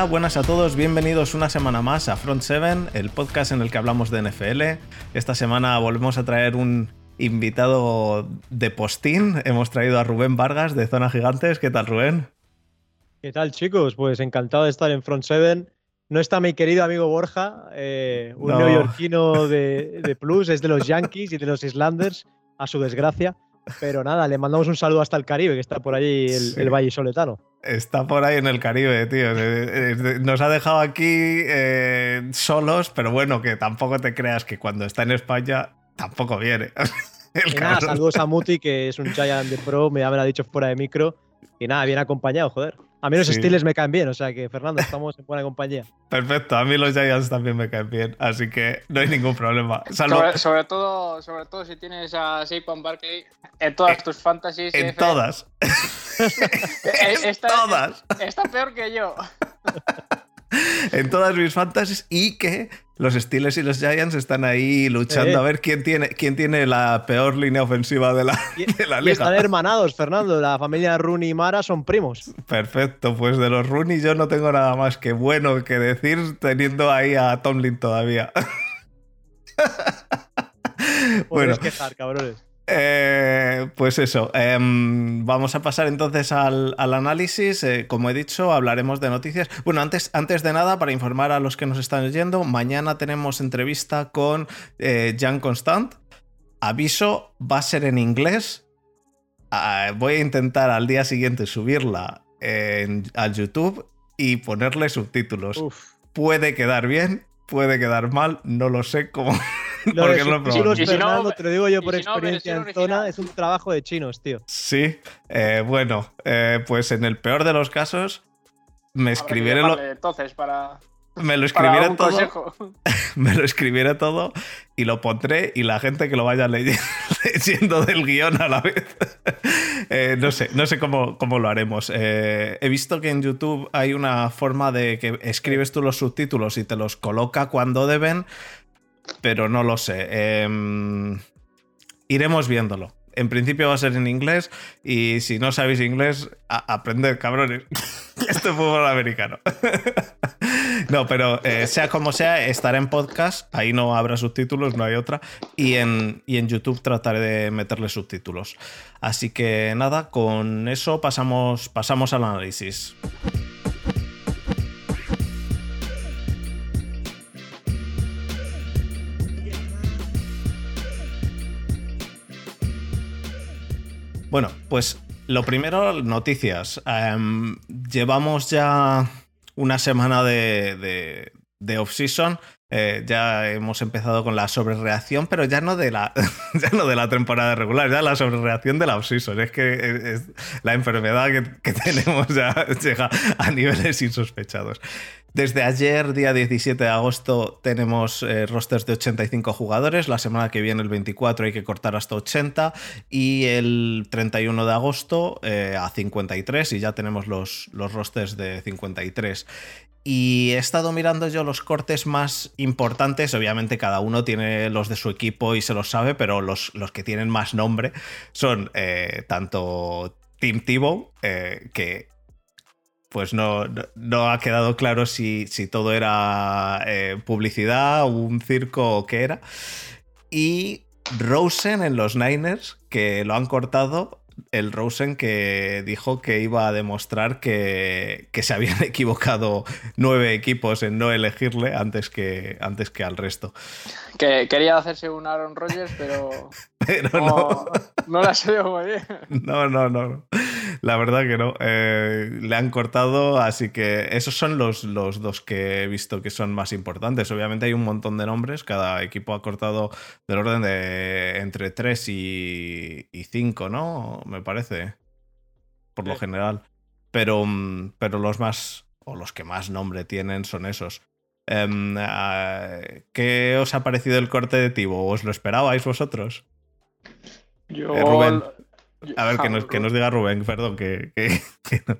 Hola, buenas a todos, bienvenidos una semana más a Front 7, el podcast en el que hablamos de NFL. Esta semana volvemos a traer un invitado de postín. Hemos traído a Rubén Vargas de Zona Gigantes. ¿Qué tal, Rubén? ¿Qué tal, chicos? Pues encantado de estar en Front 7. No está mi querido amigo Borja, eh, un No. neoyorquino de, de Plus, es de los Yankees y de los Islanders, a su desgracia. Pero nada, le mandamos un saludo hasta el Caribe, que está por allí el, Sí. el Valle Soletano. Está por ahí en el Caribe, tío. Eh, eh, Nos ha dejado aquí eh, solos, pero bueno, que tampoco te creas que cuando está en España tampoco viene. El Y nada, saludos a Muti, que es un Giant de Pro, me habrá dicho fuera de micro. Y nada, bien acompañado, joder. A mí los Sí. Steelers me caen bien, o sea que Fernando, estamos en buena compañía. Perfecto, a mí los Giants también me caen bien, así que no hay ningún problema. Sobre, sobre todo, sobre todo si tienes a Saquon Barkley en todas tus fantasies. en F, todas. Eh, en está, todas. está peor que yo. en todas mis fantasies y que los Steelers y los Giants están ahí luchando Eh. a ver quién tiene, quién tiene la peor línea ofensiva de la, Y, de la y están liga. hermanados, Fernando. La familia Rooney y Mara son primos. Perfecto, pues de los Rooney yo no tengo nada más que bueno que decir teniendo ahí a Tomlin todavía. bueno, Podéis quejar, cabrones. Eh, pues eso, em, vamos a pasar entonces al, al análisis. Eh, como he dicho, hablaremos de noticias. Bueno, antes, antes de nada, para informar a los que nos están oyendo, mañana tenemos entrevista con eh, Jean Constant. Aviso, va a ser en inglés. Ah, voy a intentar al día siguiente subirla en- al YouTube y ponerle subtítulos. Uf. Puede quedar bien, puede quedar mal, no lo sé cómo. Lo porque de no si no, te lo digo yo por si no, experiencia en zona, es un trabajo de chinos, tío. Sí, eh, bueno, eh, pues en el peor de los casos, me escribiré lo, entonces para, me lo un todo, consejo. me lo escribiré todo y lo pondré y la gente que lo vaya ley- leyendo del guion a la vez. Eh, no sé, no sé cómo, cómo lo haremos. Eh, he visto que en YouTube hay una forma de que escribes tú los subtítulos y te los coloca cuando deben, pero no lo sé. Em, iremos viéndolo. En principio va a ser en inglés y si no sabéis inglés, aprended, cabrones. Esto es fútbol americano. no, pero eh, sea como sea, estará en podcast. Ahí no habrá subtítulos, no hay otra. Y en, y en YouTube trataré de meterle subtítulos. Así que nada, con eso pasamos, pasamos al análisis. Bueno, pues lo primero, noticias. Em, llevamos ya una semana de, off-season. Eh, ya hemos empezado con la sobrereacción, pero ya no de la, ya no de la temporada regular, ya la sobrereacción de la off-season. Es que la enfermedad que, que tenemos ya llega a niveles insospechados. Desde ayer, día 17 de agosto, tenemos eh, rosters de 85 jugadores. La semana que viene, el 24, hay que cortar hasta 80. Y el 31 de agosto eh, a 53. Y ya tenemos los, los rosters de 53. Y he estado mirando yo los cortes más importantes. Obviamente, cada uno tiene los de su equipo y se los sabe, pero los, los que tienen más nombre son eh, tanto Tim Tebow, que pues no, no, no ha quedado claro si, si todo era eh, publicidad, un circo o qué era. Y Rosen en los Niners, que lo han cortado. El Rosen que dijo que iba a demostrar que, que se habían equivocado nueve equipos en no elegirle antes que, antes que al resto. Que quería hacerse un Aaron Rodgers, pero Pero no, no. no la muy bien. No, no, no. La verdad que no. Eh, le han cortado, así que esos son los, los dos que he visto que son más importantes. Obviamente hay un montón de nombres. Cada equipo ha cortado del orden de entre 3 y, y 5, ¿no? Me parece. Por lo general. Pero, mm, pero los más, o los que más nombre tienen son esos. Em, ah, ¿Qué os ha parecido el corte de Tibo? ¿Os lo esperabais vosotros? Yo, Eh, Rubén. A ver, que nos, que nos diga Rubén, perdón, que, que- que no.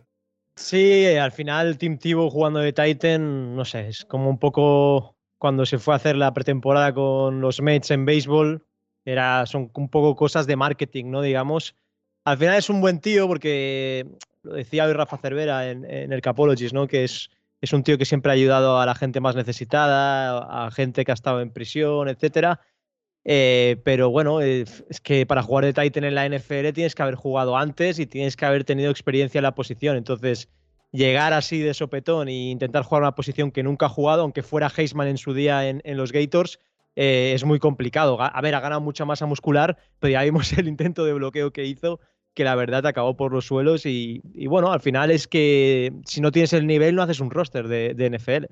Sí, al final Tim Tebow jugando de Titan, no sé, es como un poco cuando se fue a hacer la pretemporada con los Mets en béisbol, era, son un poco cosas de marketing, ¿no? Digamos. Al final es un buen tío porque lo decía hoy Rafa Cervera en, en el Capologist, ¿no? Que es es un tío que siempre ha ayudado a la gente más necesitada, a gente que ha estado en prisión, etcétera. Eh, pero bueno, eh, es que para jugar de Titan en la NFL tienes que haber jugado antes y tienes que haber tenido experiencia en la posición. Entonces, llegar así de sopetón e intentar jugar una posición que nunca ha jugado, aunque fuera Heisman en su día en, los Gators, eh, es muy complicado. A ver, ha ganado mucha masa muscular, pero ya vimos el intento de bloqueo que hizo, que la verdad acabó por los suelos. Y, bueno, al final es que si no tienes el nivel, no haces un roster de, de NFL.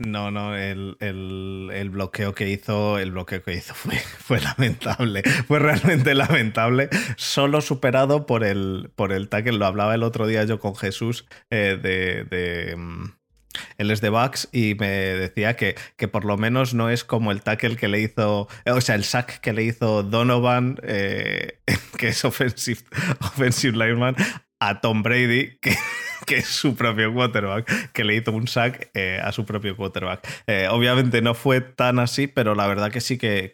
No, no, el, bloqueo que hizo, el bloqueo que hizo fue, fue lamentable. Fue realmente lamentable. Solo superado por el, por el tackle. Lo hablaba el otro día yo con Jesús eh, de, de mm, él es de Bucks y me decía que, que, por lo menos no es como el tackle que le hizo, o sea, el sack que le hizo Donovan, eh, que es offensive, offensive lineman, a Tom Brady, que, que es su propio quarterback, que le hizo un sack eh, a su propio quarterback. Eh, obviamente no fue tan así, pero la verdad que sí que,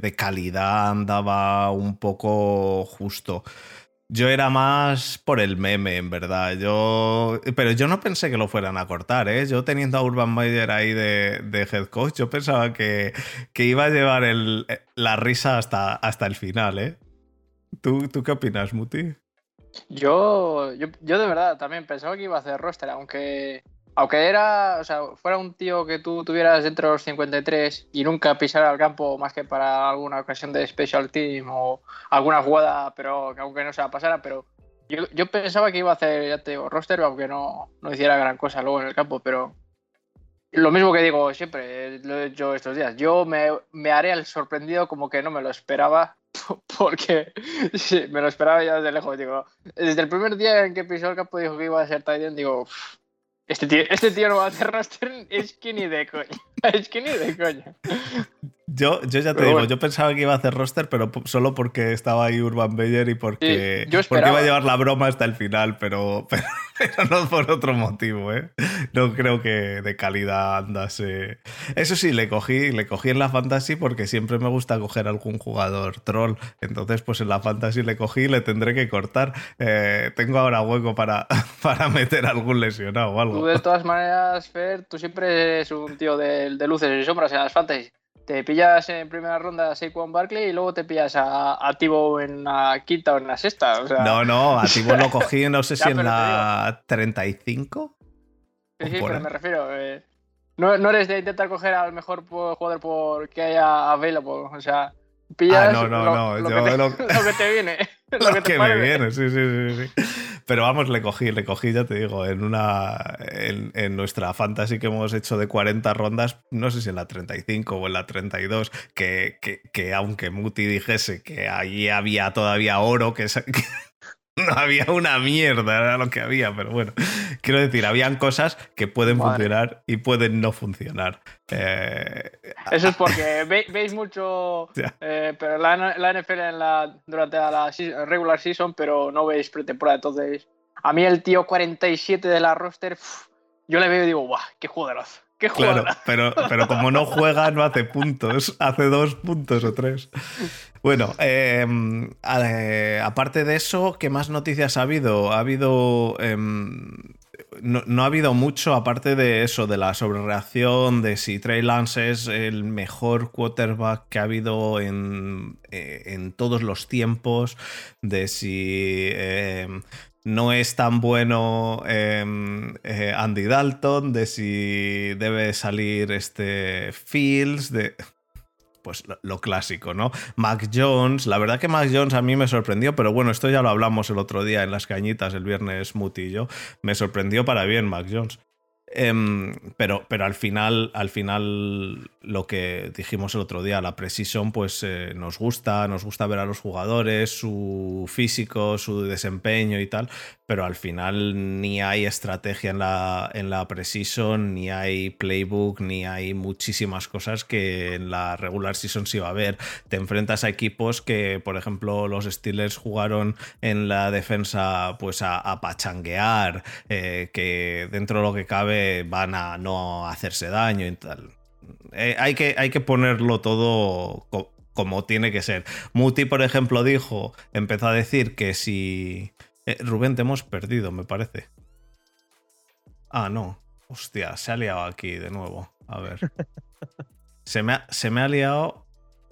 de calidad andaba un poco justo. Yo era más por el meme, en verdad. Yo, pero yo no pensé que lo fueran a cortar, ¿eh? Yo teniendo a Urban Meyer ahí de, head coach, yo pensaba que, que iba a llevar el, la risa hasta, hasta el final, ¿eh? ¿Tú, ¿Tú qué opinas, Muti? Yo, yo, yo de verdad también pensaba que iba a hacer roster, aunque, aunque era, o sea, fuera un tío que tú tuvieras dentro de los 53 y nunca pisara el campo más que para alguna ocasión de special team o alguna jugada, pero que aunque no se la pasara, pero yo, yo pensaba que iba a hacer, ya te digo, roster, aunque no, no hiciera gran cosa luego en el campo, pero lo mismo que digo siempre, lo he hecho estos días. Yo me, me haré el sorprendido como que no me lo esperaba porque me lo esperaba ya desde lejos. Digo, desde el primer día en que pisó el campo dijo que iba a ser Titan, digo, este tío, este tío no va a hacer roster, es que ni de coña. Es que ni de coña. Yo, yo ya te digo, yo pensaba que iba a hacer roster, pero solo porque estaba ahí Urban Meyer y porque, porque iba a llevar la broma hasta el final, pero, pero, no por otro motivo, ¿eh? No creo que de calidad andase. Eso sí, le cogí, le cogí en la fantasy porque siempre me gusta coger algún jugador troll. Entonces, pues en la fantasy le cogí y le tendré que cortar. Eh, tengo ahora hueco para, para meter algún lesionado o algo. Tú, de todas maneras, Fer, tú siempre eres un tío de, de luces y sombras en las fantasy te pillas en primera ronda a Saquon Barkley y luego te pillas a, a Tibo en la quinta o en la sexta. no, no, a Tibo lo cogí, no sé si en la 35. Sí, sí, pero me refiero. Eh, no, no, eres de intentar coger al mejor jugador por que haya available. O sea, pillas ah, no, no, no. Lo, que te, lo... que te, viene. Lo, que, te me viene, sí, sí, sí. sí. Pero vamos, le cogí, le cogí, ya te digo, en una. En, nuestra fantasy que hemos hecho de 40 rondas, no sé si en la 35 o en la 32, que, que, que aunque Muti dijese que allí había todavía oro, que, no había una mierda, era lo que había, pero bueno, quiero decir, habían cosas que pueden funcionar y pueden no funcionar. Eh, Eso es porque veis mucho eh, pero la, la, NFL en la, durante la regular season, pero no veis pretemporada. Entonces, a mí el tío 47 de la roster, yo le veo y digo, ¡guau! ¡Qué jugadorazo! ¡Qué Claro, pero, pero como no juega, no hace puntos, hace dos puntos o tres. Bueno, em, aparte de eso, ¿qué más noticias ha habido? Ha habido. Em, no, ha habido mucho, aparte de eso, de la sobrereacción, de si Trey Lance es el mejor quarterback que ha habido en, eh, en todos los tiempos, de si em, no es tan bueno eh, Andy Dalton, de si debe salir este Fields, de pues lo, clásico, ¿no? Mac Jones, la verdad que Mac Jones a mí me sorprendió, pero bueno, esto ya lo hablamos el otro día en las cañitas, el viernes Mutillo, me sorprendió para bien Mac Jones. Em, pero, pero al final, al final, lo que dijimos el otro día, la Precision, pues eh, nos gusta, nos gusta ver a los jugadores, su físico, su desempeño y tal, pero al final ni hay estrategia en la, en la Precision, ni hay playbook, ni hay muchísimas cosas que en la regular season sí va a haber. Te enfrentas a equipos que, por ejemplo, los Steelers jugaron en la defensa pues a, pachanguear, eh, que dentro de lo que cabe van a no hacerse daño y tal. Eh, hay, que, hay que ponerlo todo como tiene que ser. Muti, por ejemplo, dijo, empezó a decir que si eh, Rubén, te hemos perdido, me parece. Ah, no. Hostia, se ha liado aquí de nuevo. A ver. Se me ha, se me ha liado.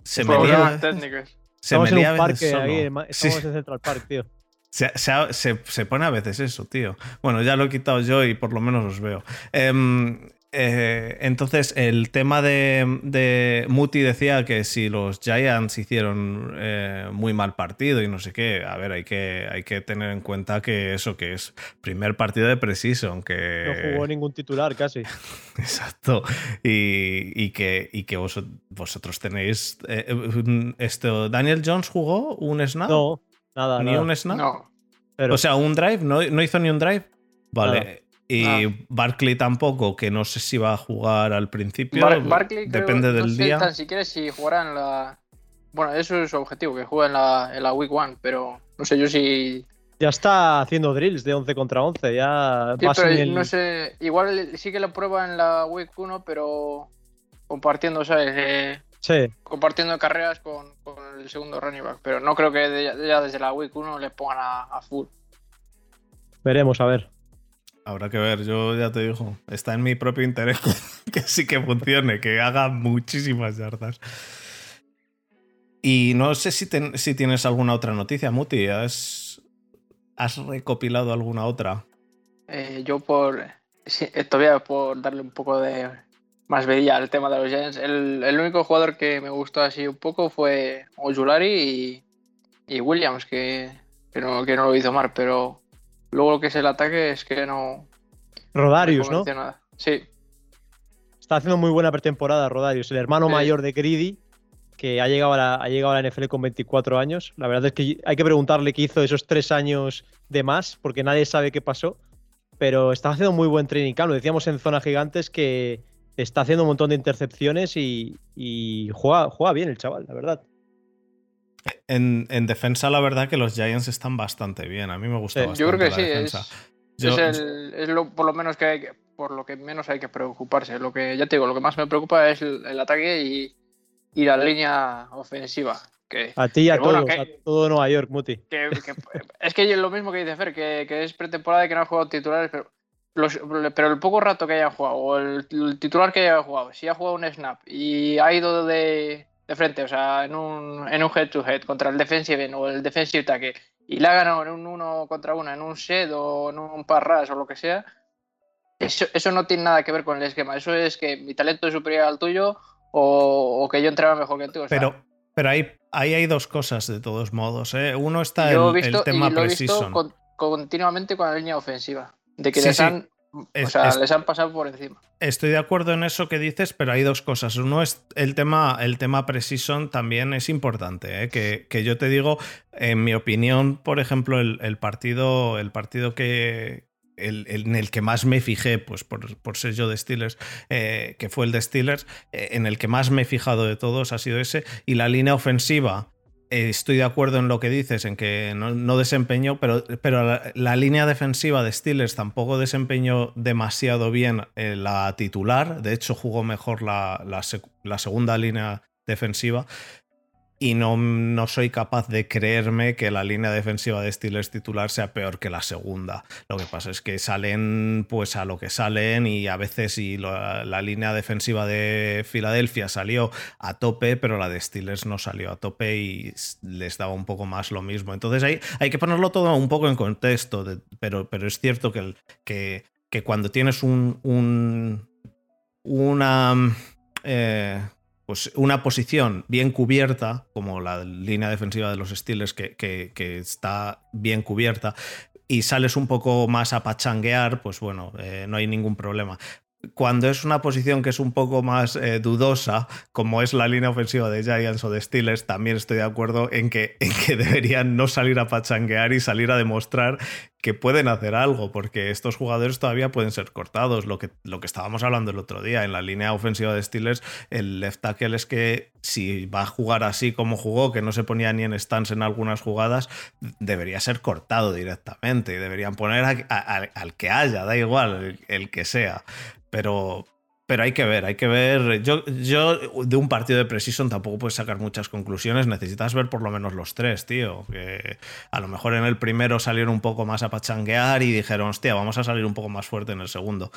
Se me lía. técnicos. Se me Estamos en lía un a veces parque ahí, solo. Sí, estamos en Central Park, tío. se, se ha- se- se pone a veces eso, tío. Bueno, ya lo he quitado yo y por lo menos os veo. Em, eh, entonces, el tema de, de Muti decía que si los Giants hicieron eh, muy mal partido y no sé qué, a ver, hay que, hay que tener en cuenta que eso, que es primer partido de Precision, que... No jugó ningún titular casi. Exacto. Y, y que, y que vos- vosotros tenéis... eh, un- esto, ¿Daniel Jones jugó un snap? No, nada, ¿Ni nada. un snap? No. Pero O sea, un drive, ¿no, no hizo ni un drive? Vale. Y Ah. Barkley tampoco, que no sé si va a jugar al principio. Bar- Barkley creo- Depende del no sé día. tan siquiera si jugará en la. Bueno, eso es su objetivo, que juegue en la, en la Week One, pero no sé yo si. ya está haciendo drills de 11 contra 11. Ya Sí, pero el- no sé. Igual sí que lo prueba en la Week 1, pero compartiendo, ¿sabes? Eh, Sí, compartiendo carreras con, con el segundo running back. Pero no creo que de- ya desde la Week 1 le pongan a, a full. veremos, a ver. Habrá que ver, yo ya te digo, está en mi propio interés que, sí que funcione, que haga muchísimas yardas. Y no sé si, tienes alguna otra noticia, Muti. ¿Has, recopilado alguna otra? Eh, yo por. eh, todavía por darle un poco de más vedilla al tema de los Giants. El, único jugador que me gustó así un poco fue Ojulari y, y Williams, que, que, no, que no lo hizo mal, pero luego lo que es el ataque es que no. Rodarius, ¿no? nada. Sí, Está haciendo muy buena pretemporada Rodarius, el hermano Sí. mayor de Greedy, que ha llegado, a la, ha llegado a la NFL con 24 años. La verdad es que hay que preguntarle qué hizo esos tres años de más, porque nadie sabe qué pasó. Pero está haciendo muy buen training camp. Lo decíamos en Zona Gigantes que está haciendo un montón de intercepciones y, y juega, juega bien el chaval, la verdad. En, en defensa, la verdad que los Giants están bastante bien. A mí me gusta Sí, bastante yo creo que la sí. defensa. Es, Yo- es, el- es lo, por lo menos que hay que, por lo que menos hay que preocuparse. Lo que ya te digo, lo que más me preocupa es el, el ataque y, y la línea ofensiva. Que, A ti y a bueno, todos, que- a todo Nueva York, Muti. que- que- es que es lo mismo que dice Fer, que, que es pretemporada y que no ha jugado titulares, pero, los- pero el poco rato que haya jugado, o el, el titular que haya jugado, si ha jugado un snap y ha ido de, de frente, o sea, en un, en un head-to-head contra el defensive end o el defensive tackle, y le ha ganado en un uno contra uno, en un shed o en un pass rush o lo que sea, eso, eso no tiene nada que ver con el esquema. Eso es que mi talento es superior al tuyo o, o que yo entraba mejor que tú. o sea, Pero, pero ahí, ahí hay dos cosas de todos modos. ¿eh? Uno está yo el, el tema y lo he visto con- continuamente con la línea ofensiva. De que Sí, les, sí. Es- o sea, es- les han pasado por encima. Estoy de acuerdo en eso que dices, pero hay dos cosas. Uno es el tema, el tema precision también es importante. ¿eh? Que, que yo te digo, en mi opinión, por ejemplo, el, el partido, el partido que. el- el- en el que más me fijé, pues por, por ser yo de Steelers, eh, que fue el de Steelers, eh, en el que más me he fijado de todos ha sido ese. Y la línea ofensiva, estoy de acuerdo en lo que dices, en que no, desempeñó, pero, pero la, línea defensiva de Steelers tampoco desempeñó demasiado bien eh, la titular. De hecho, jugó mejor la, la segunda línea defensiva. Y no, no soy capaz de creerme que la línea defensiva de Steelers titular sea peor que la segunda. Lo que pasa es que salen pues a lo que salen y a veces y la, línea defensiva de Filadelfia salió a tope, pero la de Steelers no salió a tope y les daba un poco más lo mismo. Entonces hay, hay que ponerlo todo un poco en contexto, pero, pero es cierto que, que, que cuando tienes un, un- una, eh, pues una posición bien cubierta, como la línea defensiva de los Steelers, que, que- está bien cubierta, y sales un poco más a pachanguear, pues bueno, eh, no hay ningún problema. Cuando es una posición que es un poco más eh, dudosa, como es la línea ofensiva de Giants o de Steelers, también estoy de acuerdo en que, en que deberían no salir a pachanguear y salir a demostrar que pueden hacer algo, porque estos jugadores todavía pueden ser cortados. Lo que, lo que estábamos hablando el otro día, en la línea ofensiva de Steelers, el left tackle es que si va a jugar así como jugó, que no se ponía ni en stance en algunas jugadas, debería ser cortado directamente. Deberían poner al- que haya, da igual, el que sea. Pero, pero hay que ver, hay que ver. Yo, yo de un partido de Precision tampoco puedes sacar muchas conclusiones. Necesitas ver por lo menos los tres, tío. Que a lo mejor en el primero salieron un poco más a pachanguear y dijeron, hostia, vamos a salir un poco más fuerte en el segundo.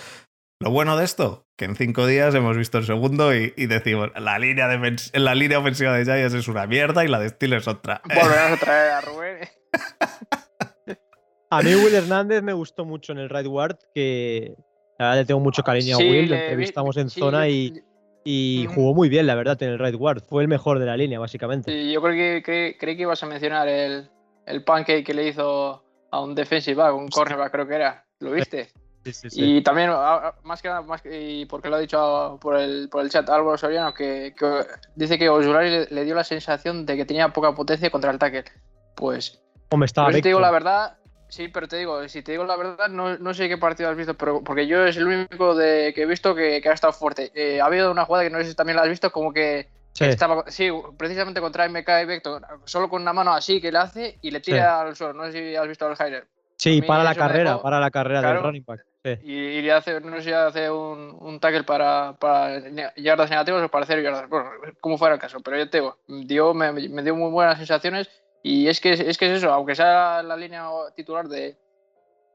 Lo bueno de esto, que en cinco días hemos visto el segundo y, decimos, la línea, la línea ofensiva de Giants es una mierda y la de Steel es otra. Volverás a traer a Rubén. a mí Will Hernández me gustó mucho en el Right Guard, que la verdad le tengo mucho cariño a Will, lo entrevistamos en zona y, y jugó muy bien, la verdad, en el Right Guard. Fue el mejor de la línea, básicamente. Sí, yo creo que, creí que ibas a mencionar el, el pancake que le hizo a un defensive back, un cornerback creo que era. ¿Lo viste? Y también, más que nada, más y porque lo ha dicho por el, por el chat Álvaro Soriano, que, dice que Osulari le, dio la sensación de que tenía poca potencia contra el tackle. Pues. estaba pues te digo la verdad, sí, pero te digo, si te digo la verdad, no, no, sé qué partido has visto, pero porque yo es el único de, que he visto que, ha estado fuerte. Eh, ha habido una jugada que no sé si también la has visto, como que estaba, sí, precisamente contra MK y Vector, solo con una mano así que le hace y le tira al suelo. No sé si has visto al Heider. Sí, para la carrera, para la carrera del running back. Y, le hace, no sé si hace un, un tackle para, para, yardas negativas o para hacer yardas, bueno, como fuera el caso, pero yo te digo, dio, me, me, dio muy buenas sensaciones y es que es, que es eso, aunque sea la línea titular de,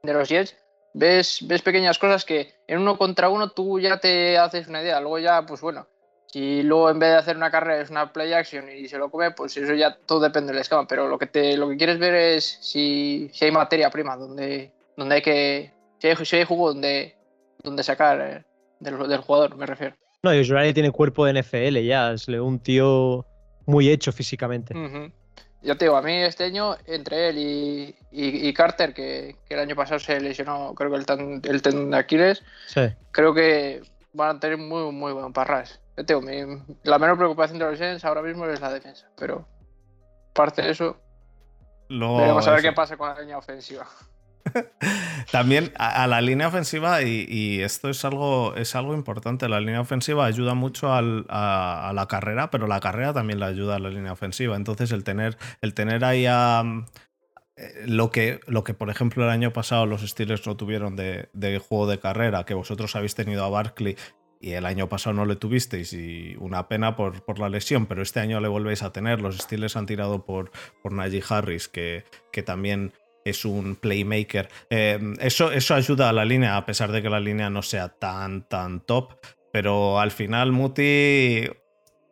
de los Jets, ves, ves pequeñas cosas que en uno contra uno tú ya te haces una idea, luego ya, pues bueno, si luego en vez de hacer una carrera es una play action y se lo come, pues eso ya todo depende del esquema. Pero lo que te, lo que quieres ver es si, si hay materia prima donde, donde hay que. Si hay, si hay jugo donde, donde sacar eh, del, del, jugador, me refiero. No, y tiene cuerpo de NFL ya, es un tío muy hecho físicamente. Yo te digo, a mí este año, entre él y, y, Carter, que, que, el año pasado se lesionó, creo que el, el tendón de Aquiles, creo que van a tener muy, muy buen parras. La menor preocupación de los Giants ahora mismo es la defensa, pero aparte de eso, Vamos a ver qué pasa con la línea ofensiva. También a, la línea ofensiva, y, esto es algo, es algo importante, la línea ofensiva ayuda mucho a, la carrera, pero la carrera también le ayuda a la línea ofensiva. Entonces el tener, el tener ahí. Eh, lo que, lo que, por ejemplo, el año pasado los Steelers no tuvieron de, de, juego de carrera, que vosotros habéis tenido a Barkley y el año pasado no le tuvisteis y una pena por, por, la lesión, pero este año le volvéis a tener. Los Steelers han tirado por, por Najee Harris, que, que también es un playmaker. Em, eso, eso ayuda a la línea, a pesar de que la línea no sea tan, tan top. Pero al final, Muti,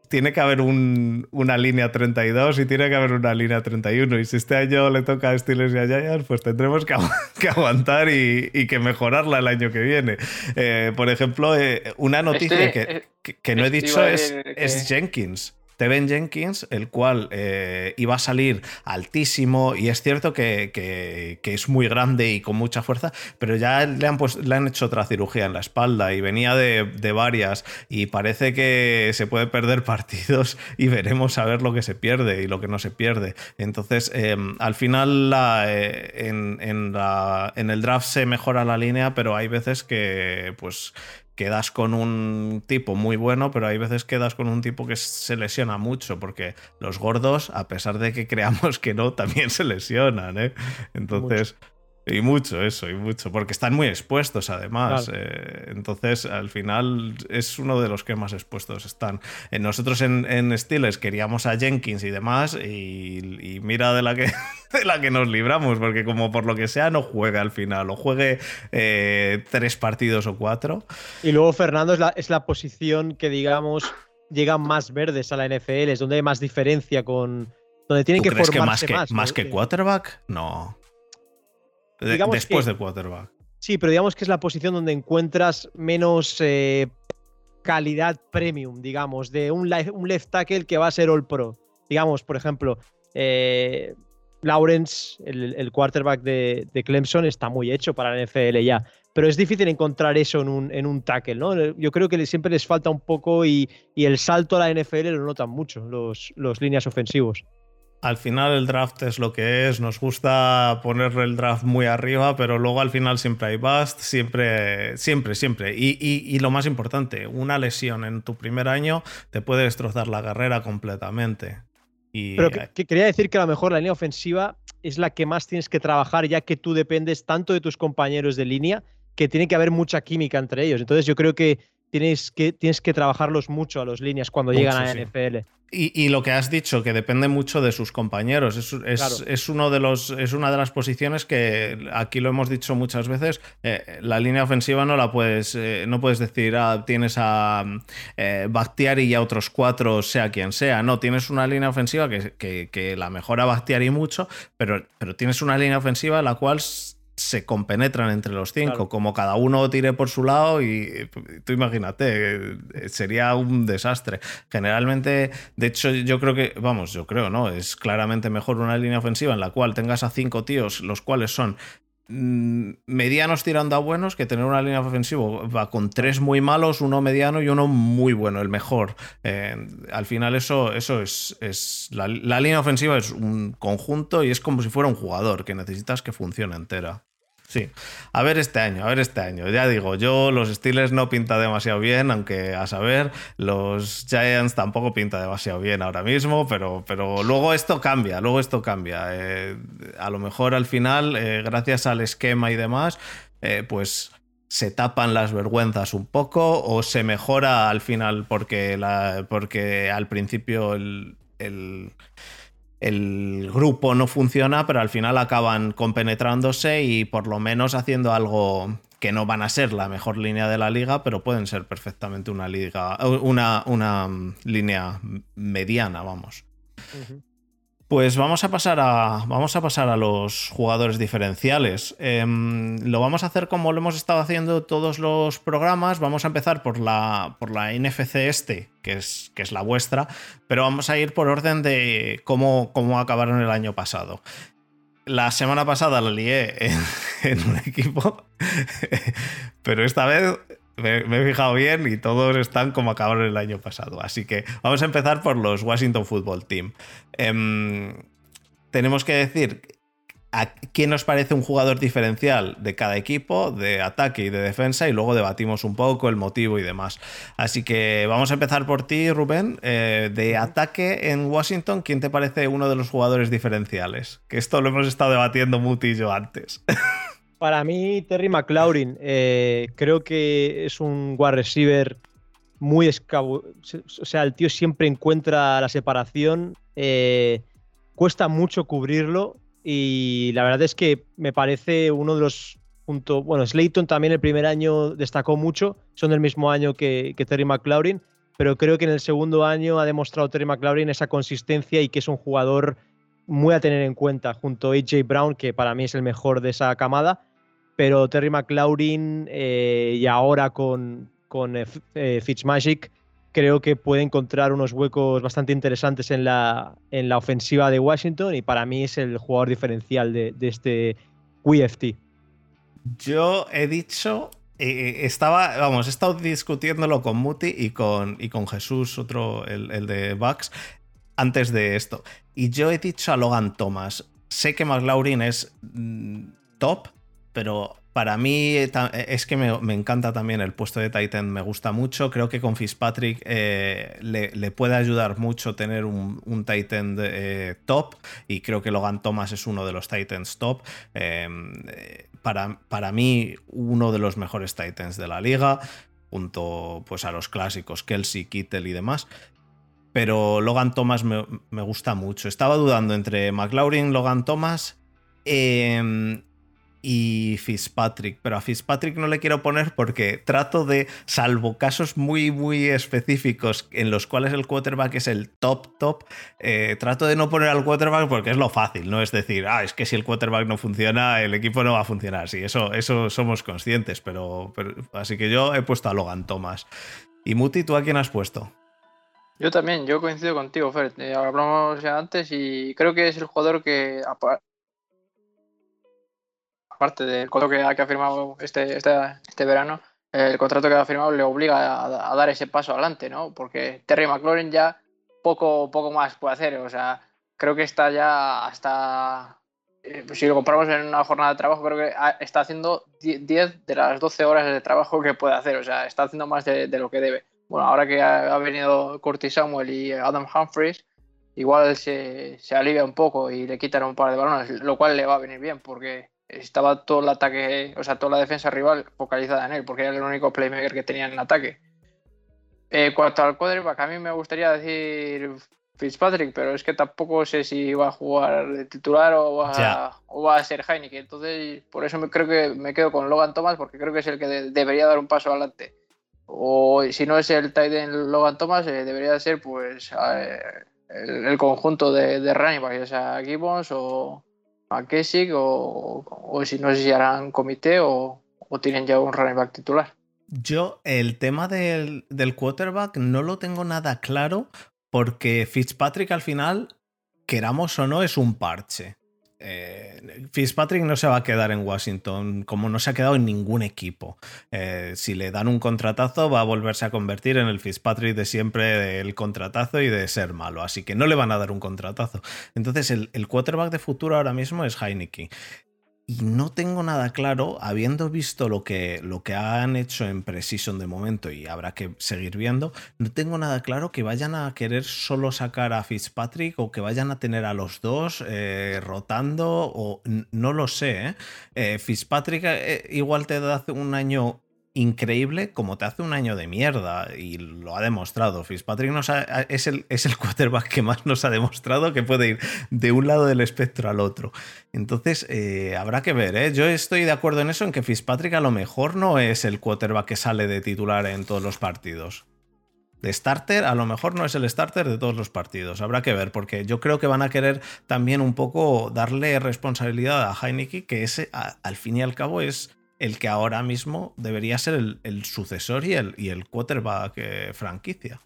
tiene que haber una línea 32 y tiene que haber una línea 31. Y si este año le toca a Steelers y a Giants, pues tendremos que, aguantar y, que mejorarla el año que viene. Eh, por ejemplo, eh, una noticia este, que, que, no he dicho es, es Jenkins. Teven Jenkins, el cual eh, iba a salir altísimo y es cierto que, es muy grande y con mucha fuerza, pero ya le han, pues, hecho otra cirugía en la espalda y venía de, varias y parece que se puede perder partidos y veremos a ver lo que se pierde y lo que no se pierde. Entonces, em, al final eh, en, en el draft se mejora la línea, pero hay veces que pues quedas con un tipo muy bueno, pero hay veces quedas con un tipo que se lesiona mucho, porque los gordos, a pesar de que creamos que no, también se lesionan, ¿eh? Entonces... Y mucho eso, y mucho, porque están muy expuestos además. Eh, entonces, al final es uno de los que más expuestos están. Eh, nosotros en, en Steelers queríamos a Jenkins y demás, y, mira de la, que, de la que nos libramos, porque como por lo que sea no juega al final, o juegue eh, tres partidos o cuatro. Y luego Fernando es la, es la posición que, digamos, llegan más verdes a la NFL, es donde hay más diferencia con... Donde tienen que formarse que más, más que quarterback? No después del quarterback. Sí, pero digamos que es la posición donde encuentras menos eh, calidad premium, digamos, de un, un, left tackle que va a ser all pro. Digamos, por ejemplo, eh, Lawrence, el, quarterback de, Clemson, está muy hecho para la NFL ya. Pero es difícil encontrar eso en un, en un tackle, ¿no? Yo creo que siempre les falta un poco y, el salto a la NFL lo notan mucho los, los líneas ofensivos al final el draft es lo que es, nos gusta ponerle el draft muy arriba, pero luego al final siempre hay bust, siempre, siempre, siempre. Y, lo más importante, una lesión en tu primer año te puede destrozar la carrera completamente. Y, pero que, quería decir que a lo mejor la línea ofensiva es la que más tienes que trabajar, ya que tú dependes tanto de tus compañeros de línea que tiene que haber mucha química entre ellos. Entonces yo creo que tienes que, tienes que trabajarlos mucho a los líneas cuando llegan a NFL. Y, lo que has dicho, que depende mucho de sus compañeros. Es, uno de los, es una de las posiciones que aquí lo hemos dicho muchas veces. Eh, la línea ofensiva no la puedes, eh, no puedes decir, ah, tienes a eh, Bactiari y a otros cuatro, sea quien sea. No, tienes una línea ofensiva que, que, la mejora Bactiari mucho, pero, pero tienes una línea ofensiva en la cual se compenetran entre los cinco, como cada uno tire por su lado y tú imagínate, sería un desastre. Generalmente, de hecho, yo creo que, vamos, yo creo, ¿no? Es claramente mejor una línea ofensiva en la cual tengas a cinco tíos, los cuales son mm, medianos tirando a buenos que tener una línea ofensiva va con tres muy malos, uno mediano y uno muy bueno, el mejor. Eh, al final eso, eso es, es la, la, línea ofensiva es un conjunto y es como si fuera un jugador que necesitas que funcione entera. Sí, a ver este año, a ver este año. Ya digo, yo los Steelers no pinta demasiado bien, aunque a saber, los Giants tampoco pinta demasiado bien ahora mismo, pero, pero luego esto cambia, luego esto cambia. Eh, a lo mejor al final, eh, gracias al esquema y demás, eh, pues se tapan las vergüenzas un poco o se mejora al final porque, porque al principio el el grupo no funciona, pero al final acaban compenetrándose y por lo menos haciendo algo que no van a ser la mejor línea de la liga, pero pueden ser perfectamente una liga, una, una mm, línea mediana, vamos. Pues vamos a pasar a, vamos a, pasar a los jugadores diferenciales. Em, lo vamos a hacer como lo hemos estado haciendo todos los programas. Vamos a empezar por la, por la NFC este, que es, que es la vuestra, pero vamos a ir por orden de cómo, cómo acabaron el año pasado. La semana pasada la lié en un equipo, pero esta vez me, he fijado bien y todos están como acabaron el año pasado. Así que vamos a empezar por los Washington Football Team. Em, tenemos que decir a quién nos parece un jugador diferencial de cada equipo, de ataque y de defensa, y luego debatimos un poco el motivo y demás. Así que vamos a empezar por ti, Rubén. Eh, de ataque en Washington, ¿quién te parece uno de los jugadores diferenciales? Que esto lo hemos estado debatiendo Muti y yo antes. Para mí, Terry McLaurin, eh, creo que es un wide receiver muy escabo. O sea, el tío siempre encuentra la separación. Eh, cuesta mucho cubrirlo. Y la verdad es que me parece uno de los puntos. Bueno, Slayton también el primer año destacó mucho. Son del mismo año que, que Terry McLaurin. Pero creo que en el segundo año ha demostrado Terry McLaurin esa consistencia y que es un jugador muy a tener en cuenta junto a AJ Brown, que para mí es el mejor de esa camada pero Terry McLaurin eh, y ahora con, con eh, eh, Fitzmagic creo que puede encontrar unos huecos bastante interesantes en la, en la ofensiva de Washington y para mí es el jugador diferencial de, este WFT. Yo he dicho, estaba, vamos, he estado discutiéndolo con Muti y con, y con Jesús, otro, el, el de Bucks, antes de esto. Y yo he dicho a Logan Thomas, sé que McLaurin es mm, top, pero para mí eh, eh, es que me, encanta también el puesto de Titan, me gusta mucho. Creo que con Fitzpatrick eh, le, puede ayudar mucho tener un, Titan top y creo que Logan Thomas es uno de los Titans top. Em, para, para, mí, uno de los mejores Titans de la liga, junto pues, a los clásicos Kelsey, Kittle y demás. Pero Logan Thomas me, me gusta mucho. Estaba dudando entre McLaurin, Logan Thomas. Eh, y Fitzpatrick, pero a Fitzpatrick no le quiero poner porque trato de, salvo casos muy, muy específicos en los cuales el quarterback es el top, top, eh, trato de no poner al quarterback porque es lo fácil, ¿no? Es decir, ah, es que si el quarterback no funciona, el equipo no va a funcionar. Sí, eso, eso somos conscientes, pero, así que yo he puesto a Logan Thomas. Y Muti, ¿tú a quién has puesto? Yo también, yo coincido contigo, Fer. Eh, hablamos ya antes y creo que es el jugador que, aparte del contrato que, ha firmado este, este, este, verano, el contrato que ha firmado le obliga a, dar ese paso adelante, ¿no? Porque Terry McLaurin ya poco, poco más puede hacer. O sea, creo que está ya hasta. Eh, si lo comparamos en una jornada de trabajo, creo que está haciendo 10 de las 12 horas de trabajo que puede hacer. O sea, está haciendo más de, lo que debe. Bueno, ahora que ha, venido Curtis Samuel y Adam Humphries, igual se, se alivia un poco y le quitan un par de balones, lo cual le va a venir bien porque estaba todo el ataque, o sea, toda la defensa rival focalizada en él, porque era el único playmaker que tenía en el ataque. En cuanto al quarterback, a mí me gustaría decir Fitzpatrick, pero es que tampoco sé si va a jugar de titular o va, a, o va a ser Heineken. Entonces, por eso me, creo que me quedo con Logan Thomas, porque creo que es el que debería dar un paso adelante. O si no es el tight end Logan Thomas, eh, debería ser pues eh, el, conjunto de, de running ya sea Gibbons o McKessick, o, o, si no sé si harán comité o, o tienen ya un running back titular. Yo, el tema del, del, quarterback no lo tengo nada claro porque Fitzpatrick al final, queramos o no, es un parche. Eh, Fitzpatrick no se va a quedar en Washington, como no se ha quedado en ningún equipo. Eh, si le dan un contratazo, va a volverse a convertir en el Fitzpatrick de siempre del contratazo y de ser malo. Así que no le van a dar un contratazo. Entonces, el, el quarterback de futuro ahora mismo es Heineken. Y no tengo nada claro, habiendo visto lo que, lo que han hecho en Precision de momento y habrá que seguir viendo, no tengo nada claro que vayan a querer solo sacar a Fitzpatrick o que vayan a tener a los dos eh, rotando o no lo sé. ¿eh? eh Fitzpatrick eh, igual te da hace un año increíble como te hace un año de mierda y lo ha demostrado. Fitzpatrick nos es, el, es el quarterback que más nos ha demostrado que puede ir de un lado del espectro al otro. Entonces, eh, habrá que ver. ¿eh? Yo estoy de acuerdo en eso, en que Fitzpatrick a lo mejor no es el quarterback que sale de titular en todos los partidos. De starter, a lo mejor no es el starter de todos los partidos. Habrá que ver, porque yo creo que van a querer también un poco darle responsabilidad a Heineken, que ese, al fin y al cabo, es el que ahora mismo debería ser el, sucesor y el, y el quarterback eh, franquicia.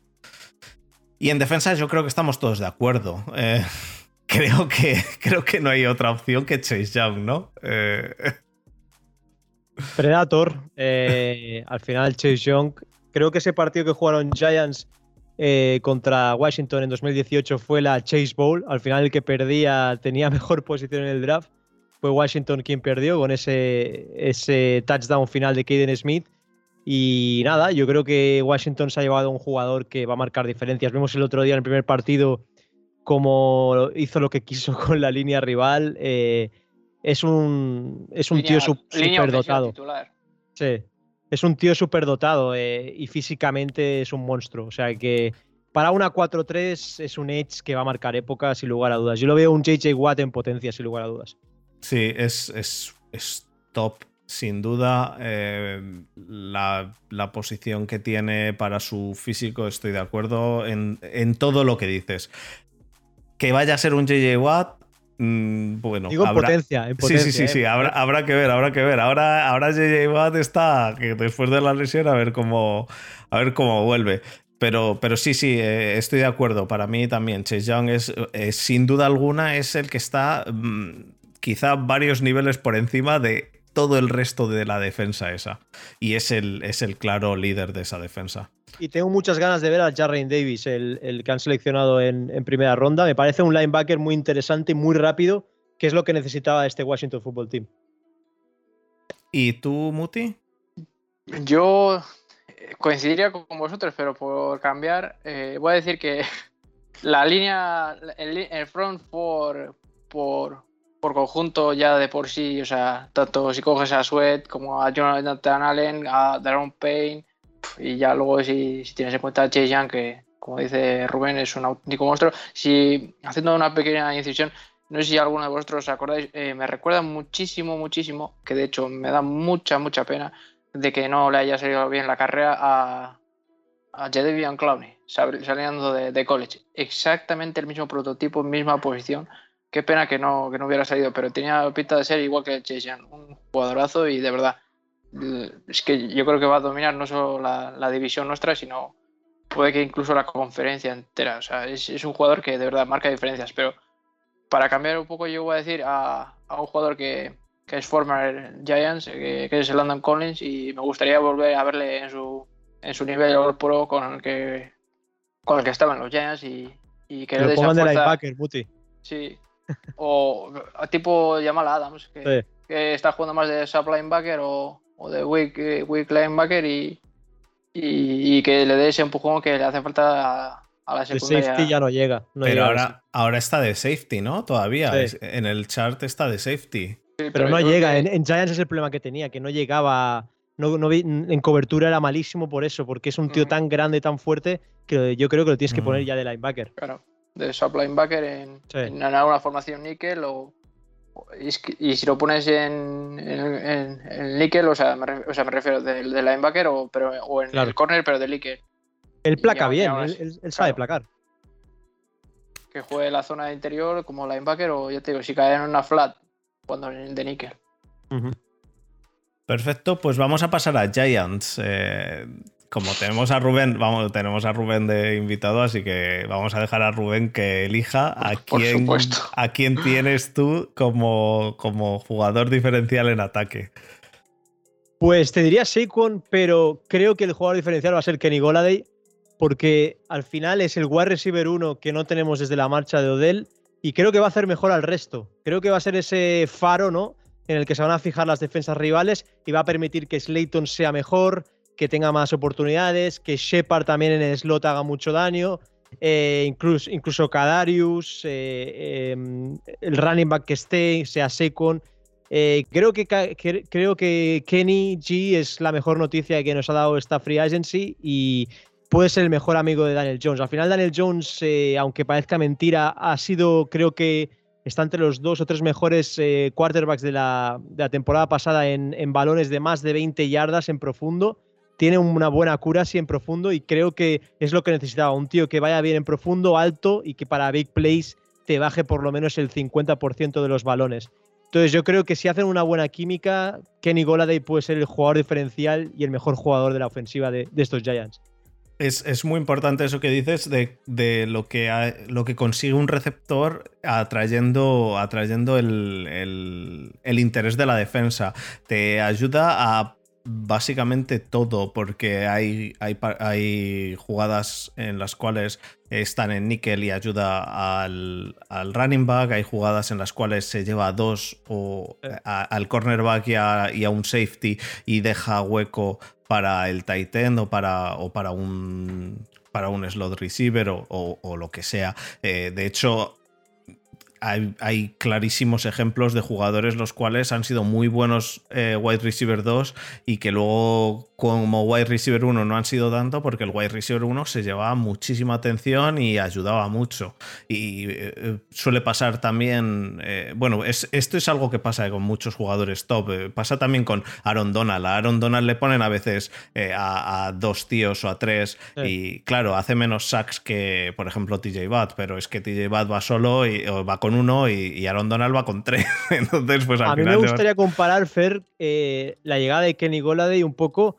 Y en defensa yo creo que estamos todos de acuerdo. Eh, creo, que, creo que no hay otra opción que Chase Young, ¿no? Eh, Predator, al final Chase Young, creo que ese partido que jugaron Giants contra Washington en 2018 fue la Chase Bowl, al final el que perdía tenía mejor posición en el draft fue Washington quien perdió con ese, ese touchdown final de Caden Smith. Y nada, yo creo que Washington se ha llevado a un jugador que va a marcar diferencias. Vemos el otro día en el primer partido cómo hizo lo que quiso con la línea rival. Eh, es un, es un tío súper dotado. Sí, es un tío súper dotado eh, y físicamente es un monstruo. O sea que para una 4-3 es un Edge que va a marcar época sin lugar a dudas. Yo lo veo un JJ Watt en potencia sin lugar a dudas. Sí, es, es, top, sin duda. Eh, la, posición que tiene para su físico, estoy de acuerdo en, todo lo que dices. Que vaya a ser un JJ Watt, mm, bueno, Digo potencia, en potencia. Sí, sí, sí, sí. Eh. Habrá, que ver, habrá que ver. Ahora, ahora JJ Watt está, que después de la lesión, a ver cómo, a ver cómo vuelve. Pero, pero sí, sí, eh, estoy de acuerdo. Para mí también, Chase Young es, sin duda alguna, es el que está mm, quizá varios niveles por encima de todo el resto de la defensa esa. Y es el, es el claro líder de esa defensa. Y tengo muchas ganas de ver a Jarrain Davis, el, que han seleccionado en, primera ronda. Me parece un linebacker muy interesante y muy rápido, que es lo que necesitaba este Washington Football Team. ¿Y tú, Muti? Yo eh, coincidiría con vosotros, pero por cambiar, eh, voy a decir que la línea, el, front por, por, por conjunto ya de por sí, o sea, tanto si coges a Sweat como a Jonathan Allen, a Daron Payne, y ya luego si, tienes en cuenta a Chase Young, que como dice Rubén es un auténtico monstruo, si haciendo una pequeña incisión, no sé si alguno de vosotros os acordáis, eh, me recuerda muchísimo, muchísimo, que de hecho me da mucha, mucha pena de que no le haya salido bien la carrera a, a Jadavion Clowney, saliendo de college. Exactamente el mismo prototipo, misma posición Qué pena que no, que no hubiera salido, pero tenía pinta de ser igual que Chase Young, un jugadorazo y de verdad, es que yo creo que va a dominar no solo la, división nuestra, sino puede que incluso la conferencia entera. O sea, es, un jugador que de verdad marca diferencias, pero para cambiar un poco yo voy a decir a, un jugador que, es former Giants, que, es el London Collins, y me gustaría volver a verle en su, en su nivel All Pro con el que con el que estaban los Giants y, y que le de linebacker, Sí, o tipo Jamal Adams, que, está jugando más de sub linebacker o, de weak, weak linebacker y, y, que le dé ese empujón que le hace falta a, la secundaria. El safety ya no llega. pero ahora, ahora está de safety, ¿no? Todavía. En el chart está de safety. pero, no llega. En, Giants es el problema que tenía, que no llegaba no, no en cobertura era malísimo por eso, porque es un tío tan grande, tan fuerte, que yo creo que lo tienes que poner ya de linebacker. Claro, de sub linebacker en, en alguna formación níquel o, y, si lo pones en, en, níquel, o sea, me, o sea, me refiero del de linebacker o, pero, o en el corner, pero de níquel. Él placa bien, él, sabe placar. Que juegue la zona de interior como linebacker o ya te digo, si cae en una flat, cuando en el de níquel. Perfecto, pues vamos a pasar a Giants. Eh, como tenemos a Rubén, vamos, tenemos a Rubén de invitado, así que vamos a dejar a Rubén que elija a quién, a quién tienes tú como, como jugador diferencial en ataque. Pues te diría Saquon, pero creo que el jugador diferencial va a ser Kenny Goladay, porque al final es el wide receiver 1 que no tenemos desde la marcha de Odell y creo que va a hacer mejor al resto. Creo que va a ser ese faro, ¿no? en el que se van a fijar las defensas rivales y va a permitir que Slayton sea mejor, que tenga más oportunidades, que Shepard también en el slot haga mucho daño, eh, incluso, incluso Kadarius, eh, em, el running back que esté, sea Secon. Eh, creo, que, creo que Kenny G es la mejor noticia que nos ha dado esta free agency y puede ser el mejor amigo de Daniel Jones. Al final Daniel Jones, aunque parezca mentira, ha sido creo que está entre los dos o tres mejores quarterbacks de la, temporada pasada en, balones de más de 20 yardas en profundo. Tiene una buena cura así en profundo y creo que es lo que necesitaba. Un tío que vaya bien en profundo, alto y que para big plays te baje por lo menos el 50% de los balones. Entonces yo creo que si hacen una buena química, Kenny Goladay puede ser el jugador diferencial y el mejor jugador de la ofensiva de estos Giants. Es, muy importante eso que dices de, lo, que lo que consigue un receptor atrayendo, atrayendo el, interés de la defensa. Te ayuda a básicamente todo, porque hay, hay, hay, jugadas en las cuales están en níquel y ayuda al, running back, hay jugadas en las cuales se lleva a dos o al cornerback y a, un safety y deja hueco para el tight end o para, o para un para un slot receiver o, lo que sea. Eh, de hecho, hay, clarísimos ejemplos de jugadores los cuales han sido muy buenos eh, wide receiver 2 y que luego como wide receiver 1 no han sido tanto porque el wide receiver 1 se llevaba muchísima atención y ayudaba mucho. Y eh, suele pasar también, eh, bueno, es, esto es algo que pasa con muchos jugadores top, pasa también con Aaron Donald. A Aaron Donald le ponen a veces a, dos tíos o a tres y claro, hace menos sacks que por ejemplo TJ Watt, pero es que TJ Watt va solo y va con uno y, Aaron Donald va con tres. Entonces, pues al A mí me gustaría comparar, Fer, eh, la llegada de Kenny Goladay un poco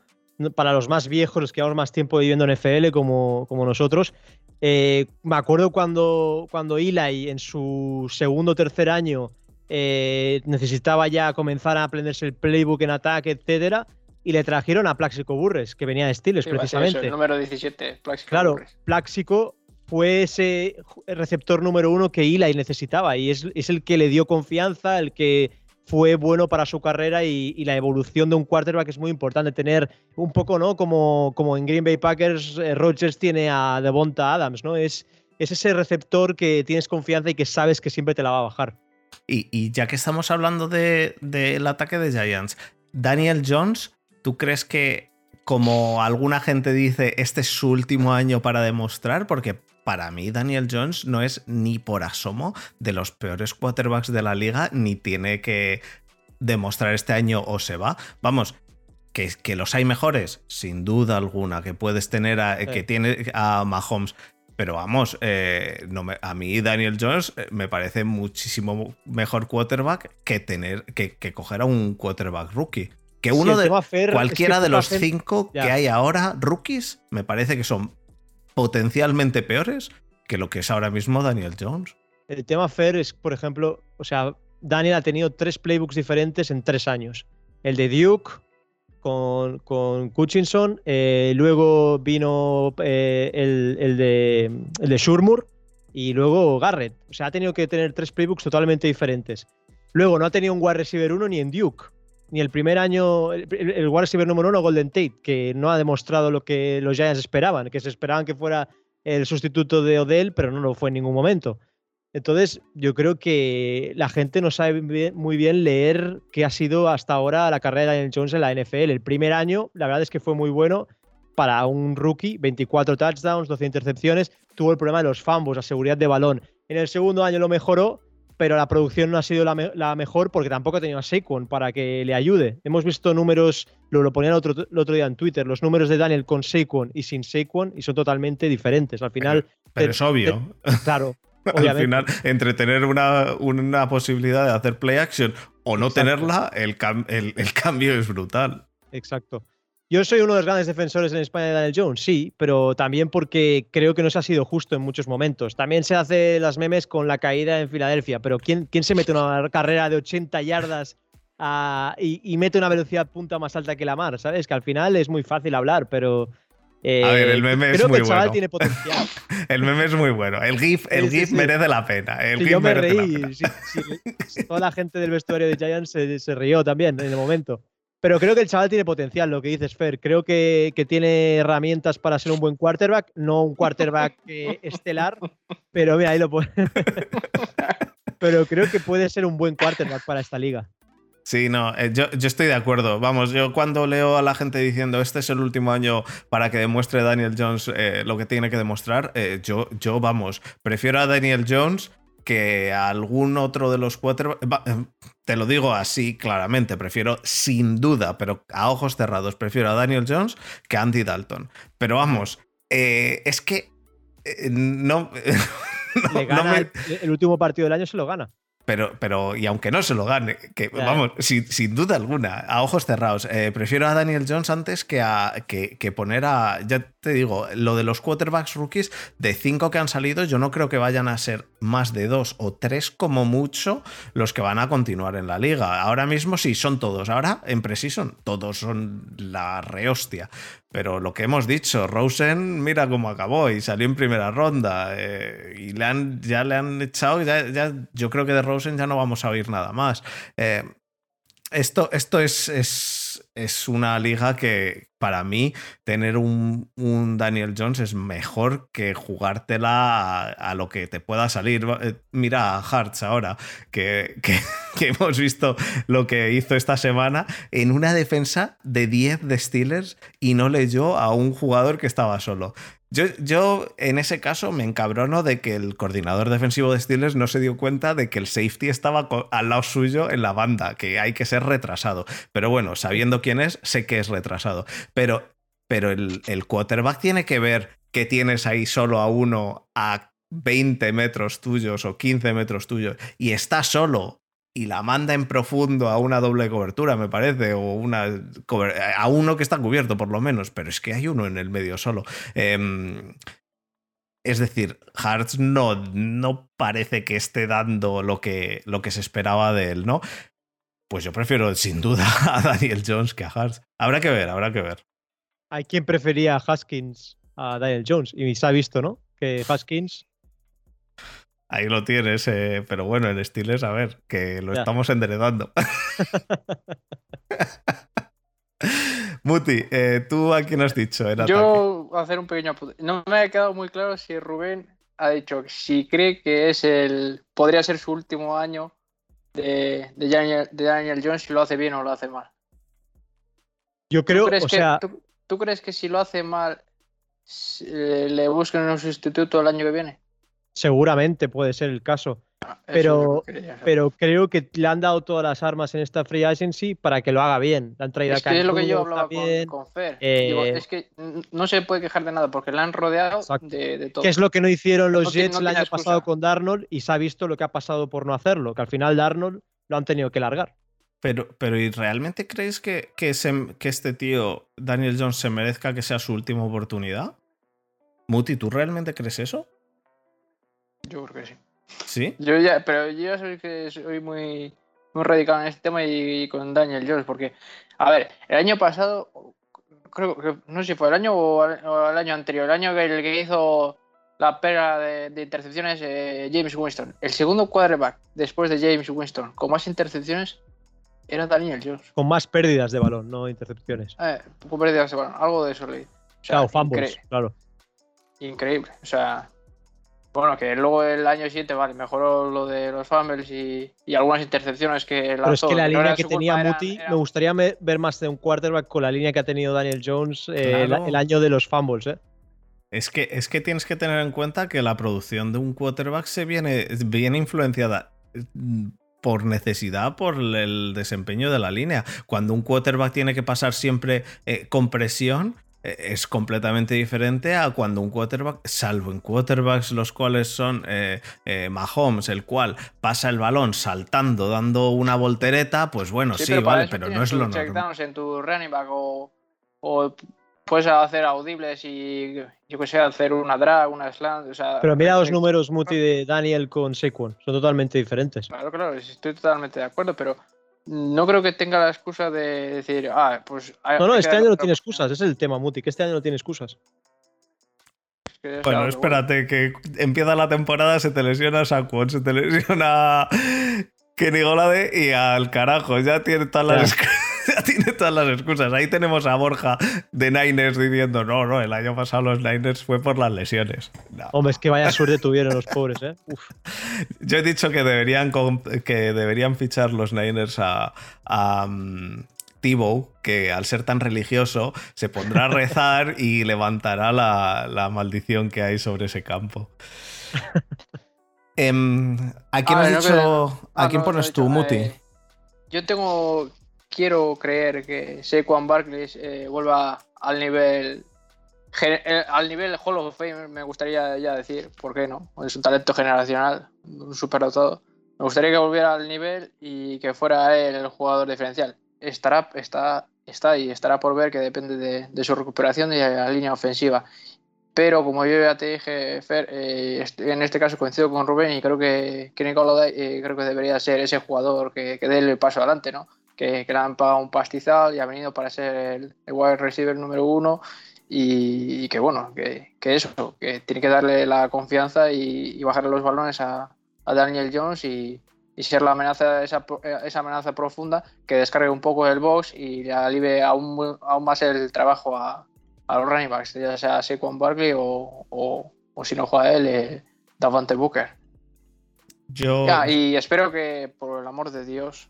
para los más viejos, los que llevamos más tiempo viviendo en FL como, como nosotros. Eh, me acuerdo cuando, cuando Eli en su segundo o tercer año eh, necesitaba ya comenzar a aprenderse el playbook en ataque, etcétera, y le trajeron a Plaxico Burres, que venía de Steelers precisamente. el número 17, Plaxico Claro, Plaxico fue ese receptor número uno que Eli necesitaba y es, el que le dio confianza, el que fue bueno para su carrera y, la evolución de un quarterback es muy importante. Tener un poco, ¿no? Como, como en Green Bay Packers, eh, Rodgers tiene a Devonta Adams, ¿no? Es, es ese receptor que tienes confianza y que sabes que siempre te la va a bajar. Y, ya que estamos hablando del de, ataque de Giants, Daniel Jones, ¿tú crees que como alguna gente dice, este es su último año para demostrar, porque para mí Daniel Jones no es ni por asomo de los peores quarterbacks de la liga, ni tiene que demostrar este año o se va. Vamos, que, que los hay mejores, sin duda alguna, que puedes tener a, que tiene a Mahomes. Pero vamos, eh, no a mí Daniel Jones eh, me parece muchísimo mejor quarterback que tener que, coger a un quarterback rookie. Que uno de cualquiera de los cinco que hay ahora, rookies, me parece que son potencialmente peores que lo que es ahora mismo Daniel Jones. El tema Fer es, por ejemplo, o sea, Daniel ha tenido tres playbooks diferentes en tres años. El de Duke con, con Hutchinson, eh, luego vino eh, el, de, el de Shurmur y luego Garrett. O sea, ha tenido que tener tres playbooks totalmente diferentes. Luego no ha tenido un wide receiver 1 ni en Duke. Ni el primer año, el, el wide receiver número uno, Golden Tate, que no ha demostrado lo que los Giants esperaban, que se esperaban que fuera el sustituto de Odell, pero no lo fue en ningún momento. Entonces, yo creo que la gente no sabe muy bien leer qué ha sido hasta ahora la carrera de Daniel Jones en la NFL. El primer año, la verdad es que fue muy bueno para un rookie, 24 touchdowns, 12 intercepciones, tuvo el problema de los fumbles, la seguridad de balón. En el segundo año lo mejoró, pero la producción no ha sido la, mejor porque tampoco ha tenido a Saquon para que le ayude. Hemos visto números, lo, lo ponían el otro, el otro, día en Twitter, los números de Daniel con Saquon y sin Saquon y son totalmente diferentes. Al final... Pero, es obvio. claro. Al final, entre tener una, una, posibilidad de hacer play action o no tenerla, el, el cambio es brutal. Exacto. Yo soy uno de los grandes defensores en España de Daniel Jones, sí, pero también porque creo que no se ha sido justo en muchos momentos. También se hace las memes con la caída en Filadelfia, pero ¿quién, quién se mete una carrera de 80 yardas y, mete una velocidad punta más alta que la mar? ¿Sabes? Que al final es muy fácil hablar, pero. Eh, a ver, el meme es muy el chaval tiene potencial. el meme es muy bueno. El GIF, el GIF merece la pena. El GIF yo me merece reí. La pena. toda la gente del vestuario de Giants se, se rió también en el momento. Pero creo que el chaval tiene potencial, lo que dices, Fer. Creo que, tiene herramientas para ser un buen quarterback, no un quarterback eh, estelar, pero mira, ahí lo pone. pero creo que puede ser un buen quarterback para esta liga. Sí, no, eh, yo, estoy de acuerdo. Vamos, yo cuando leo a la gente diciendo este es el último año para que demuestre Daniel Jones eh, lo que tiene que demostrar, yo, yo, vamos, prefiero a Daniel Jones que algún otro de los cuatro. Eh, te lo digo así claramente, prefiero sin duda, pero a ojos cerrados, prefiero a Daniel Jones que a Andy Dalton. Pero vamos, eh, es que eh, no, el último partido del año se lo gana. Pero, pero, y aunque no se lo gane, que vamos, sin, duda alguna, a ojos cerrados, eh, prefiero a Daniel Jones antes que, a, que, poner a. Ya te digo, lo de los quarterbacks rookies, de cinco que han salido, yo no creo que vayan a ser más de dos o tres como mucho los que van a continuar en la liga. Ahora mismo sí, son todos. Ahora en Precision, todos son la rehostia. Pero lo que hemos dicho, Rosen, mira cómo acabó y salió en primera ronda. Eh, y le han, ya le han echado, ya, yo creo que de Rosen ya no vamos a oír nada más. Eh, esto, esto es, es, es, una liga que para mí tener un, un Daniel Jones es mejor que jugártela a, lo que te pueda salir. Eh, mira a Hartz ahora, que, que, que, hemos visto lo que hizo esta semana en una defensa de 10 de Steelers y no leyó a un jugador que estaba solo. Yo, en ese caso me encabrono de que el coordinador defensivo de Steelers no se dio cuenta de que el safety estaba al lado suyo en la banda, que hay que ser retrasado. Pero bueno, sabiendo quién es, sé que es retrasado. Pero, pero el, el quarterback tiene que ver que tienes ahí solo a uno a 20 metros tuyos o 15 metros tuyos y está solo y la manda en profundo a una doble cobertura, me parece, o una a uno que está cubierto por lo menos, pero es que hay uno en el medio solo. Em, es decir, Hearts no, no parece que esté dando lo que, lo que se esperaba de él, ¿no? Pues yo prefiero sin duda a Daniel Jones que a Hearts. Habrá que ver, habrá que ver. Hay quien prefería a Haskins a Daniel Jones y se ha visto, ¿no? Que Haskins Ahí lo tienes, eh, pero bueno, el Steelers, a ver, que lo estamos enderezando. Muti, eh, ¿tú a quién has dicho? Yo voy a hacer un pequeño No me ha quedado muy claro si Rubén ha dicho si cree que es el. podría ser su último año de, Daniel, de Daniel Jones, si lo hace bien o lo hace mal. Yo creo, o sea... ¿tú, crees que si lo hace mal le busquen un sustituto el año que viene? Seguramente puede ser el caso. Ah, pero, pero creo que le han dado todas las armas en esta free agency para que lo haga bien. Le han traído es que es lo que yo hablaba con, con, Fer. Eh, es que no se puede quejar de nada porque le han rodeado de, todo. Que es lo que no hicieron los Jets el año pasado con Darnold y se ha visto lo que ha pasado por no hacerlo. Que al final Darnold lo han tenido que largar. Pero, pero ¿y realmente crees que, que, que este tío, Daniel Jones, se merezca que sea su última oportunidad? Muti, ¿tú realmente crees eso? Yo creo que sí. ¿Sí? Yo ya, pero yo soy que soy muy, muy radical en este tema y, con Daniel Jones, porque, a ver, el año pasado, creo que no sé si fue el año o el, año anterior, el año que el que hizo la pega de, intercepciones eh, James Winston. El segundo quarterback después de James Winston con más intercepciones era Daniel Jones. Con más pérdidas de balón, no intercepciones. Eh, con pérdidas de balón, algo de eso leí. O claro, claro. Increíble. O sea, Bueno, que luego el año siguiente, vale, mejoró lo de los fumbles y, y algunas intercepciones que lanzó. Pero es que la línea que tenía Muti, me gustaría ver más de un quarterback con la línea que ha tenido Daniel Jones eh, el, año de los fumbles, ¿eh? Es que, es que tienes que tener en cuenta que la producción de un quarterback se viene, viene influenciada mm, por necesidad, por el desempeño de la línea. Cuando un quarterback tiene que pasar siempre eh, con presión, eh, es completamente diferente a cuando un quarterback, salvo en quarterbacks los cuales son eh, eh, Mahomes, el cual pasa el balón saltando, dando una voltereta, pues bueno, sí, vale, pero no es lo normal. en tu running back o, puedes hacer audibles y yo que sé, hacer una drag, una slant. pero mira los números Muti de Daniel con Saquon, son totalmente diferentes. Claro, claro, estoy totalmente de acuerdo, pero no creo que tenga la excusa de decir, ah, pues. No, no, este año no tiene excusas, es el tema, Muti, que este año no tiene excusas. bueno, espérate, que empieza la temporada, se te lesiona Saquon, se te lesiona Kenny Golade y al carajo, ya tiene todas las tiene todas las excusas. Ahí tenemos a Borja de Niners diciendo, no, no, el año pasado los Niners fue por las lesiones. Hombre, es que vaya suerte tuvieron los pobres, ¿eh? Yo he dicho que deberían, que deberían fichar los Niners a, a um, que al ser tan religioso se pondrá a rezar y levantará la, maldición que hay sobre ese campo. Em, ¿A quién has dicho? ¿A ah, quién pones tú, Muti? Eh, yo tengo quiero creer que Saquon Barkley eh, vuelva al nivel eh, al nivel Hall of Fame me gustaría ya decir, ¿por qué no? Es un talento generacional, un todo. Me gustaría que volviera al nivel y que fuera él el jugador diferencial. Estará, está, está y estará por ver que depende de, su recuperación y la línea ofensiva. Pero como yo ya te dije, Fer, eh, en este caso coincido con Rubén y creo que, que creo que debería ser ese jugador que, que dé el paso adelante, ¿no? Que, le han pagado un pastizal y ha venido para ser el, wide receiver número uno y, que bueno, que, eso, que tiene que darle la confianza y, bajarle los balones a, Daniel Jones y, ser la amenaza, esa, esa amenaza profunda que descargue un poco el box y le alivie aún, aún más el trabajo a, los running backs, ya sea Saquon Barkley o, o, si no juega él, eh, Davante Booker. Yo... y espero que, por el amor de Dios,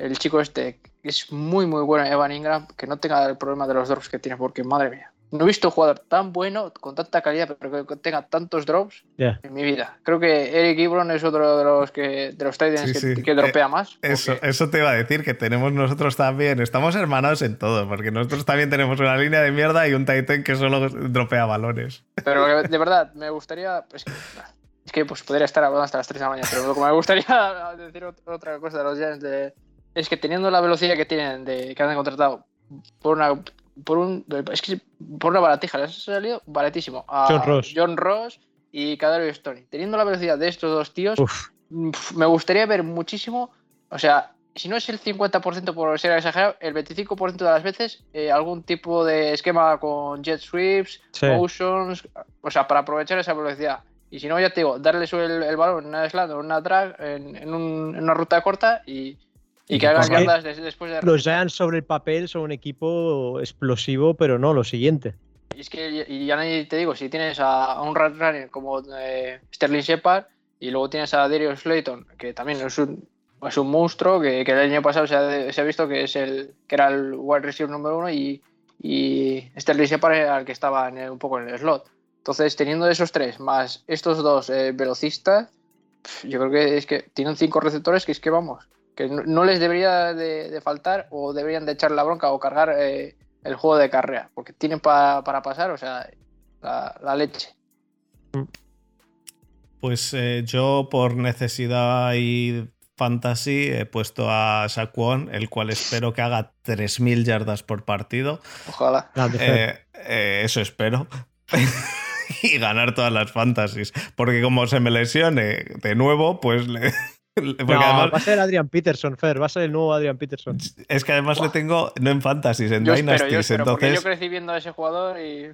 el chico este es muy muy bueno, Evan Ingram, que no tenga el problema de los drops que tiene, porque madre mía. No he visto un jugador tan bueno, con tanta calidad, pero que tenga tantos drops en mi vida. Creo que Eric Ibron es otro de los que de los Titans que, dropea eh, más. Eso, eso te iba a decir, que tenemos nosotros también, estamos hermanados en todo, porque nosotros también tenemos una línea de mierda y un Titan que solo dropea balones. Pero de verdad, me gustaría. Es que, es que pues podría estar hablando hasta las 3 de la mañana, pero me gustaría decir otra cosa de los Giants de es que teniendo la velocidad que tienen, de, que han contratado por una por un es que por una baratija les ha salido baratísimo a John Ross, John Ross y Cadario Stone. Teniendo la velocidad de estos dos tíos, me gustaría ver muchísimo, o sea, si no es el 50% por ser exagerado, el 25% de las veces eh, algún tipo de esquema con jet sweeps, motions, o sea, para aprovechar esa velocidad. Y si no, ya te digo, darle el, el balón en una slant o en una drag, en, en una ruta corta y, y que hagan yardas después de. Los Giants sobre el papel son un equipo explosivo, pero no lo siguiente. Y es que, y ya te digo, si tienes a, un Rat Runner como eh, Sterling Shepard y luego tienes a Darius Slayton, que también es un, es un monstruo, que, el año pasado se ha, visto que es el que era el wide receiver número uno y, y Sterling Shepard era el que estaba un poco en el slot. Entonces, teniendo esos tres más estos dos eh, velocistas, yo creo que es que tienen cinco receptores que es que vamos que no, les debería de, faltar o deberían de echar la bronca o cargar eh, el juego de carrera, porque tienen para pasar, o sea, la, leche. Pues eh, yo por necesidad y fantasy he puesto a Saquon, el cual espero que haga 3.000 yardas por partido. Ojalá. Eh, eso espero. y ganar todas las fantasies. Porque como se me lesione de nuevo, pues le, va a ser Adrian Peterson, Fer, va a ser el nuevo Adrian Peterson. Es que además le tengo, no en Fantasies, en Dynasties. entonces... yo crecí viendo a ese jugador y.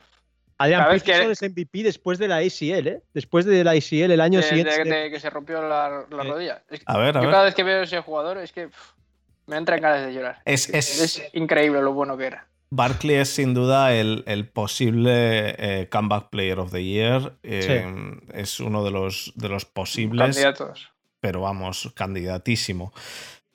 Adrian Peterson es MVP después de la ACL, ¿eh? Después de la ACL el año siguiente. De, que se rompió la, rodilla. a ver, a yo cada vez que veo a ese jugador es que me entra en ganas de llorar. Es, es, increíble lo bueno que era. Barkley es sin duda el, posible eh, comeback player of the year. Eh, es uno de los, de los posibles. Candidatos. Pero vamos, candidatísimo.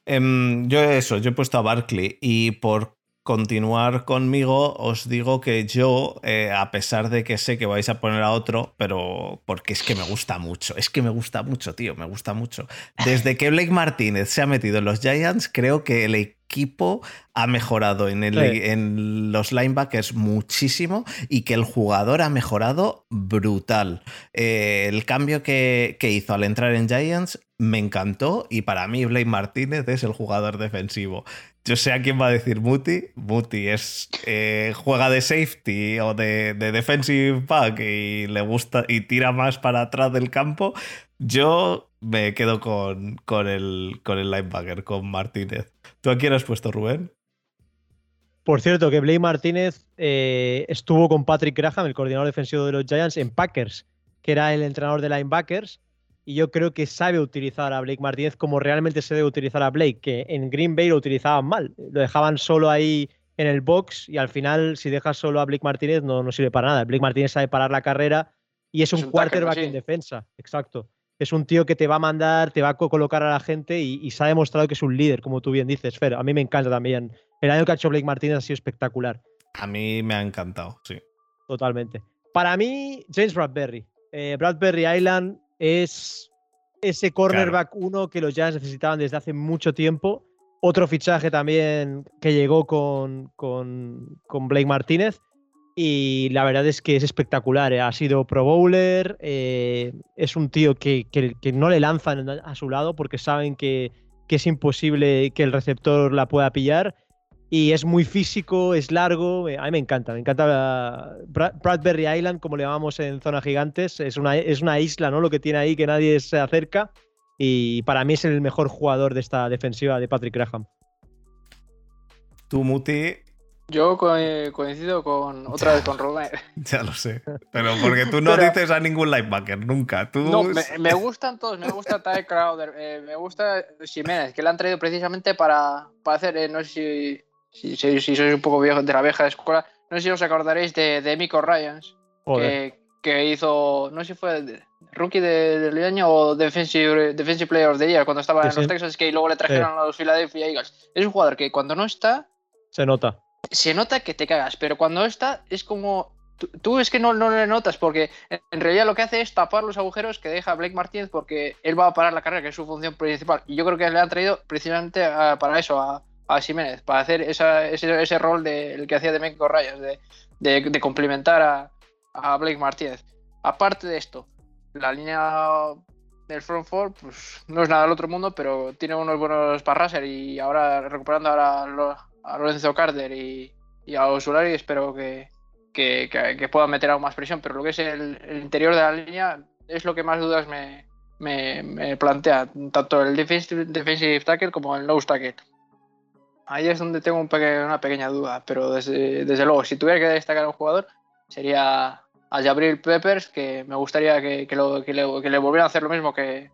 Em, yo eso, yo he puesto a Barkley y por continuar conmigo, os digo que yo, eh, a pesar de que sé que vais a poner a otro, pero porque es que me gusta mucho, es que me gusta mucho, tío, me gusta mucho. Desde que Blake Martínez se ha metido en los Giants, creo que el equipo ha mejorado en, el, en los linebackers muchísimo y que el jugador ha mejorado brutal. Eh, el cambio que, que hizo al entrar en Giants me encantó y para mí Blake Martínez es el jugador defensivo. Yo sé a quién va a decir Muti. Muti es eh, juega de safety o de, defensive back y le gusta y tira más para atrás del campo. Yo me quedo con, con, el, con el linebacker, con Martínez. ¿Tú a quién has puesto, Rubén? Por cierto, que Blake Martínez eh, estuvo con Patrick Graham, el coordinador defensivo de los Giants, en Packers, que era el entrenador de linebackers y yo creo que sabe utilizar a Blake Martínez como realmente se debe utilizar a Blake, que en Green Bay lo utilizaban mal, lo dejaban solo ahí en el box y al final si dejas solo a Blake Martínez no, no sirve para nada. Blake Martínez sabe parar la carrera y es, un, quarterback en defensa, exacto. Es un tío que te va a mandar, te va a colocar a la gente y, se ha demostrado que es un líder, como tú bien dices, Fer. A mí me encanta también. El año que ha hecho Blake Martínez ha sido espectacular. A mí me ha encantado, sí. Totalmente. Para mí, James Bradbury. Eh, Bradbury Island es ese cornerback 1 que los Giants necesitaban desde hace mucho tiempo. Otro fichaje también que llegó con, con, Blake Martínez. Y la verdad es que es espectacular. ¿eh? Ha sido Pro Bowler. Eh, es un tío que, no le lanzan a su lado porque saben que, que es imposible que el receptor la pueda pillar y es muy físico, es largo, a mí me encanta, me encanta Bradbury Island, como le llamamos en Zona Gigantes, es una, es una isla, ¿no? Lo que tiene ahí que nadie se acerca y para mí es el mejor jugador de esta defensiva de Patrick Graham. Tú, Muti. Yo coincido con otra vez con Rubén. Ya lo sé. Pero porque tú no dices a ningún linebacker, nunca. Tú... No, me, gustan todos. Me gusta Ty Crowder, eh, me gusta Jiménez, que le han traído precisamente para, para hacer, eh, no sé si si, si, sois un poco viejo de la vieja escuela, no sé si os acordaréis de, de Miko Ryans, que, hizo, no sé si fue rookie del año o defensive, defensive Player of the Year cuando estaba en los Texas, que luego le trajeron a los Philadelphia Eagles. Es un jugador que cuando no está... Se nota. Se nota que te cagas, pero cuando está es como... Tú, es que no, no le notas porque en realidad lo que hace es tapar los agujeros que deja Blake Martínez porque él va a parar la carrera, que es su función principal. Y yo creo que le han traído precisamente para eso, a, a Jiménez, para hacer ese, rol del que hacía de México Rayas, de, de, complementar a, a, Blake Martínez. Aparte de esto, la línea del front four pues, no es nada del otro mundo, pero tiene unos buenos parraser y ahora recuperando ahora a Lorenzo Carter y, a Osulari espero que, que, que, puedan meter aún más presión, pero lo que es el, interior de la línea es lo que más dudas me, me, plantea, tanto el defensive, defensive tackle como el nose tackle ahí es donde tengo una pequeña duda, pero desde, luego, si tuviera que destacar un jugador, sería a Jabril Peppers, que me gustaría que, le, volvieran a hacer lo mismo que,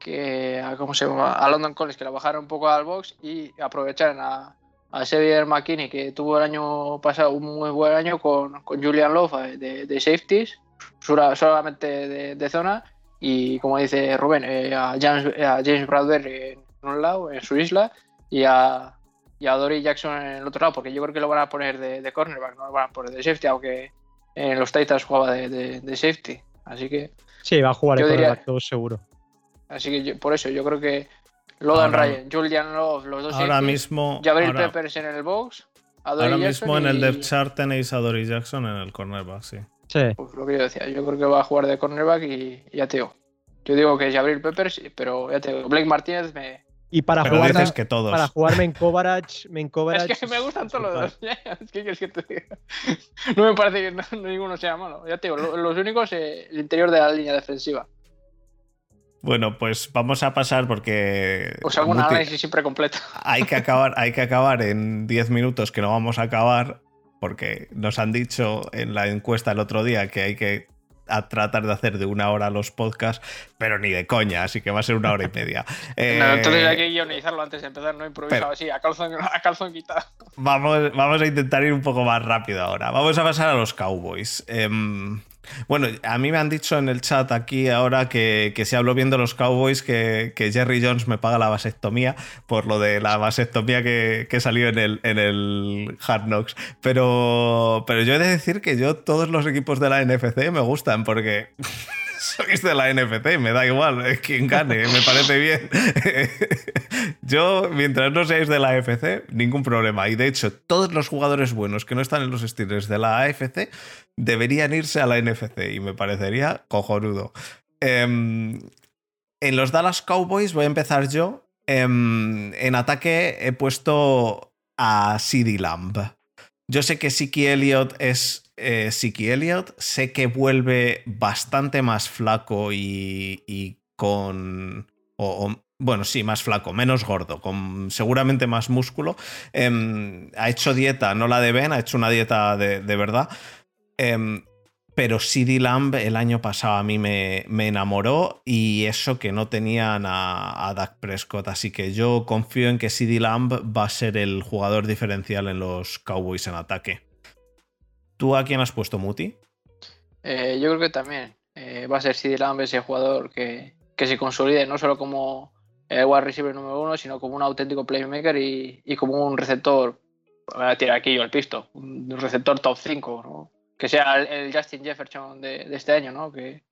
que a, ¿cómo se llama? a London College, que la bajaran un poco al box y aprovecharan a, a Xavier McKinney, que tuvo el año pasado un muy buen año con, Julian Love eh, de, safeties, solamente de, zona, y como dice Rubén, eh, a, James, a James Bradbury en un lado, en su isla, y a, y a Dory Jackson en el otro lado, porque yo creo que lo van a poner de, cornerback, no lo van a poner de safety, aunque en los Titans jugaba de, de, safety. Así que. Sí, va a jugar de cornerback, todo seguro. Así que por eso yo creo que Logan Ryan, Julian Love, los dos. Ahora mismo. Jabril Peppers en el box. ahora mismo en el depth chart tenéis a Dory Jackson en el cornerback, sí. Sí. Pues lo que yo decía, yo creo que va a jugar de cornerback y, ya te digo. Yo digo que Jabril Peppers, pero ya te digo, Blake Martínez me, y para, jugar, que todos. para jugarme en Coverage, en Coverage. Es que me gustan todos los dos. Es que, es que te diga. No me parece que ninguno sea malo. Ya te digo, los únicos, eh, el interior de la línea defensiva. Bueno, pues vamos a pasar porque. Pues hago un análisis siempre completo. Hay que acabar, hay que acabar en 10 minutos, que no vamos a acabar, porque nos han dicho en la encuesta el otro día que hay que a tratar de hacer de una hora los podcasts, pero ni de coña, así que va a ser una hora y media. no, entonces hay que guionizarlo antes de empezar, no improvisado así, a calzón, a calzón quitado. Vamos, vamos a intentar ir un poco más rápido ahora. Vamos a pasar a los Cowboys. Eh, bueno, a mí me han dicho en el chat aquí ahora que, que si hablo bien de los Cowboys, que, Jerry Jones me paga la vasectomía por lo de la vasectomía que, salió en el, en el Hard Knocks. Pero, pero yo he de decir que yo todos los equipos de la NFC me gustan porque sois de la NFC, me da igual eh, quien gane, me parece bien. Yo, mientras no seáis de la AFC, ningún problema. Y de hecho, todos los jugadores buenos que no están en los Steelers de la AFC deberían irse a la NFC y me parecería cojonudo. Em, en los Dallas Cowboys voy a empezar yo. Em, en ataque he puesto a CD Lamb. Yo sé que Siki Elliott es eh, Siki Elliott. Sé que vuelve bastante más flaco y, con. O, bueno, sí, más flaco, menos gordo, con seguramente más músculo. Em, ha hecho dieta, no la de Ben, ha hecho una dieta de, verdad. Em, pero CD Lamb el año pasado a mí me, me enamoró y eso que no tenían a, a Dak Prescott. Así que yo confío en que CD Lamb va a ser el jugador diferencial en los Cowboys en ataque. ¿Tú a quién has puesto, Muti? Eh, yo creo que también eh, va a ser CD Lamb ese jugador que, se consolide no solo como el wide receiver número uno, sino como un auténtico playmaker y, como un receptor, voy a tirar aquí yo el pisto, un receptor top 5, ¿no? que sea el, Justin Jefferson de, este año, ¿no? Que,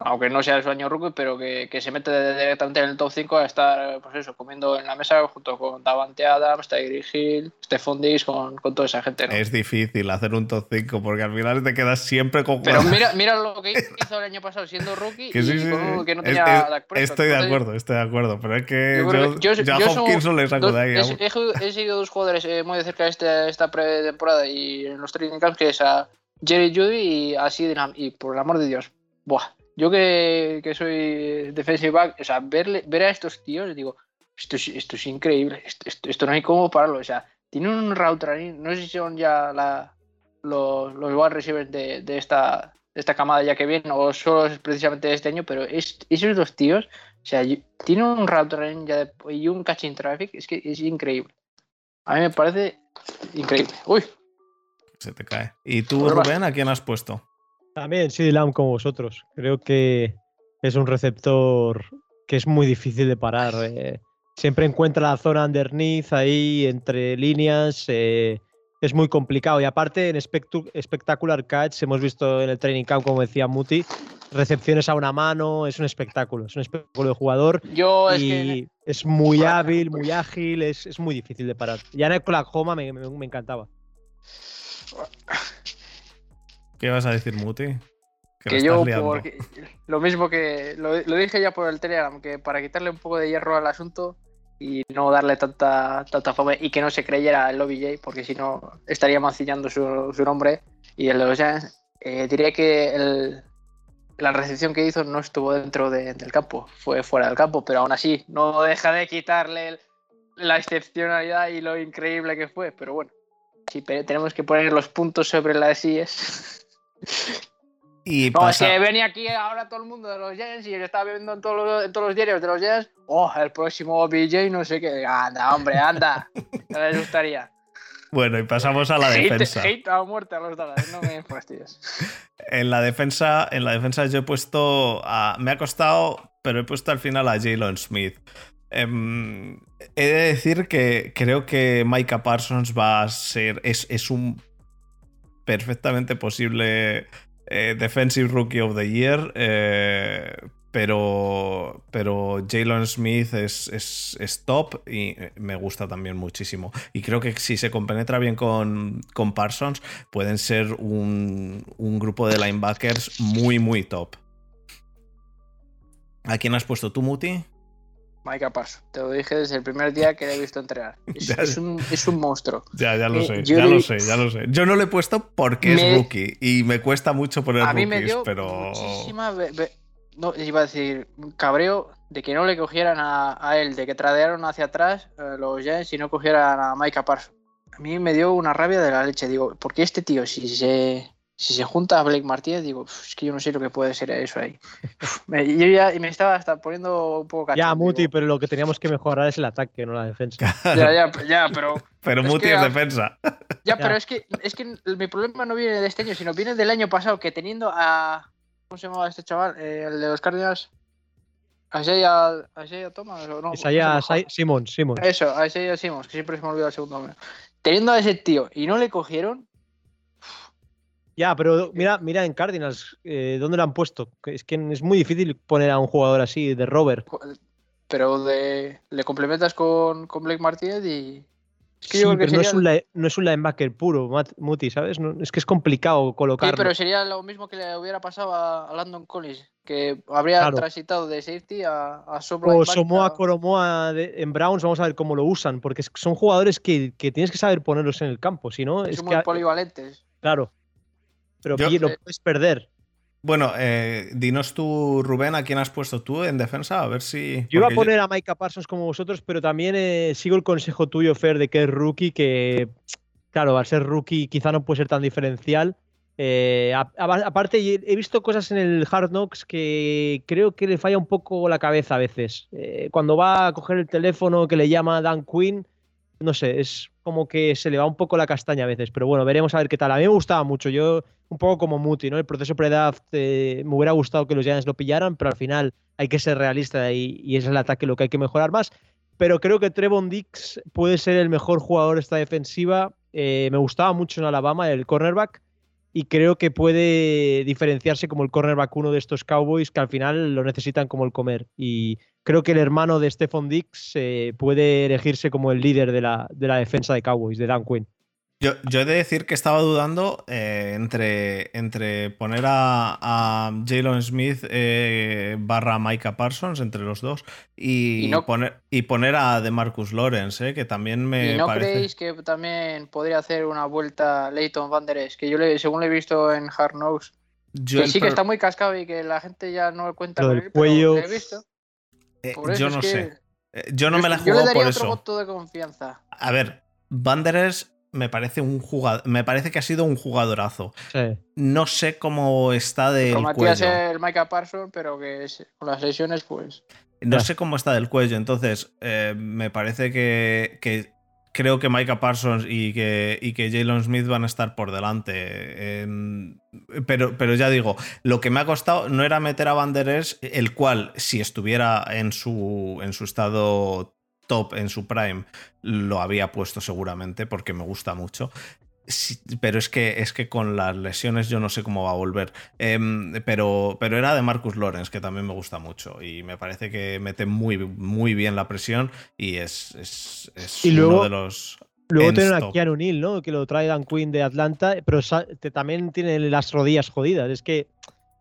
aunque no sea su año rookie, pero que, se mete directamente en el top 5 a estar, pues eso, comiendo en la mesa junto con Davante Adams, Tyree Hill, Stephon Diggs, con, con, toda esa gente. Es difícil hacer un top 5 porque al final te quedas siempre con Pero mira, mira lo que hizo el año pasado siendo rookie que, y Con, que no tenía Estoy de acuerdo, estoy de acuerdo, pero es que yo, yo, a Hopkinson le saco de ahí. He, seguido dos jugadores eh, muy de cerca este, esta pretemporada y en los training camps, que es a Jerry Judy y a Sidney, y por el amor de Dios, buah yo que, soy defensive back, o sea, verle, ver a estos tíos, digo, esto es, esto es increíble, esto, no hay cómo pararlo. O sea, tienen un route running, no sé si son ya la, los, los wide receivers de, de, esta, esta camada ya que viene, o solo es precisamente de este año, pero esos dos tíos, o sea, tienen un route running ya y un catching traffic, es que es increíble. A mí me parece increíble. Uy. Se te cae. ¿Y tú, Rubén, a quién has puesto? También sí, Lamb como vosotros. Creo que es un receptor que es muy difícil de parar. Eh. siempre encuentra la zona underneath ahí, entre líneas. Eh, es muy complicado. Y aparte, en Spectacular Catch, hemos visto en el training camp, como decía Muti, recepciones a una mano, es un espectáculo. Es un espectáculo de jugador. Yo es y es muy hábil, muy ágil, es, muy difícil de parar. Ya en Oklahoma me, me, me encantaba. ¿Qué vas a decir, Muti? Que, yo, lo mismo que lo, dije ya por el Telegram, que para quitarle un poco de hierro al asunto y no darle tanta, tanta fome y que no se creyera el OBJ, porque si no estaría mancillando su, su nombre. Y el de los Giants, eh, diría que la recepción que hizo no estuvo dentro del campo, fue fuera del campo, pero aún así no deja de quitarle la excepcionalidad y lo increíble que fue. Pero bueno, si tenemos que poner los puntos sobre las IES. Y no, es que venía aquí ahora todo el mundo de los Giants y estaba viendo en todos los, en todos los diarios de los Giants. Oh, el próximo OBJ, no sé qué. Anda, hombre, anda. No les gustaría. Bueno, y pasamos a la defensa. Hate a muerte a los Dallas, no me fastidies. en la defensa, en la defensa yo he puesto a, me ha costado, pero he puesto al final a Jalen Smith. Em, he de decir que creo que Micah Parsons va a ser es, es un perfectamente posible eh, Defensive Rookie of the Year, eh, pero, pero Jalen Smith es, es, top y me gusta también muchísimo. Y creo que si se compenetra bien con, con Parsons, pueden ser un, un grupo de linebackers muy, muy top. ¿A quién has puesto tú, Muti? Mike Paso. Te lo dije desde el primer día que le he visto entrenar. Es, un, monstruo. Ya, ya lo eh, sé, ya lo sé, ya lo sé. Yo no le he puesto porque es rookie y me cuesta mucho poner a mí me dio pero. Muchísima. No, iba a decir, cabreo de que no le cogieran a, él, de que tradearon hacia atrás eh, los Giants y no cogieran a Mike Parsons. A mí me dio una rabia de la leche. Digo, ¿por qué este tío, si se si se junta a Blake Martínez, digo, es que yo no sé lo que puede ser eso ahí. me, yo ya y me estaba hasta poniendo un poco cachondo. Ya, Muti, pero lo que teníamos que mejorar es el ataque, no la defensa. ya, ya, ya, pero. Pero Muti es defensa. Ya, pero es que, es que mi problema no viene de este año, sino viene del año pasado, que teniendo a. ¿Cómo se llamaba este chaval? Eh, el de los Cardinals. Isaiah, Isaiah Thomas o no. Isaiah Simmons, Simmons. Eso, Isaiah Simmons, que siempre se me olvida el segundo nombre. Teniendo a ese tío y no le cogieron, ya, pero mira, mira en Cardinals, eh, ¿dónde lo han puesto? Es que es muy difícil poner a un jugador así, de Robert. Pero de, le complementas con, con Blake Martínez y. Es que sí, pero no, es un, no, es un, linebacker puro, Muti, ¿sabes? es que es complicado colocarlo. Sí, pero sería lo mismo que le hubiera pasado a, Landon Collins, que habría transitado de safety a, a O Somoa Coromoa en Browns, vamos a ver cómo lo usan, porque son jugadores que, que tienes que saber ponerlos en el campo, si no. Es muy polivalentes. Claro, pero lo puedes perder. Bueno, eh, dinos tú, Rubén, ¿a quién has puesto tú en defensa? A ver si. Yo iba a poner a Micah Parsons como vosotros, pero también eh, sigo el consejo tuyo, Fer, de que es rookie, que, claro, al ser rookie quizá no puede ser tan diferencial. Eh, aparte, he visto cosas en el Hard Knocks que creo que le falla un poco la cabeza a veces. cuando va a coger el teléfono que le llama Dan Quinn, no sé, es como que se le va un poco la castaña a veces, pero bueno, veremos a ver qué tal. A mí me gustaba mucho, yo un poco como Muti, ¿no? El proceso pre-draft eh, me hubiera gustado que los Giants lo pillaran, pero al final hay que ser realista y, es el ataque lo que hay que mejorar más. Pero creo que Trevon Dix puede ser el mejor jugador de esta defensiva. Eh, me gustaba mucho en Alabama el cornerback y creo que puede diferenciarse como el cornerback uno de estos Cowboys que al final lo necesitan como el comer. Y creo que el hermano de Stephon Dix eh, puede elegirse como el líder de la, de la defensa de Cowboys, de Dan Quinn. Yo, he de decir que estaba dudando eh, entre, entre poner a, Jalen Smith eh, barra Micah Parsons, entre los dos, y, poner, y poner a DeMarcus Lawrence, que también me. ¿Y no creéis que también podría hacer una vuelta Leighton Van Der Que yo, le, según lo he visto en Hard Knocks, que sí que está muy cascado y que la gente ya no cuenta con él, cuello... pero he visto. Eh, yo no sé. Eh, yo no me la he jugado yo le daría por otro eso. voto de confianza. A ver, Banderes me parece un jugador, me parece que ha sido un jugadorazo. No sé cómo está del Como cuello. el Micah Parsons, pero que con las lesiones, pues. No sé cómo está del cuello, entonces eh, me parece que, que creo que Micah Parsons y que, y que Jalen Smith van a estar por delante. pero, pero ya digo, lo que me ha costado no era meter a Banderes, el cual, si estuviera en su, en su estado top, en su prime, lo había puesto seguramente, porque me gusta mucho pero es que, es que con las lesiones yo no sé cómo va a volver. Em, pero, pero era de Marcus Lawrence, que también me gusta mucho. Y me parece que mete muy, muy bien la presión y es, es, uno de los. Luego tienen a Keanu Neal, ¿no? Que lo trae Dan Quinn de Atlanta, pero también tiene las rodillas jodidas. Es que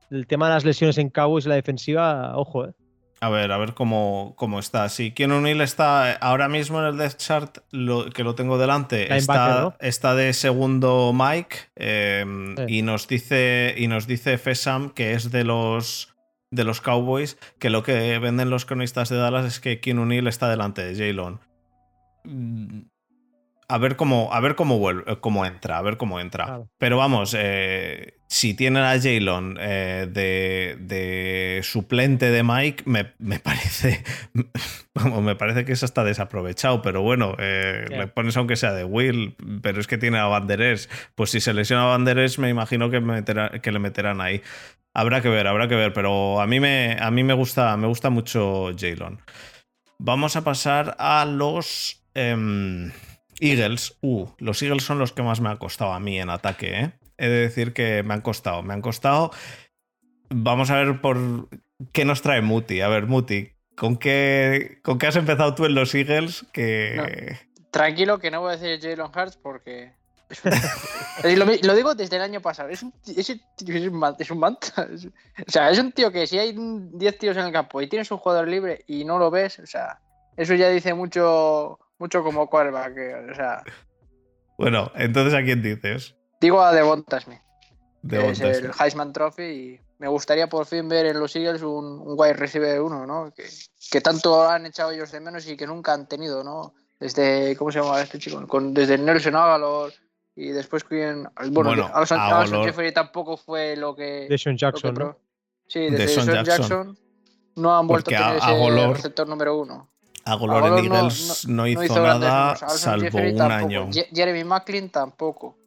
el tema de las lesiones en Cowboys y la defensiva, ojo, ¿eh? A ver, a ver cómo, cómo está. Si Keanu Neal está ahora mismo en el Death Chart, lo, que lo tengo delante, está, está, de segundo Mike em, y, nos dice, y nos dice Fesam que es de los, de los Cowboys, que lo que venden los cronistas de Dallas es que Keanu Neal está delante de Jalen a ver cómo, a ver cómo vuelve, cómo entra, a ver cómo entra. Pero vamos, eh, si tienen a Jalen eh, de, suplente de Mike, me, parece. Vamos, me parece que eso está desaprovechado. Pero bueno, eh, le pones aunque sea de Will, pero es que tiene a Banderes. Pues si se lesiona a Banderes, me imagino que, que le meterán ahí. Habrá que ver, habrá que ver. Pero a mí me, a mí me gusta, me gusta mucho Jalen. Vamos a pasar a los. Em, Eagles, uh, los Eagles son los que más me han costado a mí en ataque, ¿eh? He de decir que me han costado, me han costado. Vamos a ver por qué nos trae Muti. A ver, Muti, ¿con qué, ¿con qué has empezado tú en los Eagles? Que... tranquilo, que no voy a decir Jalen Hurts porque. lo, digo desde el año pasado. Es un, es, un, es un manta. o sea, es un tío que si hay 10 tíos en el campo y tienes un jugador libre y no lo ves, o sea, eso ya dice mucho mucho como quarterback. O sea. Bueno, entonces ¿a quién dices? Digo a Devonta Smith. Que es el Heisman Trophy y me gustaría por fin ver en los Eagles un, un wide receiver uno, ¿no? Que, que, tanto han echado ellos de menos y que nunca han tenido, ¿no? Desde, ¿cómo se llama este chico? Con, desde Nelson Avalor y después quién. Bueno, Bueno, Alonso, a Alonso olor- Jeffrey tampoco fue lo que. Deshaun que Jackson, pro- ¿no? Sí, desde Deshaun Deshaun Jackson. Jackson. no han vuelto a tener a- a ese receptor número uno. Agolor en no- Eagles no, hizo, nada salvo Jeffrey un tampoco. año. Je- Jeremy Macklin tampoco.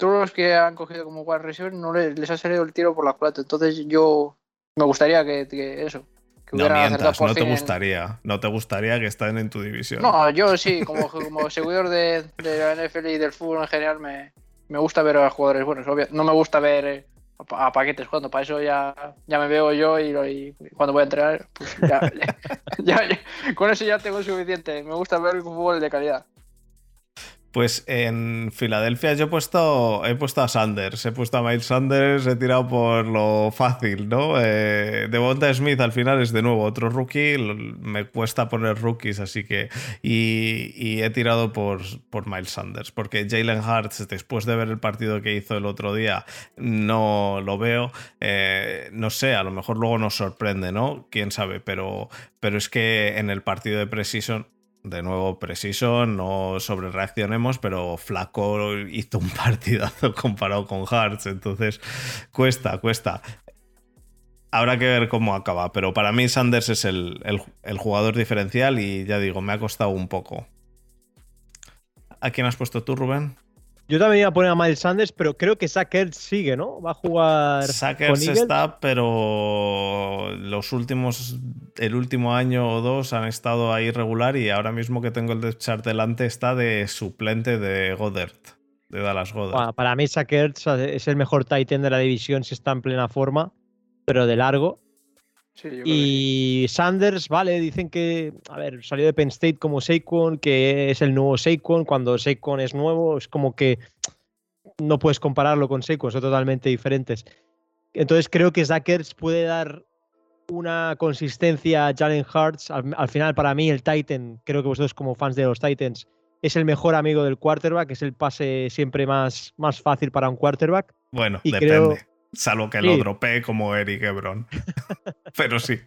Todos los que han cogido como wide receiver no les, les ha salido el tiro por la culata. Entonces yo me gustaría que, que eso. Que No mientas, te en- gustaría. No te gustaría que estén en tu división. No, yo sí, como, como seguidor de, de la NFL y del fútbol en general, me, me gusta ver a jugadores buenos. obvio- No me gusta ver eh, a, pa- a paquetes jugando, para eso ya, ya me veo yo y, cuando voy a entrenar, pues ya, ya- ya- ya- con eso ya tengo suficiente. Me gusta ver fútbol de calidad. Pues en Filadelfia yo he puesto, he puesto a Sanders, he puesto a Miles Sanders, he tirado por lo fácil, ¿no? Eh, Devonta Smith al final es de nuevo otro rookie, me cuesta poner rookies, así que... Y, he tirado por, por Miles Sanders, porque Jalen Hurts, después de ver el partido que hizo el otro día, no lo veo. Eh, no sé, a lo mejor luego nos sorprende, ¿no? Quién sabe, pero, pero es que en el partido de Precision de nuevo preciso, no sobre reaccionemos, pero Flaco hizo un partidazo comparado con Hearts, entonces cuesta, cuesta. Habrá que ver cómo acaba, pero para mí Sanders es el, el- el jugador diferencial y ya digo, me ha costado un poco. ¿A quién has puesto tú, Rubén? Yo también iba a poner a Miles Sanders, pero creo que Zach Ertz sigue, ¿no? Va a jugar Sackers está, pero los últimos, el último año o dos han estado ahí regular y ahora mismo que tengo el depth chart delante está de suplente de Goddard, de Dallas Goddard. Para mí Zach Ertz es el mejor tight end de la división si está en plena forma, pero de largo. Sí, yo creo que sí. Y Sanders, vale, dicen que, a ver, salió de Penn State como Saquon, que es el nuevo Saquon. Cuando Saquon es nuevo, es como que no puedes compararlo con Saquon, son totalmente diferentes. Entonces creo que Zachers puede dar una consistencia a Jalen Hurts. Al, al final, para mí, el Titan, creo que vosotros como fans de los Titans, es el mejor amigo del quarterback, es el pase siempre más, más fácil para un quarterback. Bueno, y depende. creo- Salvo que Sí. lo dropee como Eric Ebron. pero sí.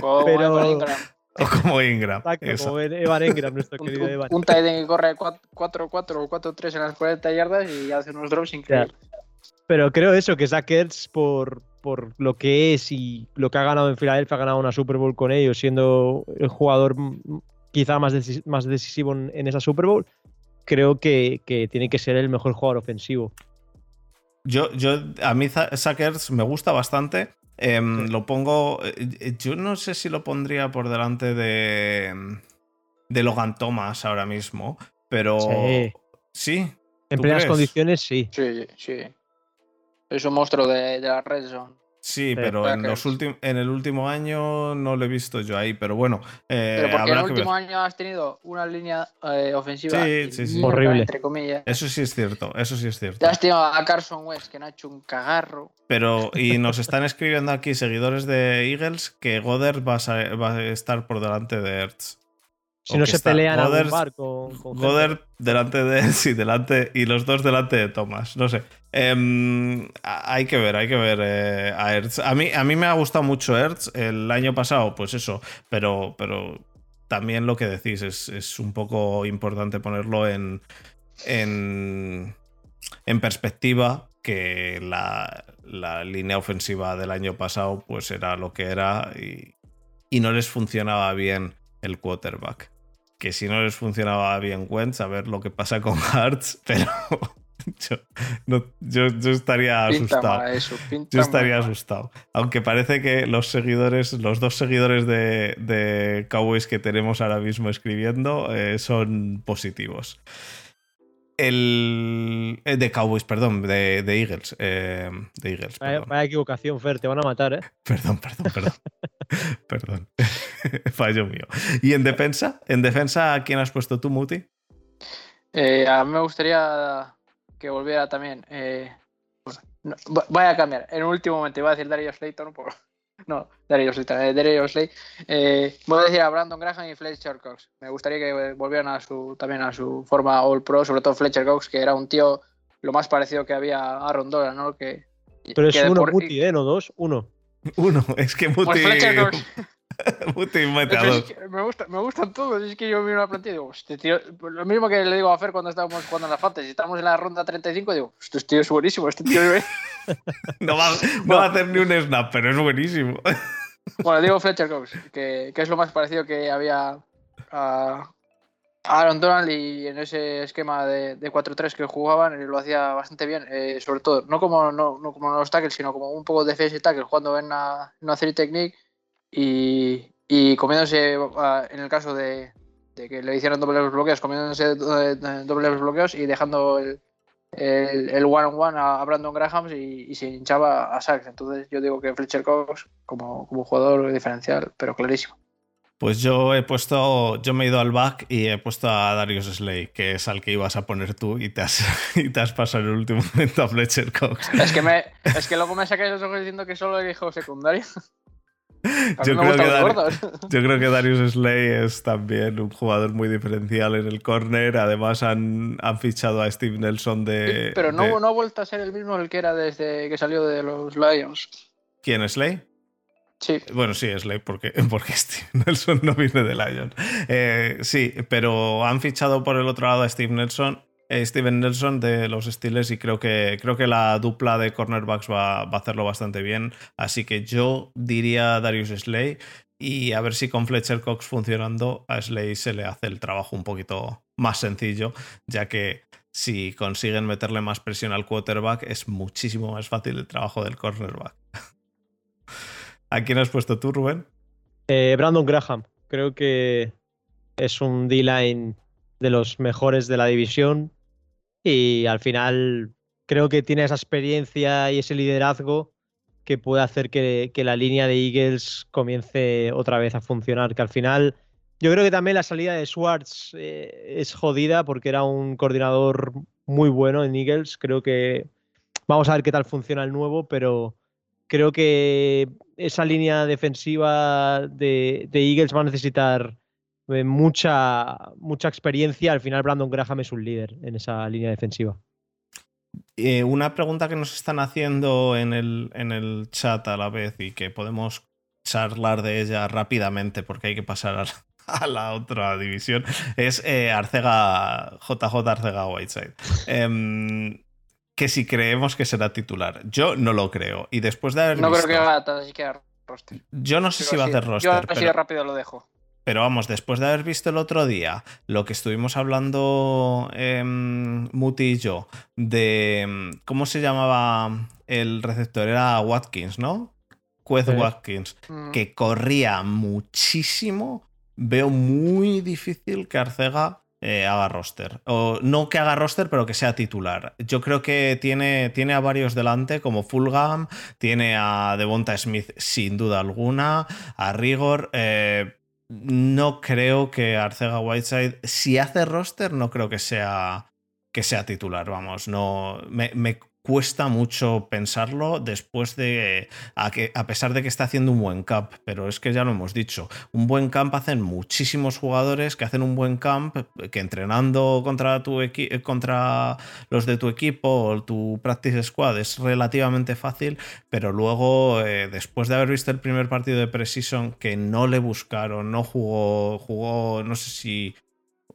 Como pero- Ingram. O como Ingram. Exacto, como Evan Engram, nuestro Un, querido Evan. un tight end que corre 4-4 o 4-3 en las 40 yardas y hace unos drops increíbles. Pero creo eso, que Zach Ertz, por, por lo que es y lo que ha ganado en Filadelfia, ha ganado una Super Bowl con ellos, siendo el jugador quizá más, más decisivo en, en esa Super Bowl, creo que, que tiene que ser el mejor jugador ofensivo. Yo, yo, a mí Sackers me gusta bastante. Em, Lo pongo. eh, Yo no sé si lo pondría por delante de. De Logan Thomas ahora mismo. Pero. Sí. Sí. En ¿Tú plenas crees? condiciones, sí. Sí, sí. Es un monstruo de, de la red zone. Sí, pero en, los en el último año no lo he visto yo ahí. Pero bueno. eh, Pero porque en el que último ver. año has tenido una línea eh, ofensiva Sí, sí, sí. mierda, Horrible. entre comillas. Eso sí es cierto. Eso sí es cierto. Ya has tenido a Carson West, que no ha hecho un cagarro. Pero, y nos están escribiendo aquí seguidores de Eagles que Goddard va a, va a estar por delante de Ertz. Si O no se pelean a Goddard- un bar con, con. Goddard delante de Ertz y, delante, y los dos delante de Thomas. No sé. Em, hay que ver, hay que ver eh, a. A mí, a mí me ha gustado mucho Ertz el año pasado, pues eso, pero, pero también lo que decís es, es un poco importante ponerlo en, en, en perspectiva que la, la línea ofensiva del año pasado pues era lo que era y, y no les funcionaba bien el quarterback. Que si no les funcionaba bien Wentz, a ver lo que pasa con Hearts, pero yo, no- yo, yo estaría Pinta asustado. eso, Yo estaría mal. asustado. Aunque parece que los seguidores, los dos seguidores de, de Cowboys que tenemos ahora mismo escribiendo eh, son positivos. El. eh, de Cowboys, perdón, de, de Eagles. eh, de Eagles, Vaya, vaya equivocación, Fer, te van a matar, ¿eh? Perdón, perdón, perdón. perdón. Fallo mío. ¿Y en defensa? ¿En defensa a quién has puesto tú, Muti? Eh, a mí me gustaría que volviera también. eh, bueno, no, va- voy a cambiar. En un último momento iba a decir Dario Slayton. Por, no, Dario Slayton. Eh, Dario Slay. Eh, voy a decir a Brandon Graham y Fletcher Cox. Me gustaría que volvieran a su, también a su forma All Pro, sobre todo Fletcher Cox, que era un tío lo más parecido que había a Aaron Donald, ¿no? Que, Pero es que uno, por- Muti, ¿eh? No dos, uno. Uno, es que Muti. Pues Fletcher Cox. Es que me, gusta, me gustan todos. Es que yo miro la plantilla y digo, este tío. Lo mismo que le digo a Fer cuando estábamos jugando en la Fantasy. Estamos en la ronda 35 digo, este tío es buenísimo. Este tío es... No va, no va a hacer ni un snap, pero es buenísimo. Bueno, digo Fletcher Cox, que, que es lo más parecido que había a Aaron Donald y en ese esquema de, de 4-3 que jugaban eh, lo hacía bastante bien, eh, sobre todo, no como, no, no como los tackles, sino como un poco defensa y tackle, jugando en una, en una technique y, y comiéndose, ah, en el caso de, de que le hicieran dobles bloqueos, comiéndose do- eh, dobles bloqueos y dejando el, el, el one-on-one a, a Brandon Graham y, y se hinchaba a sacks. Entonces yo digo que Fletcher Cox como, como jugador diferencial, pero clarísimo. Pues yo he puesto, yo me he ido al back y he puesto a Darius Slay, que es al que ibas a poner tú y te has, y te has pasado en el último momento a Fletcher Cox. Es que, me, es que luego me sacáis los ojos diciendo que solo elijo secundario. A Yo creo, que gustan los Dar- gordos. yo creo que Darius Slay es también un jugador muy diferencial en el corner. Además han, han fichado a Steve Nelson de... Pero no, de- no ha vuelto a ser el mismo el que era desde que salió de los Lions. ¿Quién, Slay? Sí, Bueno, sí, Slay, porque, porque Steve Nelson no viene de Lions. Eh, sí, pero han fichado por el otro lado a Steve Nelson, Steven Nelson de los Steelers y creo que, creo que la dupla de cornerbacks va, va a hacerlo bastante bien. Así que yo diría Darius Slay y a ver si con Fletcher Cox funcionando a Slay se le hace el trabajo un poquito más sencillo, ya que si consiguen meterle más presión al quarterback es muchísimo más fácil el trabajo del cornerback. ¿A quién has puesto tú, Rubén? Eh, Brandon Graham, creo que es un D-line de los mejores de la división y al final creo que tiene esa experiencia y ese liderazgo que puede hacer que, la línea de Eagles comience otra vez a funcionar, que al final yo creo que también la salida de Schwartz eh, es jodida porque era un coordinador muy bueno en Eagles, creo que vamos a ver qué tal funciona el nuevo, pero creo que esa línea defensiva de, de Eagles va a necesitar eh, mucha, mucha experiencia. Al final, Brandon Graham es un líder en esa línea defensiva. Eh, una pregunta que nos están haciendo en el, en el chat a la vez y que podemos charlar de ella rápidamente porque hay que pasar a, a la otra división es eh, Arcega, JJ Arcega Whiteside. Em, que si creemos que será titular. Yo no lo creo. Y después de haber no creo que haga tan siquiera roster. Yo no sé Pero si va a hacer Yo roster. así pero- de rápido lo dejo. Pero vamos, después de haber visto el otro día lo que estuvimos hablando em, Muti y yo de em, cómo se llamaba el receptor, era Watkins, ¿no? Quez Sí. Watkins, Mm. que corría muchísimo. Veo muy difícil que Arcega eh, haga roster. O no que haga roster, pero que sea titular. Yo creo que tiene, tiene a varios delante, como Fulgham, tiene a Devonta Smith sin duda alguna, a Rigor. eh, no creo que Arcega Whiteside, si hace roster, no creo que sea, que sea titular. Vamos, no. Me, cuesta mucho pensarlo después de. A, que, a pesar de que está haciendo un buen camp, pero es que ya lo hemos dicho. Un buen camp hacen muchísimos jugadores que hacen un buen camp, que entrenando contra, tu equi- contra los de tu equipo o tu practice squad es relativamente fácil, pero luego, eh, después de haber visto el primer partido de Precision, que no le buscaron, no jugó, jugó, no sé si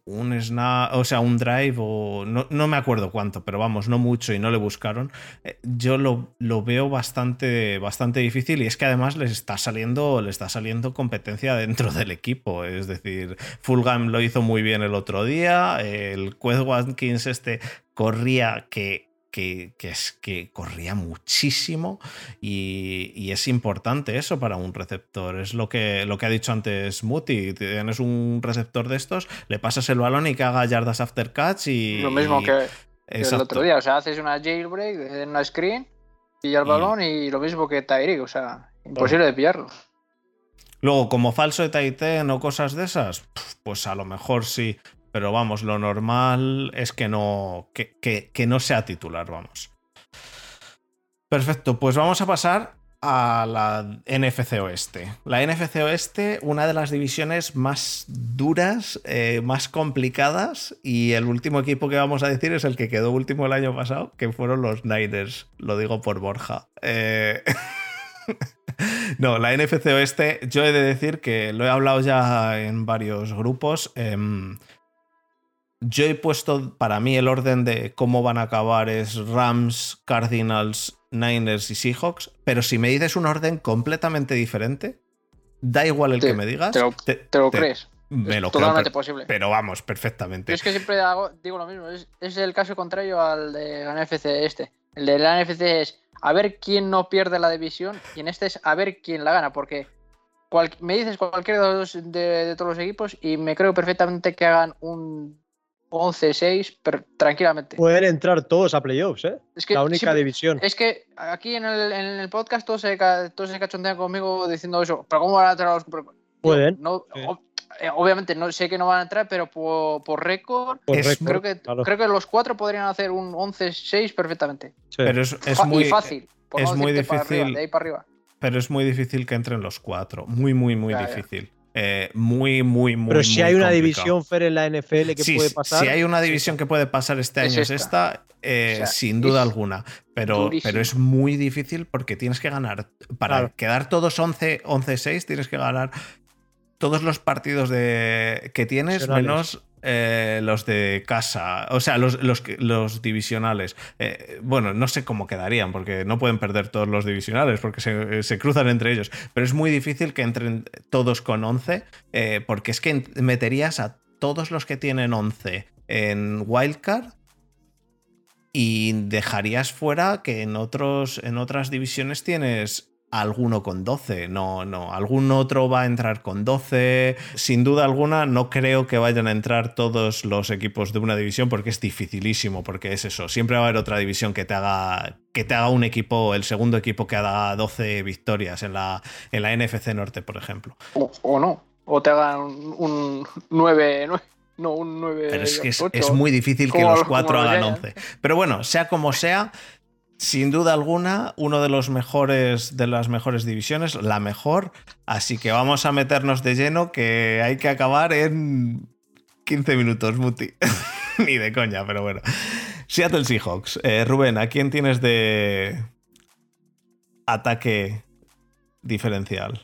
un snap, o sea, un drive o no, no me acuerdo cuánto, pero vamos, no mucho y no le buscaron. eh, Yo lo, lo veo bastante, bastante difícil y es que además les está saliendo, está saliendo competencia dentro del equipo. Es decir, Fulham lo hizo muy bien el otro día, el Quez Watkins este corría que que, que es que corría muchísimo y, y es importante eso para un receptor. Es lo que, lo que ha dicho antes Muti. Tienes un receptor de estos, le pasas el balón y que haga yardas after catch y. Lo mismo y- que, que el otro día. O sea, haces una jailbreak en una screen, pilla el Y- balón y lo mismo que Tyreek. O sea, imposible de pillarlo. Luego, como falso de Taiten o cosas de esas, pues a lo mejor sí. Pero vamos, lo normal es que no, que, que- no sea titular, vamos. Perfecto, pues vamos a pasar a la NFC Oeste. La NFC Oeste, una de las divisiones más duras, eh, más complicadas, y el último equipo que vamos a decir es el que quedó último el año pasado, que fueron los Niners. Lo digo por Borja. Eh, no, la NFC Oeste, yo he de decir que lo he hablado ya en varios grupos. Em, yo he puesto para mí el orden de cómo van a acabar es Rams, Cardinals, Niners y Seahawks, pero si me dices un orden completamente diferente, da igual el que me digas. Te lo, crees. Me lo totalmente creo, posible. Pero vamos, perfectamente. Yo es que siempre digo lo mismo. Es, el caso contrario al de la NFC este. El de la NFC es a ver quién no pierde la división y en este es a ver quién la gana. Porque me dices cualquiera de, de, todos los equipos y me creo perfectamente que hagan un 11-6 tranquilamente. Pueden entrar todos a playoffs, ¿eh? Es la única división. Es que aquí en el, en el podcast todos se, todos se cachondean conmigo diciendo eso. ¿Pero cómo van a entrar los Pueden. No, eh, obviamente no sé que no van a entrar, pero por, por récord, creo, que, creo que los cuatro podrían hacer un 11-6 perfectamente. Pero es, muy fácil. Es muy difícil. de ahí para arriba. Pero es muy difícil que entren los cuatro. Muy, muy, muy difícil. Eh, muy, muy, muy. Pero si hay una división, Fer, en la NFL que puede pasar. Si hay una división que puede pasar este año, es esta, eh, sin duda alguna. Pero, pero es muy difícil porque tienes que ganar. Para quedar todos 11-6, tienes que ganar todos los partidos de, que tienes, menos eh, los de casa, o sea, los, los, divisionales. Eh, bueno, no sé cómo quedarían, porque no pueden perder todos los divisionales, porque se, cruzan entre ellos. Pero es muy difícil que entren todos con 11, eh, porque es que meterías a todos los que tienen 11 en Wildcard y dejarías fuera que en, otros, en otras divisiones tienes alguno con 12. No, no, algún otro va a entrar con 12. Sin duda alguna, no creo que vayan a entrar todos los equipos de una división porque es dificilísimo, porque es eso. Siempre va a haber otra división que te haga, que te haga un equipo, el segundo equipo que haga 12 victorias en la, en la NFC Norte, por ejemplo. O, no, o te hagan un, 9, no, un 9. Pero es que es, muy difícil que los cuatro hagan 11. Pero bueno, sea como sea, sin duda alguna, uno de los mejores de las mejores divisiones, la mejor. Así que vamos a meternos de lleno que hay que acabar en 15 minutos, Muti. Ni de coña, pero bueno. Seattle Seahawks. Eh, Rubén, ¿a quién tienes de ataque diferencial?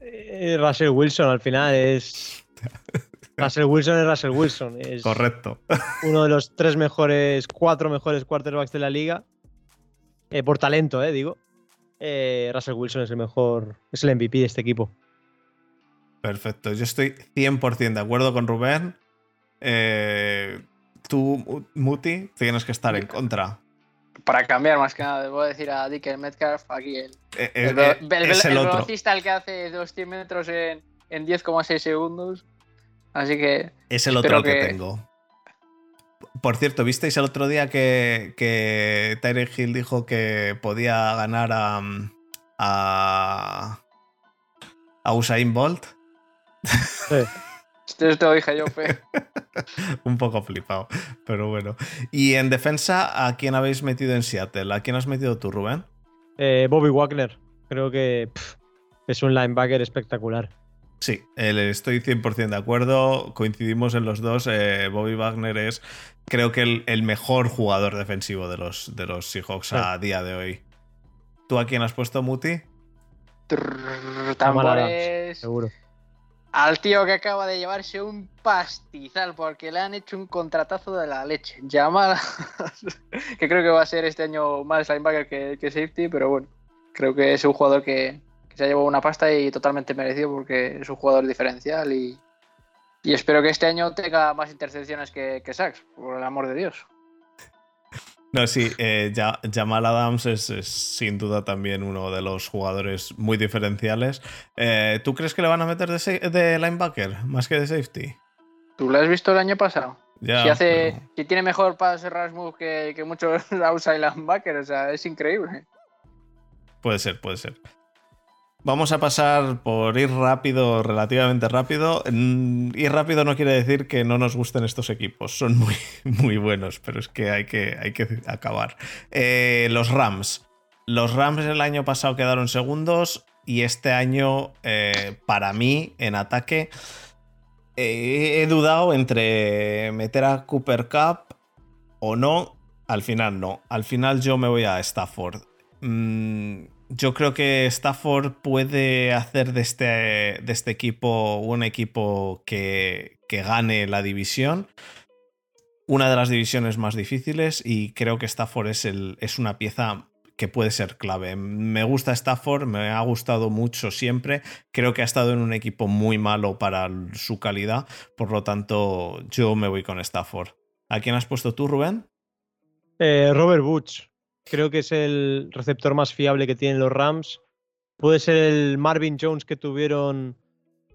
Eh, Russell Wilson al final es Russell Wilson es Russell Wilson. Es Correcto. Uno de los tres mejores, cuatro mejores quarterbacks de la liga. Eh, por talento, eh, digo. Eh, Russell Wilson es el mejor, es el MVP de este equipo. Perfecto. Yo estoy 100% de acuerdo con Rubén. tú, Muti, tienes que estar en contra. Para cambiar más que nada, debo decir a Dick Metcalf, aquí el, el, velocista, el que hace 200 metros en, en 10,6 segundos. Así que. Es el otro que... tengo. Por cierto, ¿visteis el otro día que, que Tyreek Hill dijo que podía ganar a. a. a Usain Bolt? Sí. Esto lo dije yo, fe. Un poco flipado, pero bueno. Y en defensa, ¿a quién habéis metido en Seattle? ¿A quién has metido tú, Rubén? Eh, Bobby Wagner. Creo que es un linebacker espectacular. Sí, estoy 100% de acuerdo, coincidimos en los dos. Eh, Bobby Wagner es, creo que, el, mejor jugador defensivo de los, de los Seahawks a día de hoy. ¿Tú a quién has puesto, Muti? Tambores. Seguro. Al tío que acaba de llevarse un pastizal porque le han hecho un contratazo de la leche. Llamada. que creo que va a ser este año más linebacker que, que safety, pero bueno, creo que es un jugador que, se ha llevado una pasta y totalmente merecido porque es un jugador diferencial y, espero que este año tenga más intercepciones que, que sacks, por el amor de Dios. No, sí, eh, Jamal Adams es, sin duda también uno de los jugadores muy diferenciales. Eh, ¿Tú crees que le van a meter de, linebacker más que de safety? ¿Tú lo has visto el año pasado? si, hace, si tiene mejor pass Rasmus que, que muchos outside linebacker, o sea, es increíble. Puede ser, puede ser. Vamos a pasar por ir rápido, relativamente rápido. Ir rápido no quiere decir que no nos gusten estos equipos. Son muy, muy buenos, pero es que hay que, hay que acabar. Eh, los Rams. Los Rams el año pasado quedaron segundos y este año, eh, para mí, en ataque, he dudado entre meter a Cooper Cup o no. Al final no. Al final yo me voy a Stafford. Mm, yo creo que Stafford puede hacer de este, de este equipo un equipo que, que gane la división una de las divisiones más difíciles y creo que Stafford es, el, es una pieza que puede ser clave. Me gusta Stafford, me ha gustado mucho siempre. Creo que ha estado en un equipo muy malo para su calidad, por lo tanto yo me voy con Stafford. ¿A quién has puesto tú, Rubén? Eh, Robert Butch. Creo que es el receptor más fiable que tienen los Rams. Puede ser el Marvin Jones que tuvieron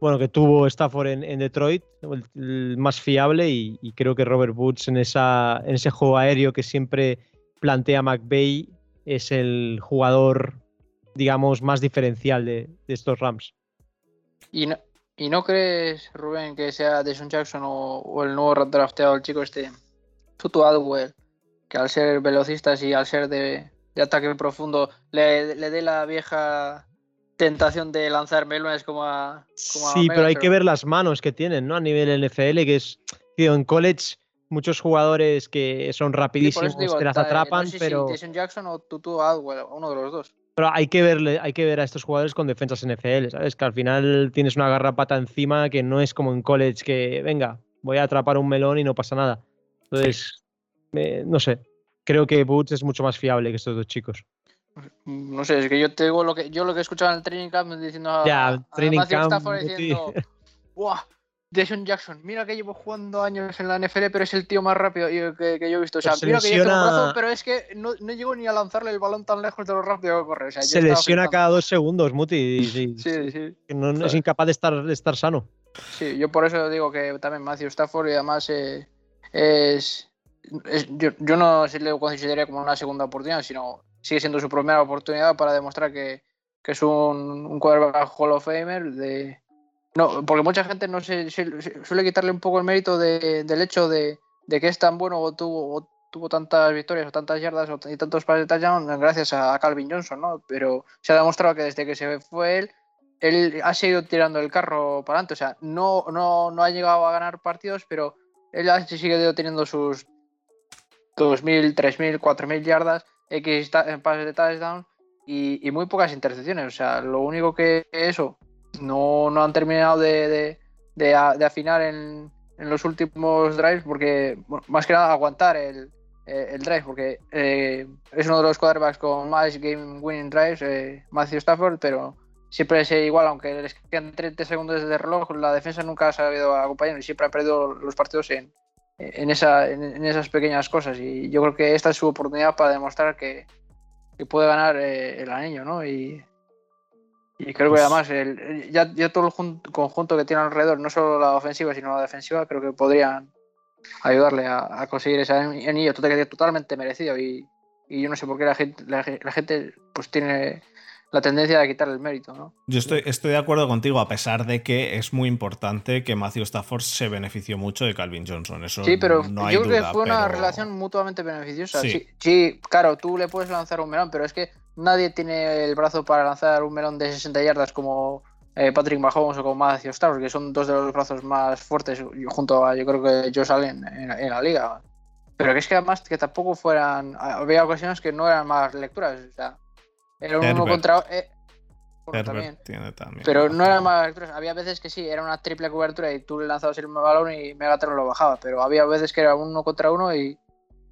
bueno, que tuvo Stafford en, Detroit, el, más fiable, y, creo que Robert Woods en, esa, en ese juego aéreo que siempre plantea McVeigh es el jugador, digamos, más diferencial de, estos Rams. ¿Y no, ¿Y no, crees, Rubén, que sea Deshaun Jackson o, el nuevo drafteado, el chico este, Tutu Adwell, que al ser velocistas y al ser de, ataque profundo le, le dé la vieja tentación de lanzar melones como a. sí, pero hay que ver las manos que tienen, ¿no? A nivel NFL, que es. Tío, en college muchos jugadores que son rapidísimos, que las atrapan, pero. Si Jason Jackson o Tutu Adwell, uno de los dos. Pero hay que, verle, hay que ver a estos jugadores con defensas NFL, ¿sabes? Que al final tienes una garrapata encima que no es como en college, que venga, voy a atrapar un melón y no pasa nada. Entonces, no sé. Creo que Boots es mucho más fiable que estos dos chicos. No sé, es que yo te digo lo que yo lo que he escuchado en el training camp diciendo a, ya, training camp, diciendo, ¡Buah! Jason Jackson, mira que llevo jugando años en la NFL, pero es el tío más rápido que, yo he visto. O sea, mira que yo tengo razón, pero es que no, no, llego ni a lanzarle el balón tan lejos de lo rápido que corre. O sea, se lesiona cada dos segundos, Muti. Sí, sí. sí. No, es incapaz de estar, de estar sano. Sí, yo por eso digo que también Matthew Stafford y además eh, es, yo, yo, no se le consideraría como una segunda oportunidad, sino sigue siendo su primera oportunidad para demostrar que, es un, un quarterback Hall of Famer. De... No, porque mucha gente no se, suele quitarle un poco el mérito del hecho de, que es tan bueno o tuvo, tuvo tantas victorias o tantas yardas y tantos pases de touchdown gracias a, Calvin Johnson, ¿no? Pero se ha demostrado que desde que se fue él, él ha seguido tirando el carro para adelante. O sea, no, no, no ha llegado a ganar partidos, pero él ha seguido teniendo sus 2.000, 3.000, 4.000 yardas X pases de touchdown y, y, muy pocas intercepciones. O sea, lo único que eso no, han terminado de, afinar en, los últimos drives, porque más que nada aguantar el, el drive, porque eh, es uno de los quarterbacks con más game winning drives, eh, Matthew Stafford, pero siempre es igual, aunque les quedan 30 segundos de reloj, la defensa nunca ha sabido acompañar y siempre ha perdido los partidos en, en, esa, en, esas pequeñas cosas. Y yo creo que esta es su oportunidad para demostrar que, puede ganar eh, el anillo, ¿no? Y, y creo que pues además ya, ya, todo el conjunto que tiene alrededor, no solo la ofensiva, sino la defensiva, creo que podrían ayudarle a, conseguir ese anillo totalmente merecido. Y, y, yo no sé por qué la gente, la gente pues tiene la tendencia de quitar el mérito, ¿no? Yo estoy, estoy de acuerdo contigo, a pesar de que es muy importante que Matthew Stafford se benefició mucho de Calvin Johnson. Eso sí, pero no yo creo que fue una relación mutuamente beneficiosa. Sí. claro, tú le puedes lanzar un melón, pero es que nadie tiene el brazo para lanzar un melón de 60 yardas como eh, Patrick Mahomes o como Matthew Stafford, que son dos de los brazos más fuertes junto a, yo creo que Josh Allen en, la liga. Pero que es que además que tampoco fueran. Había ocasiones que no eran más lecturas. O sea, era uno contra. Eh, también. Tiene también. Pero no era más. Había veces que sí, era una triple cobertura y tú le lanzabas el balón y Megatron lo bajaba. Pero había veces que era uno contra uno y.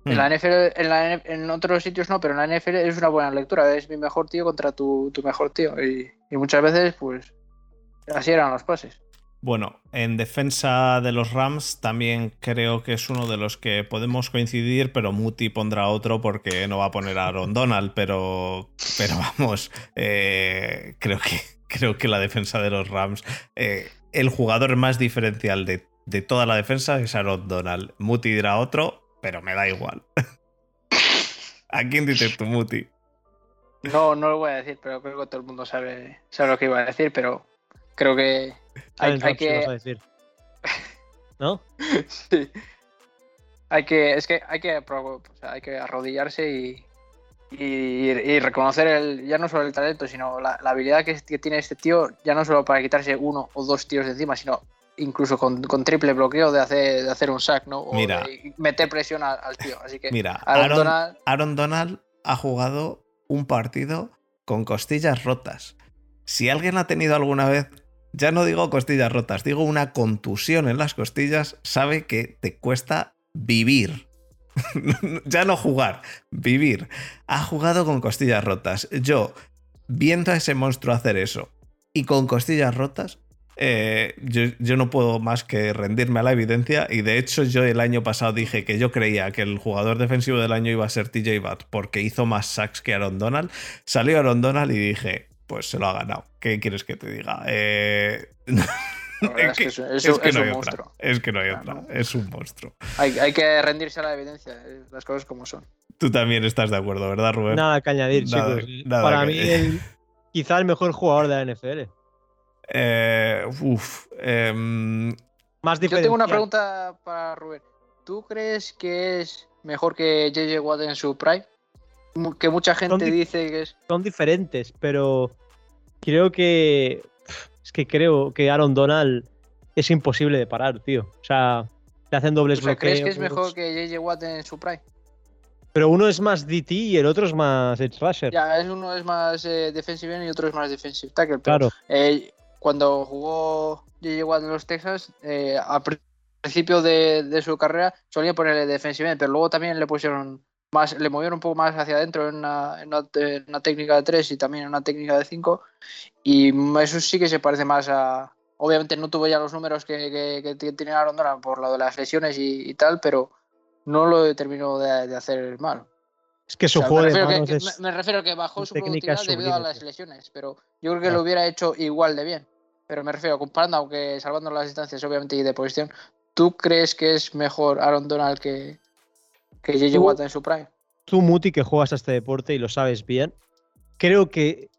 En la hmm. NFL, en, la, en otros sitios no, pero en la NFL es una buena lectura. Es mi mejor tío contra tu, tu mejor tío. Y, y muchas veces, pues. Así eran los pases. Bueno, en defensa de los Rams también creo que es uno de los que podemos coincidir, pero Muti pondrá otro porque no va a poner a Aaron Donald, pero, pero vamos, eh, creo, que, creo que la defensa de los Rams, eh, el jugador más diferencial de, toda la defensa es Aaron Donald. Muti dirá otro, pero me da igual. ¿A quién dices tú, Muti? No, no lo voy a decir, pero creo que todo el mundo sabe, sabe lo que iba a decir, pero creo que hay, que. Decir. ¿No? sí. Hay que, es que hay que, hay que arrodillarse y, y, reconocer el, ya no solo el talento, sino la, habilidad que, tiene este tío, ya no solo para quitarse uno o dos tiros de encima, sino incluso con, triple bloqueo de hacer, de hacer un sack, ¿no? O mira, meter presión al, tío. Así que mira, Aaron, Donald... Aaron Donald ha jugado un partido con costillas rotas. Si alguien ha tenido alguna vez, ya no digo costillas rotas, digo una contusión en las costillas, sabe que te cuesta vivir. ya no jugar, vivir. Ha jugado con costillas rotas. Yo, viendo a ese monstruo hacer eso y con costillas rotas, eh, yo, no puedo más que rendirme a la evidencia y de hecho yo el año pasado dije que yo creía que el jugador defensivo del año iba a ser TJ Watt porque hizo más sacks que Aaron Donald. Salió Aaron Donald y dije, pues se lo ha ganado. ¿Qué quieres que te diga? Eh... es, que, no hay otra. Es que no hay otra. Es un monstruo. Hay, que rendirse a la evidencia, eh, las cosas como son. Tú también estás de acuerdo, ¿verdad, Rubén? Nada que añadir, chicos. Para mí, quizá el mejor jugador de la NFL. Eh, uf, em, Más Yo tengo una pregunta para Rubén. ¿Tú crees que es mejor que JJ Watt en su prime? Que mucha gente dice que es. Son diferentes, pero creo que. Es que creo que Aaron Donald es imposible de parar, tío. O sea, le hacen dobles o ¿Crees que es mejor que JJ Watt en su prime? Pero uno es más DT y el otro es más Edge Rusher. Ya, es uno es más eh, defensive y otro es más defensive tackle. claro. Eh, cuando jugó J.J. Watt en los Texas, eh, al principio de, su carrera solía ponerle defensive, pero luego también le pusieron más, le movieron un poco más hacia adentro en una, técnica de 3 y también en una técnica de 5. Y eso sí que se parece más a. Obviamente no tuvo ya los números que, que, tiene Aaron Donald por lo de las lesiones y, tal, pero no lo terminó de, hacer mal. Es que su juego me, refiero a que bajó su productividad debido a las lesiones, pero yo creo que lo hubiera hecho igual de bien. Pero me refiero, comparando, aunque salvando las distancias obviamente y de posición, ¿tú crees que es mejor Aaron Donald que, que J.J. Watt en su prime? Tú, Muti, que juegas a este deporte y lo sabes bien, creo que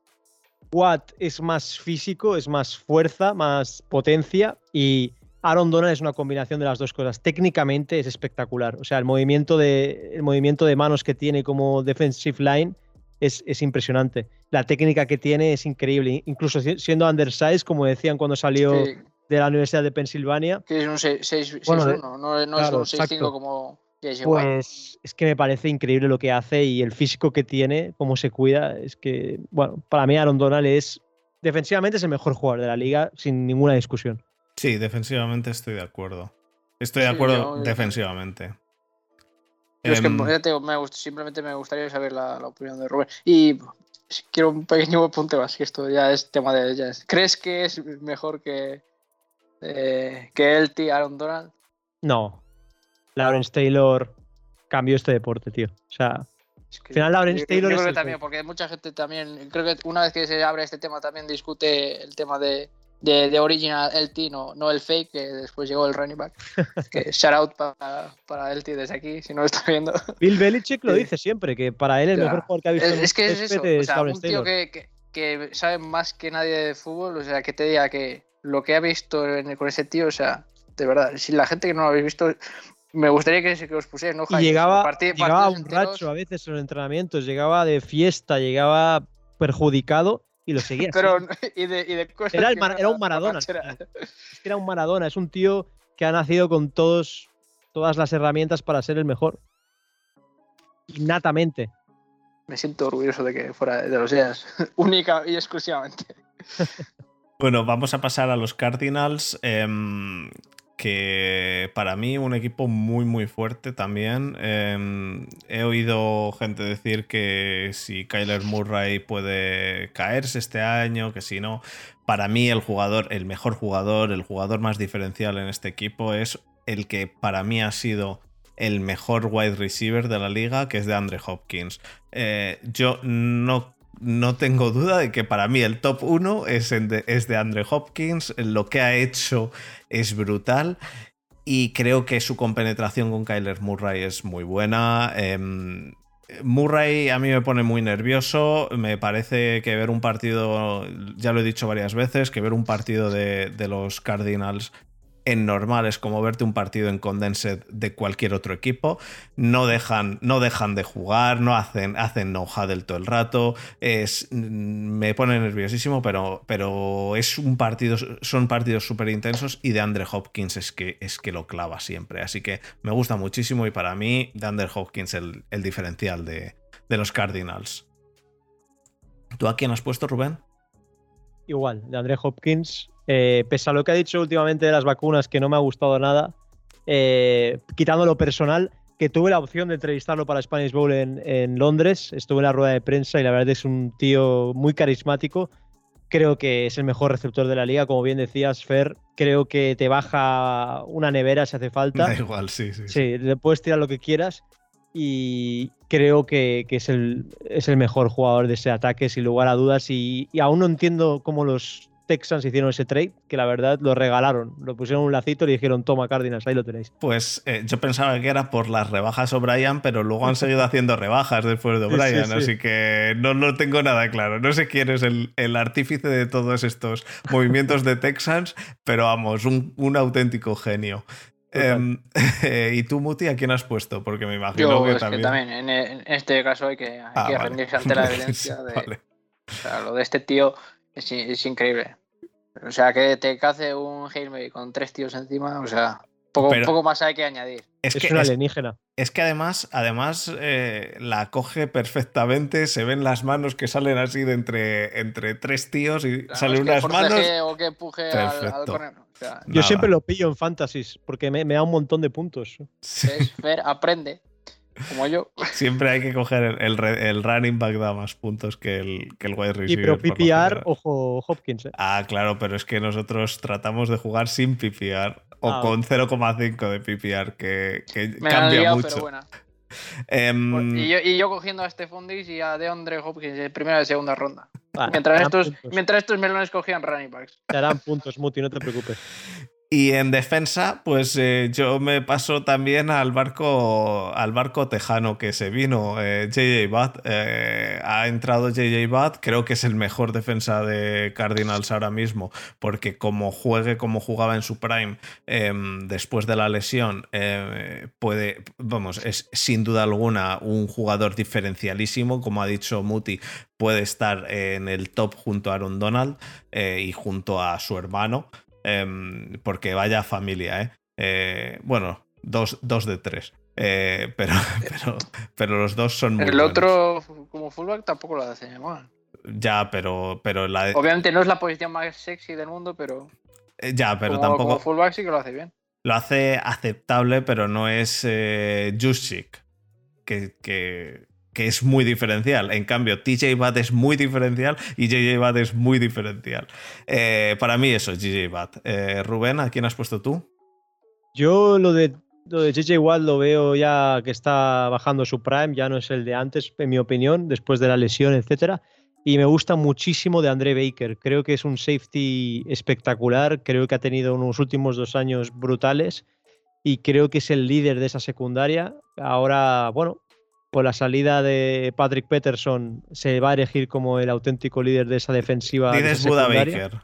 Watt es más físico, es más fuerza, más potencia y Aaron Donald es una combinación de las dos cosas. Técnicamente es espectacular. O sea, el movimiento de, el movimiento de manos que tiene como defensive line es, es impresionante. La técnica que tiene es increíble. Incluso siendo undersized, como decían cuando salió de la Universidad de Pensilvania. Que es un 6-1, no, no es un 6-5 como pues es que me parece increíble lo que hace y el físico que tiene, cómo se cuida. Es que, bueno, para mí Aaron Donald es defensivamente es el mejor jugador de la liga, sin ninguna discusión. Sí, defensivamente estoy de acuerdo. Estoy de acuerdo defensivamente. es que em, me simplemente me gustaría saber la, opinión de Rubén. Y quiero un pequeño apunte más, que esto ya es tema de. Ya ¿Crees que es mejor que, eh, que tío, Aaron Donald? No. Lawrence Taylor cambió este deporte, tío. O sea, al final Lawrence Taylor. Yo creo que también, porque mucha gente también. Creo que una vez que se abre este tema, también discute el tema de de, de original LT, no, no el fake, que después llegó el running back. que shout out para, para LT desde aquí, si no lo está viendo. Bill Belichick lo dice siempre, que para él el mejor jugador que ha visto. Es, es que es eso, o sea, un tío que, que, que, sabe más que nadie de fútbol, o sea, que te diga que lo que ha visto con ese tío, o sea, de verdad, si la gente que no lo habéis visto, me gustaría que, que os pusierais, ¿no? Y llegaba, llegaba un racho a veces en los entrenamientos, llegaba de fiesta, llegaba perjudicado y lo seguía. Pero, y de, y de era, era, un Maradona. Era un Maradona, es un tío que ha nacido con todos, todas las herramientas para ser el mejor. Innatamente. Me siento orgulloso de que fuera de los días, única y exclusivamente. Bueno, vamos a pasar a los Cardinals. Eh, que para mí un equipo muy muy fuerte también. Em, he oído gente decir que si Kyler Murray puede caerse este año, que si no, para mí el jugador, el mejor jugador, el jugador más diferencial en este equipo es el que para mí ha sido el mejor wide receiver de la liga, que es de Andre Hopkins. Eh, yo no no tengo duda de que para mí el top 1 es, de, es de Andre Hopkins, lo que ha hecho es brutal y creo que su compenetración con Kyler Murray es muy buena. Em, Murray a mí me pone muy nervioso, me parece que ver un partido, ya lo he dicho varias veces, que ver un partido de, de los Cardinals en normal es como verte un partido en condensed de cualquier otro equipo. No dejan, no dejan de jugar, no hacen, hacen no del todo el rato. Es, me pone nerviosísimo, pero, pero es un partido, son partidos súper intensos y de Andre Hopkins es que, es que lo clava siempre. Así que me gusta muchísimo y para mí de Andre Hopkins el, el diferencial de, de los Cardinals. ¿Tú a quién has puesto, Rubén? Igual, de André Hopkins. Eh, pese a lo que ha dicho últimamente de las vacunas, que no me ha gustado nada, eh, quitando lo personal, que tuve la opción de entrevistarlo para Spanish Bowl en, en, Londres, estuve en la rueda de prensa y la verdad es un tío muy carismático. Creo que es el mejor receptor de la liga, como bien decías, Fer. Creo que te baja una nevera si hace falta. Da igual, sí, sí. Sí, le puedes tirar lo que quieras y creo que, que es, el, es, el, mejor jugador de ese ataque, sin lugar a dudas. Y, y, aún no entiendo cómo los Texans hicieron ese trade, que la verdad lo regalaron. Lo pusieron un lacito y le dijeron, toma Cardinals, ahí lo tenéis. Pues eh, yo pensaba que era por las rebajas O'Brien, pero luego han seguido haciendo rebajas después de O'Brien, sí, sí, sí. así que no lo no tengo nada claro. No sé quién es el, el artífice de todos estos movimientos de Texans, pero vamos, un, un auténtico genio. Eh, ¿Y tú, Muti, a quién has puesto? Porque me imagino Yo, que es también. Que también en, en, este caso hay que, hay Ah, que vale. rendirse ante la evidencia. De, Vale. o sea, lo de este tío es, es increíble. O sea, que te cace un Hail Mary con tres tíos encima, o sea, poco, Pero- poco más hay que añadir. Es, que, es, alienígena. es que además, además eh, la coge perfectamente, se ven las manos que salen así de entre, entre tres tíos y Claro, salen es que unas manos. O que empuje al, al. O sea, Yo Nada. siempre lo pillo en fantasies porque me, me da un montón de puntos. es Fer, aprende, como yo. Siempre hay que coger el, el running back da más puntos que el, que el wide Y receiver. pero por lo PPR, ojo, Hopkins. ¿eh? Ah, claro, pero es que nosotros tratamos de jugar sin PPR o Ah, con 0,5 de PPR, que, que Me han cambia liado, mucho. pero buena. Em, Y yo, y yo cogiendo a Stephon Diggs y a DeAndre Hopkins de primera y segunda ronda. Vale, Mientras estos, mientras estos melones cogían running backs. Te harán puntos, Muti, no te preocupes. Y en defensa, pues eh, yo me paso también al barco, al barco tejano que se vino, eh, JJ Watt. Eh, ha entrado JJ Watt, creo que es el mejor defensa de Cardinals ahora mismo, porque como juegue como jugaba en su prime em, después de la lesión, eh, puede, vamos, es sin duda alguna un jugador diferencialísimo, como ha dicho Muti, puede estar en el top junto a Aaron Donald eh, y junto a su hermano. Em, porque vaya familia, ¿eh? Eh, bueno, dos, dos de tres. Eh, pero, pero, pero los dos son muy El buenos. otro, como fullback, tampoco lo hace mal. Ya, pero, pero la, Obviamente no es la posición más sexy del mundo, pero, eh, ya, pero como, tampoco como fullback sí que lo hace bien. lo hace aceptable, pero no es eh, Juszczyk, que, que, es muy diferencial. En cambio, TJ Watt es muy diferencial y JJ Watt es muy diferencial. Eh, para mí eso es JJ Watt. Eh, Rubén, ¿a quién has puesto tú? Yo lo de, lo JJ Watt lo veo ya que está bajando su prime, ya no es el de antes, en mi opinión, después de la lesión, etcétera. Y me gusta muchísimo de André Baker. Creo que es un safety espectacular. Creo que ha tenido unos últimos dos años brutales. Y creo que es el líder de esa secundaria. Ahora, bueno, por la salida de Patrick Peterson, se va a elegir como el auténtico líder de esa defensiva. de Dices esa Buda. Baker.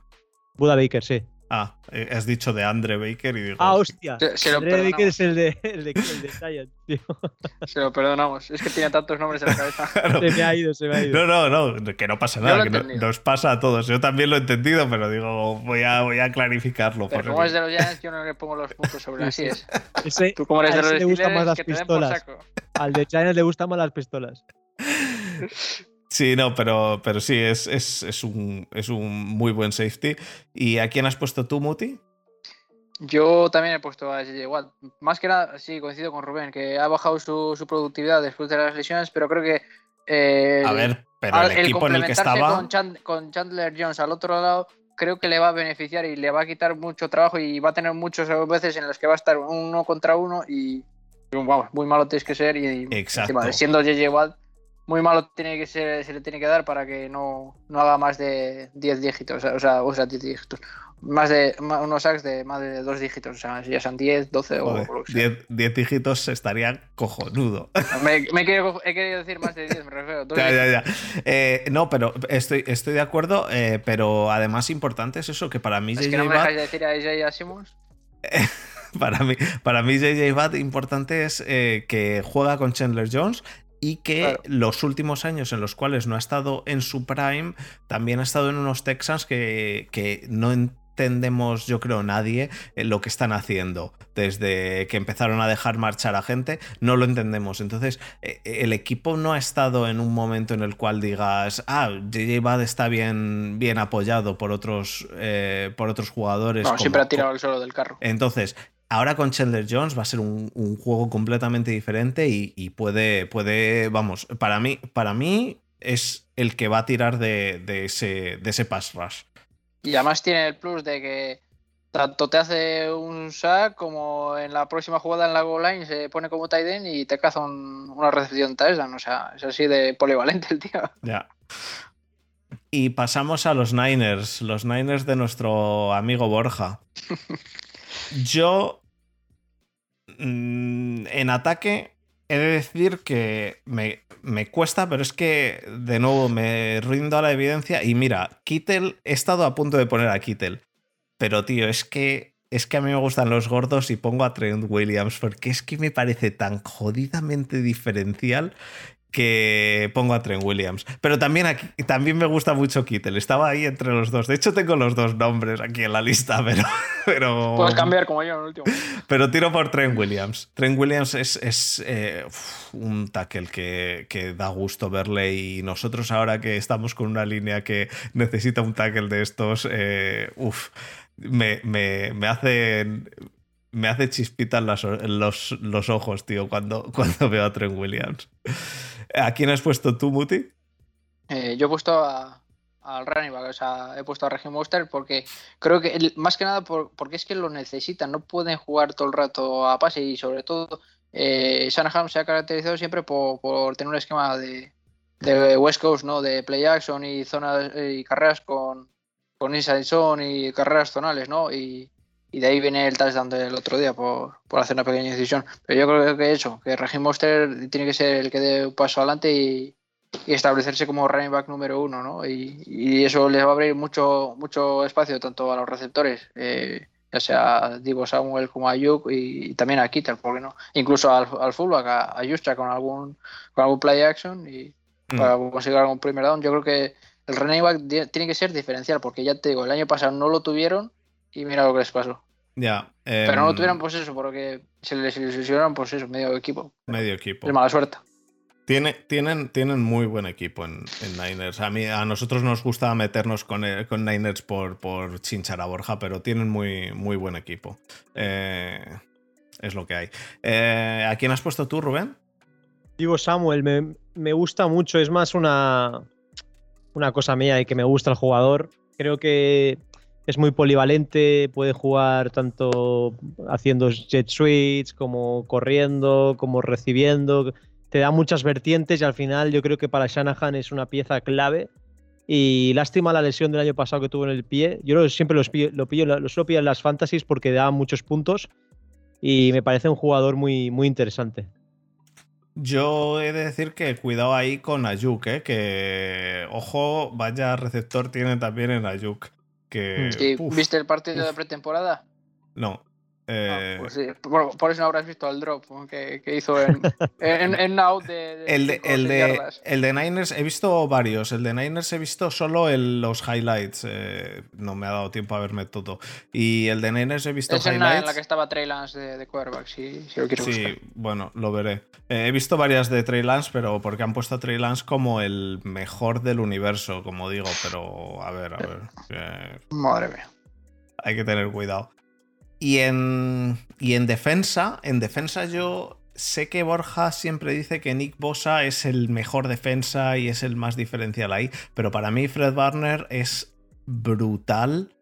Buda Baker, sí. Ah, eh, has dicho de Andre Baker y digo. Ah, hostia. Se- André Baker es el de, el de, el de tío. Se lo perdonamos. Es que tiene tantos nombres en la cabeza. claro. Se me ha ido, se me ha ido. No, no, no, que no pasa nada, que no- nos pasa a todos. Yo también lo he entendido, pero digo, voy a, voy a clarificarlo. Pero por como es de los Giants, yo no le pongo los puntos sobre las Sí, sí. es. Ese- Tú como eres de los le gustan más las pistolas. Al de Giants le gustan más las pistolas. Sí, no, pero, pero sí, es, es, es un, es un muy buen safety. ¿Y a quién has puesto tú, Muti? Yo también he puesto a JJ Watt. Más que nada, sí, coincido con Rubén, que ha bajado su, su productividad después de las lesiones, pero creo que. eh, A ver, pero al- el equipo en el que estaba. Con, Chan- con Chandler Jones al otro lado, creo que le va a beneficiar y le va a quitar mucho trabajo y va a tener muchas veces en las que va a estar uno contra uno y. y, vamos, muy malo tienes que ser y. Exacto. encima, siendo JJ Watt, muy malo tiene que ser, se le tiene que dar para que no, no haga más de 10 dígitos, o sea, o sea 10 dígitos. Más de ma- unos sacks de más de dos dígitos, o sea, si ya son 10, 12 o lo que sea. 10 10 dígitos estaría cojonudo. Me, me he, querido, he querido decir más de 10, me refiero. Ya, ya, ya. Eh, no, pero estoy, estoy de acuerdo, eh, pero además importante es eso, que para mí Es JJ que no me Watt- dejáis de decir a Isaiah Simmons. para mí, para mí JJ Watt importante es eh, que juega con Chandler Jones y que Claro. los últimos años en los cuales no ha estado en su prime, también ha estado en unos Texans que, que no, en- entendemos, yo creo, nadie eh, lo que están haciendo. Desde que empezaron a dejar marchar a gente, no lo entendemos. Entonces, eh, el equipo no ha estado en un momento en el cual digas, ah, JJ Bad está bien, bien apoyado por otros, eh, por otros jugadores. No, como- siempre ha tirado el suelo del carro. entonces, ahora con Chandler Jones va a ser un, un juego completamente diferente y, y puede, puede, vamos, para mí, para mí es el que va a tirar de, de ese, de ese pass rush. Y además tiene el plus de que tanto te hace un sack como en la próxima jugada en la goal line se pone como tight end y te caza un- una recepción touchdown. O sea, es así de polivalente el tío. Ya. Y pasamos a los Niners, los Niners de nuestro amigo Borja. Yo, mm, en ataque, he de decir que me, me cuesta, pero es que, de nuevo, me rindo a la evidencia. Y mira, Kittel, he estado a punto de poner a Kittel. Pero, tío, es que, es que a mí me gustan los gordos y pongo a Trent Williams, porque es que me parece tan jodidamente diferencial que pongo a Trent Williams. Pero también, aquí, también me gusta mucho Kittel. Estaba ahí entre los dos. De hecho, tengo los dos nombres aquí en la lista, pero. pero Puedes cambiar como yo en el último. pero tiro por Trent Williams. Trent Williams es, es, eh, un tackle que, que da gusto verle y nosotros ahora que estamos con una línea que necesita un tackle de estos, eh, uf, me, me, me hace... Me hace chispitas los, los ojos, tío, cuando, cuando veo a Trent Williams. ¿A quién has puesto tú, Muti? Eh, yo he puesto a- al running o sea, he puesto a Reggie Monster porque creo que, más que nada, por- porque es que lo necesitan, no pueden jugar todo el rato a pase y sobre todo eh, Shanahan se ha caracterizado siempre por, tener un esquema de, West Coast, ¿no? De play action y zonas y carreras con, con inside zone y carreras zonales, ¿no? Y, y de ahí viene el touchdown del otro día por, por hacer una pequeña decisión. Pero yo creo que eso, que Reggie Monster tiene que ser el que dé un paso adelante y, y establecerse como running back número uno, ¿no? Y, y eso les va a abrir mucho, mucho espacio tanto a los receptores, eh, ya sea a Divo Samuel como a Ayuk y, y también a Kittel, ¿por qué no? Incluso al, al fullback, a, a con algún, con algún play action y Mm. para conseguir algún primer down. Yo creo que el running back tiene que ser diferencial, porque ya te digo, el año pasado no lo tuvieron y mira lo que les pasó. Ya. Pero no lo em, tuvieron pues eso, porque se les ilusionaron pues eso, medio equipo. Medio equipo. Es mala suerte. Tiene, tienen, tienen muy buen equipo en, en Niners. A, mí, a nosotros nos gusta meternos con, el- con Niners por, por chinchar a Borja, pero tienen muy, muy buen equipo. Eh, es lo que hay. Eh, ¿A quién has puesto tú, Rubén? Digo Samuel, me, me gusta mucho, es más una, una cosa mía y que me gusta el jugador. Creo que es muy polivalente, puede jugar tanto haciendo jet sweeps como corriendo, como recibiendo. Te da muchas vertientes y al final yo creo que para Shanahan es una pieza clave. Y lástima la lesión del año pasado que tuvo en el pie. Yo siempre lo, pillo, lo suelo pillar en las fantasies porque da muchos puntos y me parece un jugador muy, muy interesante. Yo he de decir que cuidado ahí con Ayuk, ¿eh? que ojo, vaya receptor tiene también en Ayuk. Que, Sí, uf, ¿Viste el partido de pretemporada? No. Ah, Eh, pues sí, por, por eso no habrás visto el drop que, que hizo en, en, en out de, de El de, el, de, el de Niners he visto varios. El de Niners he visto solo el- los highlights. eh, no me ha dado tiempo a verme todo. Y el de Niners he visto Es en la, en highlights. la que estaba Trey Lance de, quarterback, si, si lo Sí, buscar. bueno, lo veré. Eh, he visto varias de Trey Lance, pero porque han puesto a Trey Lance como el mejor del universo, como digo. Pero a ver, a ver. Madre mía. hay que tener cuidado. Y en, y en defensa, en defensa yo sé que Borja siempre dice que Nick Bosa es el mejor defensa y es el más diferencial ahí, pero para mí Fred Warner es brutal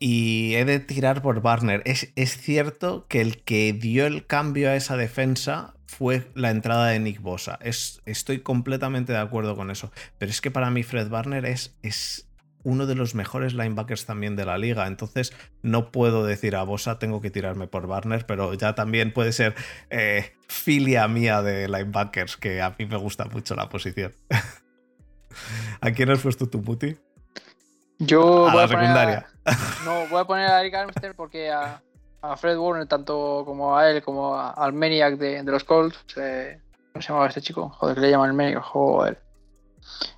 y he de tirar por Warner. Es, es cierto que el que dio el cambio a esa defensa fue la entrada de Nick Bosa. Es, estoy completamente de acuerdo con eso, pero es que para mí Fred Warner es... es uno de los mejores linebackers también de la liga. Entonces, no puedo decir a Bosa, tengo que tirarme por Warner, pero ya también puede ser eh, filia mía de linebackers, que a mí me gusta mucho la posición. ¿A quién has puesto tu puti? Yo A voy la a secundaria. no, voy a poner a Eric Armstead porque a, a Fred Warner, tanto como a él, como a- al Maniac de, de los Colts, eh, ¿cómo se llamaba este chico? Joder, que le llaman el Maniac, joder.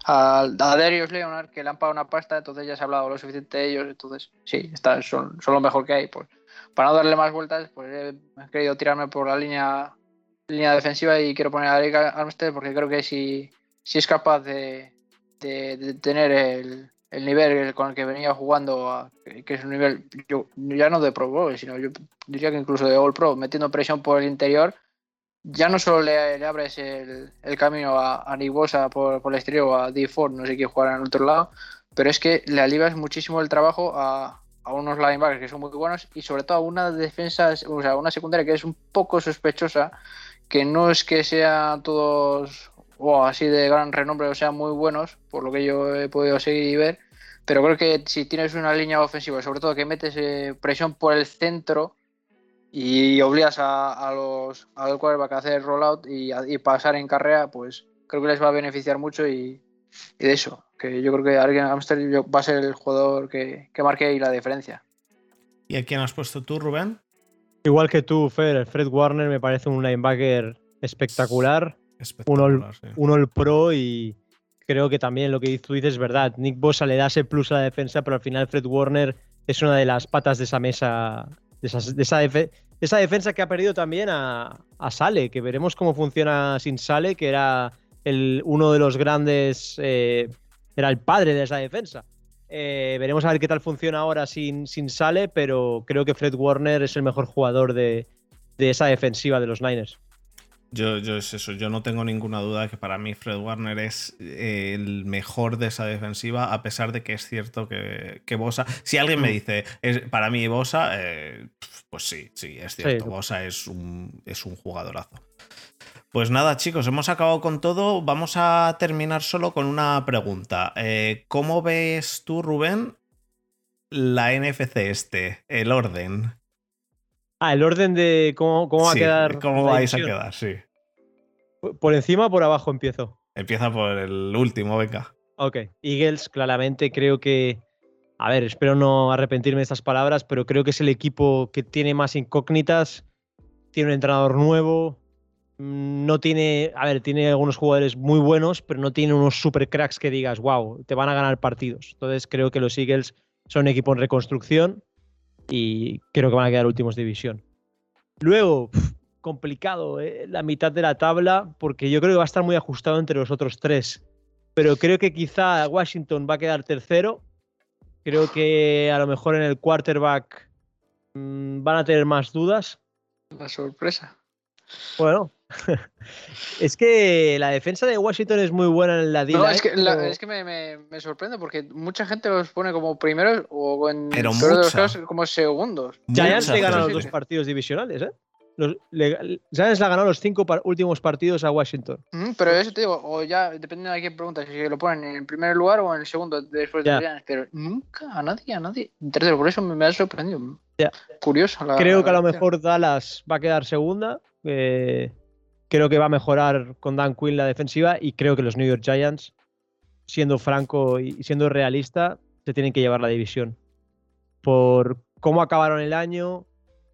A, Darius Leonard, que le han pagado una pasta, entonces ya se ha hablado lo suficiente de ellos, entonces sí, está, son, son lo mejor que hay. Pues para no darle más vueltas, pues he querido tirarme por la línea, línea defensiva y quiero poner a Eric Armstead porque creo que si, si es capaz de, de, tener el, el, nivel con el que venía jugando, que es un nivel yo, ya no de Pro Bowl, sino yo diría que incluso de All Pro, metiendo presión por el interior, ya no solo le, abres el, el, camino a, a Nibosa por, por el exterior o a D Ford, no sé quién jugar en el otro lado, pero es que le alivias muchísimo el trabajo a, a unos linebackers que son muy buenos y sobre todo a una defensa, o sea, una secundaria que es un poco sospechosa, que no es que sean todos o así de gran renombre o sean muy buenos, por lo que yo he podido seguir y ver, pero creo que si tienes una línea ofensiva, sobre todo que metes eh, presión por el centro y obligas a, los al quarterback a hacer rollout y, y pasar en carrera, pues creo que les va a beneficiar mucho y, y de eso, que yo creo que alguien Amsterdam va a ser el jugador que, que marque ahí la diferencia. ¿Y a quién has puesto tú, Rubén? Igual que tú, Fer, Fred Warner me parece un linebacker espectacular, espectacular un, all, pro y creo que también lo que tú dices es verdad. Nick Bosa le da ese plus a la defensa, pero al final Fred Warner es una de las patas de esa mesa, de, esa, esa, defensa que ha perdido también a, a Sale, que veremos cómo funciona sin Sale, que era el, uno de los grandes, eh, era el padre de esa defensa. Eh, veremos a ver qué tal funciona ahora sin, sin Sale, pero creo que Fred Warner es el mejor jugador de, esa defensiva de los Niners. Yo, yo es eso, yo no tengo ninguna duda de que para mí Fred Warner es eh, el mejor de esa defensiva, a pesar de que es cierto que, que Bosa. Si alguien me mm. dice, es, para mí Bosa, pues sí, sí, es cierto. Bosa es un, es un jugadorazo. Pues nada, chicos, hemos acabado con todo. Vamos a terminar solo con una pregunta. Eh, ¿Cómo ves tú, Rubén, la NFC este? El orden. Ah, el orden de cómo, va a quedar. ¿Cómo vais a quedar? Sí. ¿Por encima o por abajo empiezo? Empieza por el último, venga. Ok. Eagles, claramente, creo que. A ver, espero no arrepentirme de estas palabras, pero creo que es el equipo que tiene más incógnitas. Tiene un entrenador nuevo, Mm, no tiene, a ver, tiene algunos jugadores muy buenos, pero no tiene unos super cracks que digas, wow, te van a ganar partidos. Entonces creo que los Eagles son un equipo en reconstrucción y creo que van a quedar últimos de división. Luego, complicado, ¿eh? la mitad de la tabla, porque yo creo que va a estar muy ajustado entre los otros tres. Pero creo que quizá Washington va a quedar tercero. Creo que a lo mejor en el quarterback mm, van a tener más dudas. La sorpresa. Bueno, es que la defensa de Washington es muy buena en la No, es que, es que me, sorprende porque mucha gente los pone como primeros o en Pero los casos como segundos. Giants le ganan los dos partidos divisionales, ¿eh? Los, le, Giants le ha ganado los cinco últimos partidos a Washington. pero eso te digo, o ya, dependiendo de quién preguntas, si lo ponen en el primer lugar o en el segundo después de Giants, pero nunca a nadie, a nadie. Tercero, por eso me, ha sorprendido. Curioso. Creo que a lo mejor Dallas va a quedar segunda eh, creo que va a mejorar con Dan Quinn la defensiva y creo que los New York Giants, siendo franco y siendo realista, se tienen que llevar la división. Por cómo acabaron el año,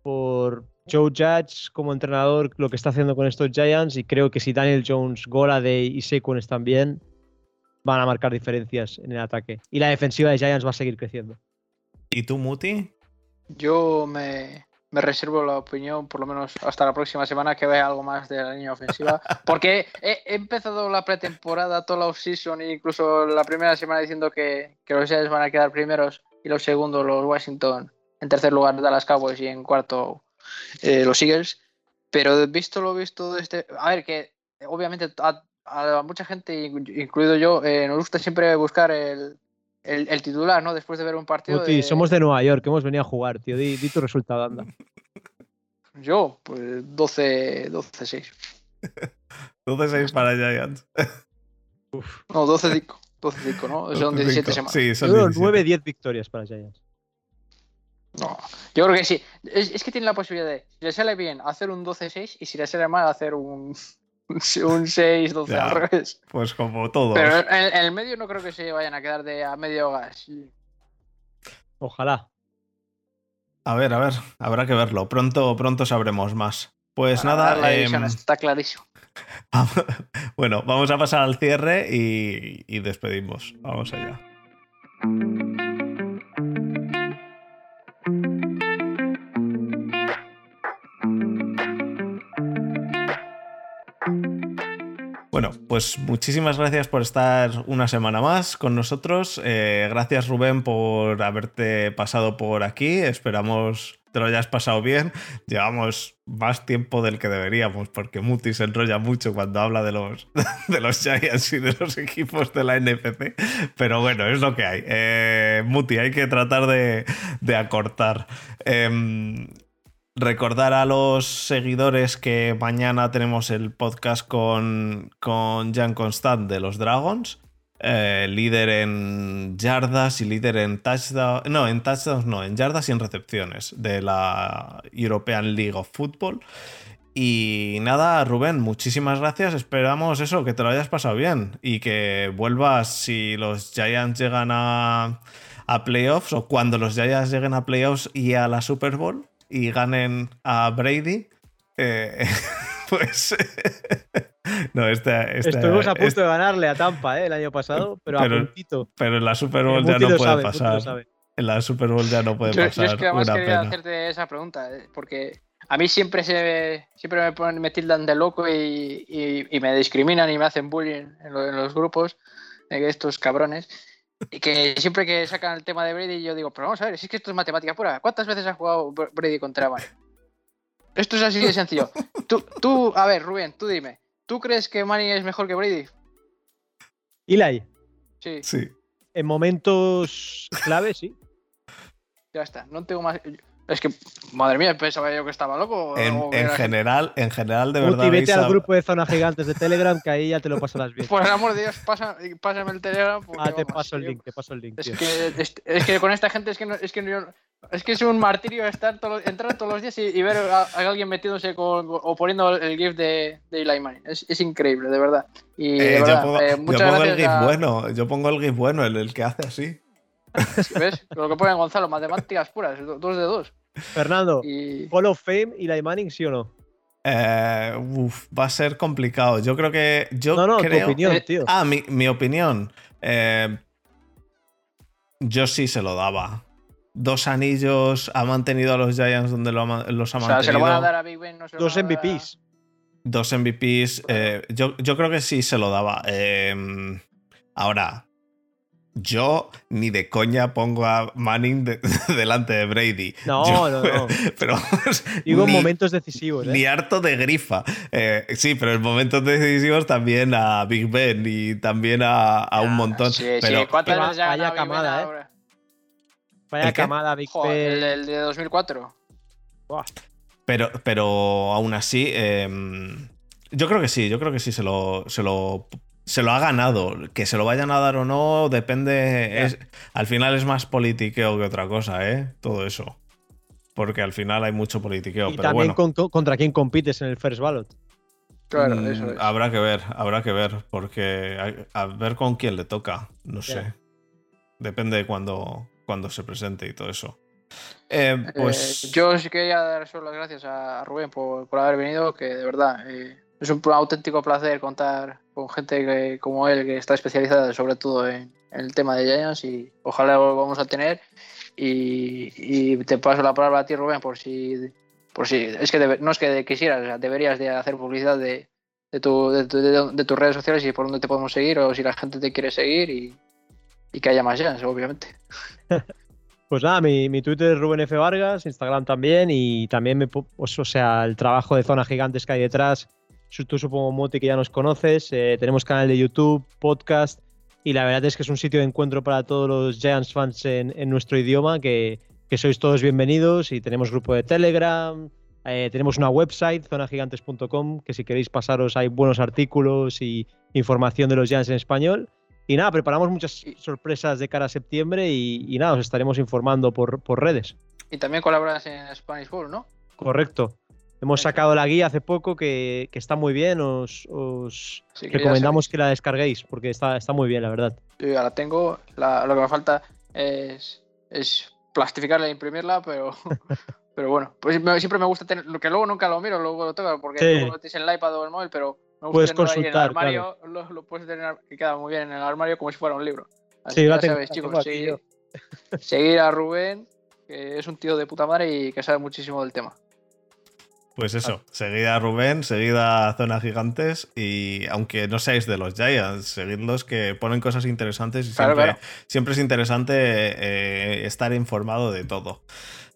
por Joe Judge como entrenador, lo que está haciendo con estos Giants y creo que si Daniel Jones, Golade y Saquon están bien, van a marcar diferencias en el ataque. Y la defensiva de Giants va a seguir creciendo. ¿Y tú, Muti? Yo me, me reservo la opinión, por lo menos hasta la próxima semana, que vea algo más de la línea ofensiva. Porque he, empezado la pretemporada, toda la offseason e incluso la primera semana diciendo que, los Giants van a quedar primeros y los segundos los Washington, en tercer lugar Dallas Cowboys y en cuarto eh, los Eagles. Pero visto lo visto este... A ver, que obviamente a, mucha gente, incluido yo, eh, nos gusta siempre buscar el, el, titular, ¿no? Después de ver un partido. de... somos de Nueva York, hemos venido a jugar, tío. Di, tu resultado, anda. Yo, pues 12-6. 12-6 para Giants. No, 12-5. 12-5, ¿no? Son 17 semanas. Sí, son 9-10 victorias para Giants. No, yo creo que sí. Es, que tiene la posibilidad de, si le sale bien, hacer un 12-6 y si le sale mal, hacer un un 6-12 al revés. Pues como todo. Pero en, el medio no creo que se vayan a quedar de a medio gas. Ojalá. A ver, a ver, habrá que verlo. Pronto, pronto sabremos más. Pues nada. La em, está clarísimo. bueno, vamos a pasar al cierre y, y despedimos. Vamos allá. Pues muchísimas gracias por estar una semana más con nosotros. Eh, gracias Rubén por haberte pasado por aquí. Esperamos te lo hayas pasado bien. Llevamos más tiempo del que deberíamos porque Muti se enrolla mucho cuando habla de los, de los Giants y de los equipos de la NFC. Pero bueno, es lo que hay. Eh, Muti, hay que tratar de, acortar. Em, recordar a los seguidores que mañana tenemos el podcast con, con Jan Constant de los Dragons. Eh, líder en yardas y líder en touchdowns. No, en touchdowns no, en yardas y en recepciones de la European League of Football. Y nada, Rubén, muchísimas gracias. Esperamos eso, que te lo hayas pasado bien y que vuelvas si los Giants llegan a, a playoffs o cuando los Giants lleguen a playoffs y a la Super Bowl y ganen a Brady, eh, pues... no, este, este, Estuvimos a punto este- de ganarle a Tampa eh, el año pasado, pero, Pero- a puntito. pero en la Super Bowl ya no puede sabe, pasar. En la Super Bowl ya no puede Yo, yo pasar. es que además quería pena. hacerte esa pregunta, eh, porque a mí siempre se siempre me, ponen, me tildan de loco y, y- y me discriminan y me hacen bullying en, lo- en los grupos, eh, estos cabrones. Y que siempre que sacan el tema de Brady, yo digo, pero vamos a ver, si es que esto es matemática pura. ¿Cuántas veces ha jugado Br- Brady contra Manning? Esto es así de sencillo. Tú, tú, a ver, Rubén, tú dime, ¿tú crees que Manning es mejor que Brady? Eli, Sí, Sí. en momentos clave, sí. ya está. No tengo más. Es que, madre mía, pensaba yo que estaba loco. En, o general, en general, de verdad. Muti, vete al grupo de Zona Gigantes de Telegram, que ahí ya te lo pasarás bien. Por el amor de Dios, pasa, pásame el Telegram. porque, Ah, te vamos, paso el yo- link, te paso el link, Es que, es, es que con esta gente es que, no- es, que es que es un martirio estar todos los- entrar todos los días y, y ver a, a alguien metiéndose con, o poniendo el GIF de, de Eli Manning. Es, es increíble, de verdad. Y de Eh, yo pongo, eh, yo pongo el gracias GIF a- bueno. Yo pongo el GIF bueno, el, el que hace así. ¿Ves? Lo que pone Gonzalo, matemáticas puras, do- dos de dos. Fernando, Y Hall of Fame y la Manning, ¿sí o no? Eh, uf, va a ser complicado. Yo creo que. Yo No, no, creo... tu opinión, eh, tío. Ah, mi, mi opinión. Eh, yo sí se lo daba. Dos anillos, ha mantenido a los Giants donde lo ha ma- los ha o sea, mantenido. se lo van a dar a Big Ben, no se lo Dos van a dar a- MVPs. Dos MVPs. eh, yo, yo creo que sí se lo daba. Eh, ahora, yo ni de coña pongo a Manning de- delante de Brady. No, Yo- no, no. Pero Digo en ni- momentos decisivos, Ni ¿eh? harto de grifa. Eh, sí, pero en momentos decisivos también a Big Ben y también a, a un Ah, montón. Sí, pero, sí. ¿Cuántas pero veces ya vaya Big Ben camada, ¿eh? Vaya camada, Big Joder, el, Ben. el de 2004. Buah. pero, pero aún así, eh, yo creo que sí, yo creo que sí se lo, se lo, se lo ha ganado. Que se lo vayan a dar o no depende. Es- al final es más politiqueo que otra cosa, ¿eh? Todo eso. Porque al final hay mucho politiqueo. Y pero también bueno. con- contra quién compites en el First Ballot. Claro, Mm, eso es. Habrá que ver, habrá que ver, porque hay- a, ver con quién le toca, no sé. Depende de cuándo, cuándo se presente y todo eso. Eh, pues Eh, yo sí quería dar solo las gracias a Rubén por, por haber venido, que de verdad eh, es un auténtico placer contar con gente que- como él, que está especializada sobre todo en, el tema de Giants y ojalá lo vamos a tener. Y, te paso la palabra a ti, Rubén, por si... Por si es que debe- no es que quisieras, deberías de hacer publicidad de, de, tu- de tu- de- tus redes sociales y por dónde te podemos seguir o si la gente te quiere seguir y, y que haya más Giants, obviamente. Pues nada, mi, mi Twitter es Rubén F. Vargas, Instagram también, y también me, pu- pues, o sea, el trabajo de Zona Gigantes que hay detrás. Tú supongo, Moti, que ya nos conoces. eh, tenemos canal de YouTube, podcast, y la verdad es que es un sitio de encuentro para todos los Giants fans en, en nuestro idioma, que, que sois todos bienvenidos, y tenemos grupo de Telegram, eh, tenemos una website, zonagigantes.com, que si queréis pasaros hay buenos artículos y información de los Giants en español. Y nada, preparamos muchas sorpresas de cara a septiembre y, y nada, os estaremos informando por, por redes. Y también colaboras en Spanish Bowl, ¿no? Correcto. Hemos sacado la guía hace poco que, que está muy bien. Os, os que ya recomendamos que la descarguéis porque está, está muy bien, la verdad. Yo ya la tengo. La- lo que me falta es, es plastificarla e imprimirla, pero, pero bueno, pues me- siempre me gusta tener, lo que luego nunca lo miro, luego lo tengo, porque Sí. luego lo tienes en el iPad o el móvil, pero Me gusta Puedes tenerlo ahí en el consultar, armario, lo, lo puedes tener y queda muy bien en el armario como si fuera un libro. Así Sí, ya tengo- sabéis, la chicos, seguir a Rubén, que es un tío de puta madre y que sabe muchísimo del tema. Pues eso, seguida Rubén, seguida Zona Gigantes y aunque no seáis de los Giants, seguidlos que ponen cosas interesantes y Claro, siempre, claro. siempre es interesante eh, estar informado de todo.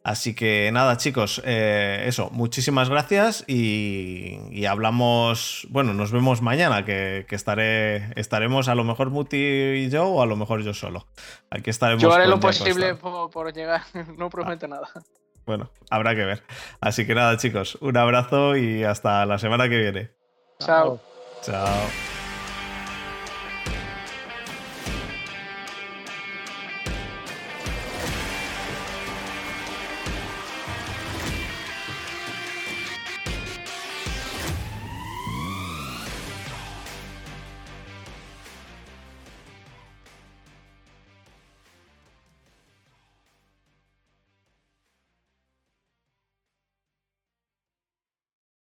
Así que nada, chicos, eh, eso, muchísimas gracias y, y hablamos, bueno, nos vemos mañana, que, que estaré, estaremos a lo mejor Muti y yo o a lo mejor yo solo. Aquí estaremos. Yo haré lo posible por llegar, no prometo nada. Bueno, habrá que ver. Así que nada, chicos, un abrazo y hasta la semana que viene. Chao. Chao.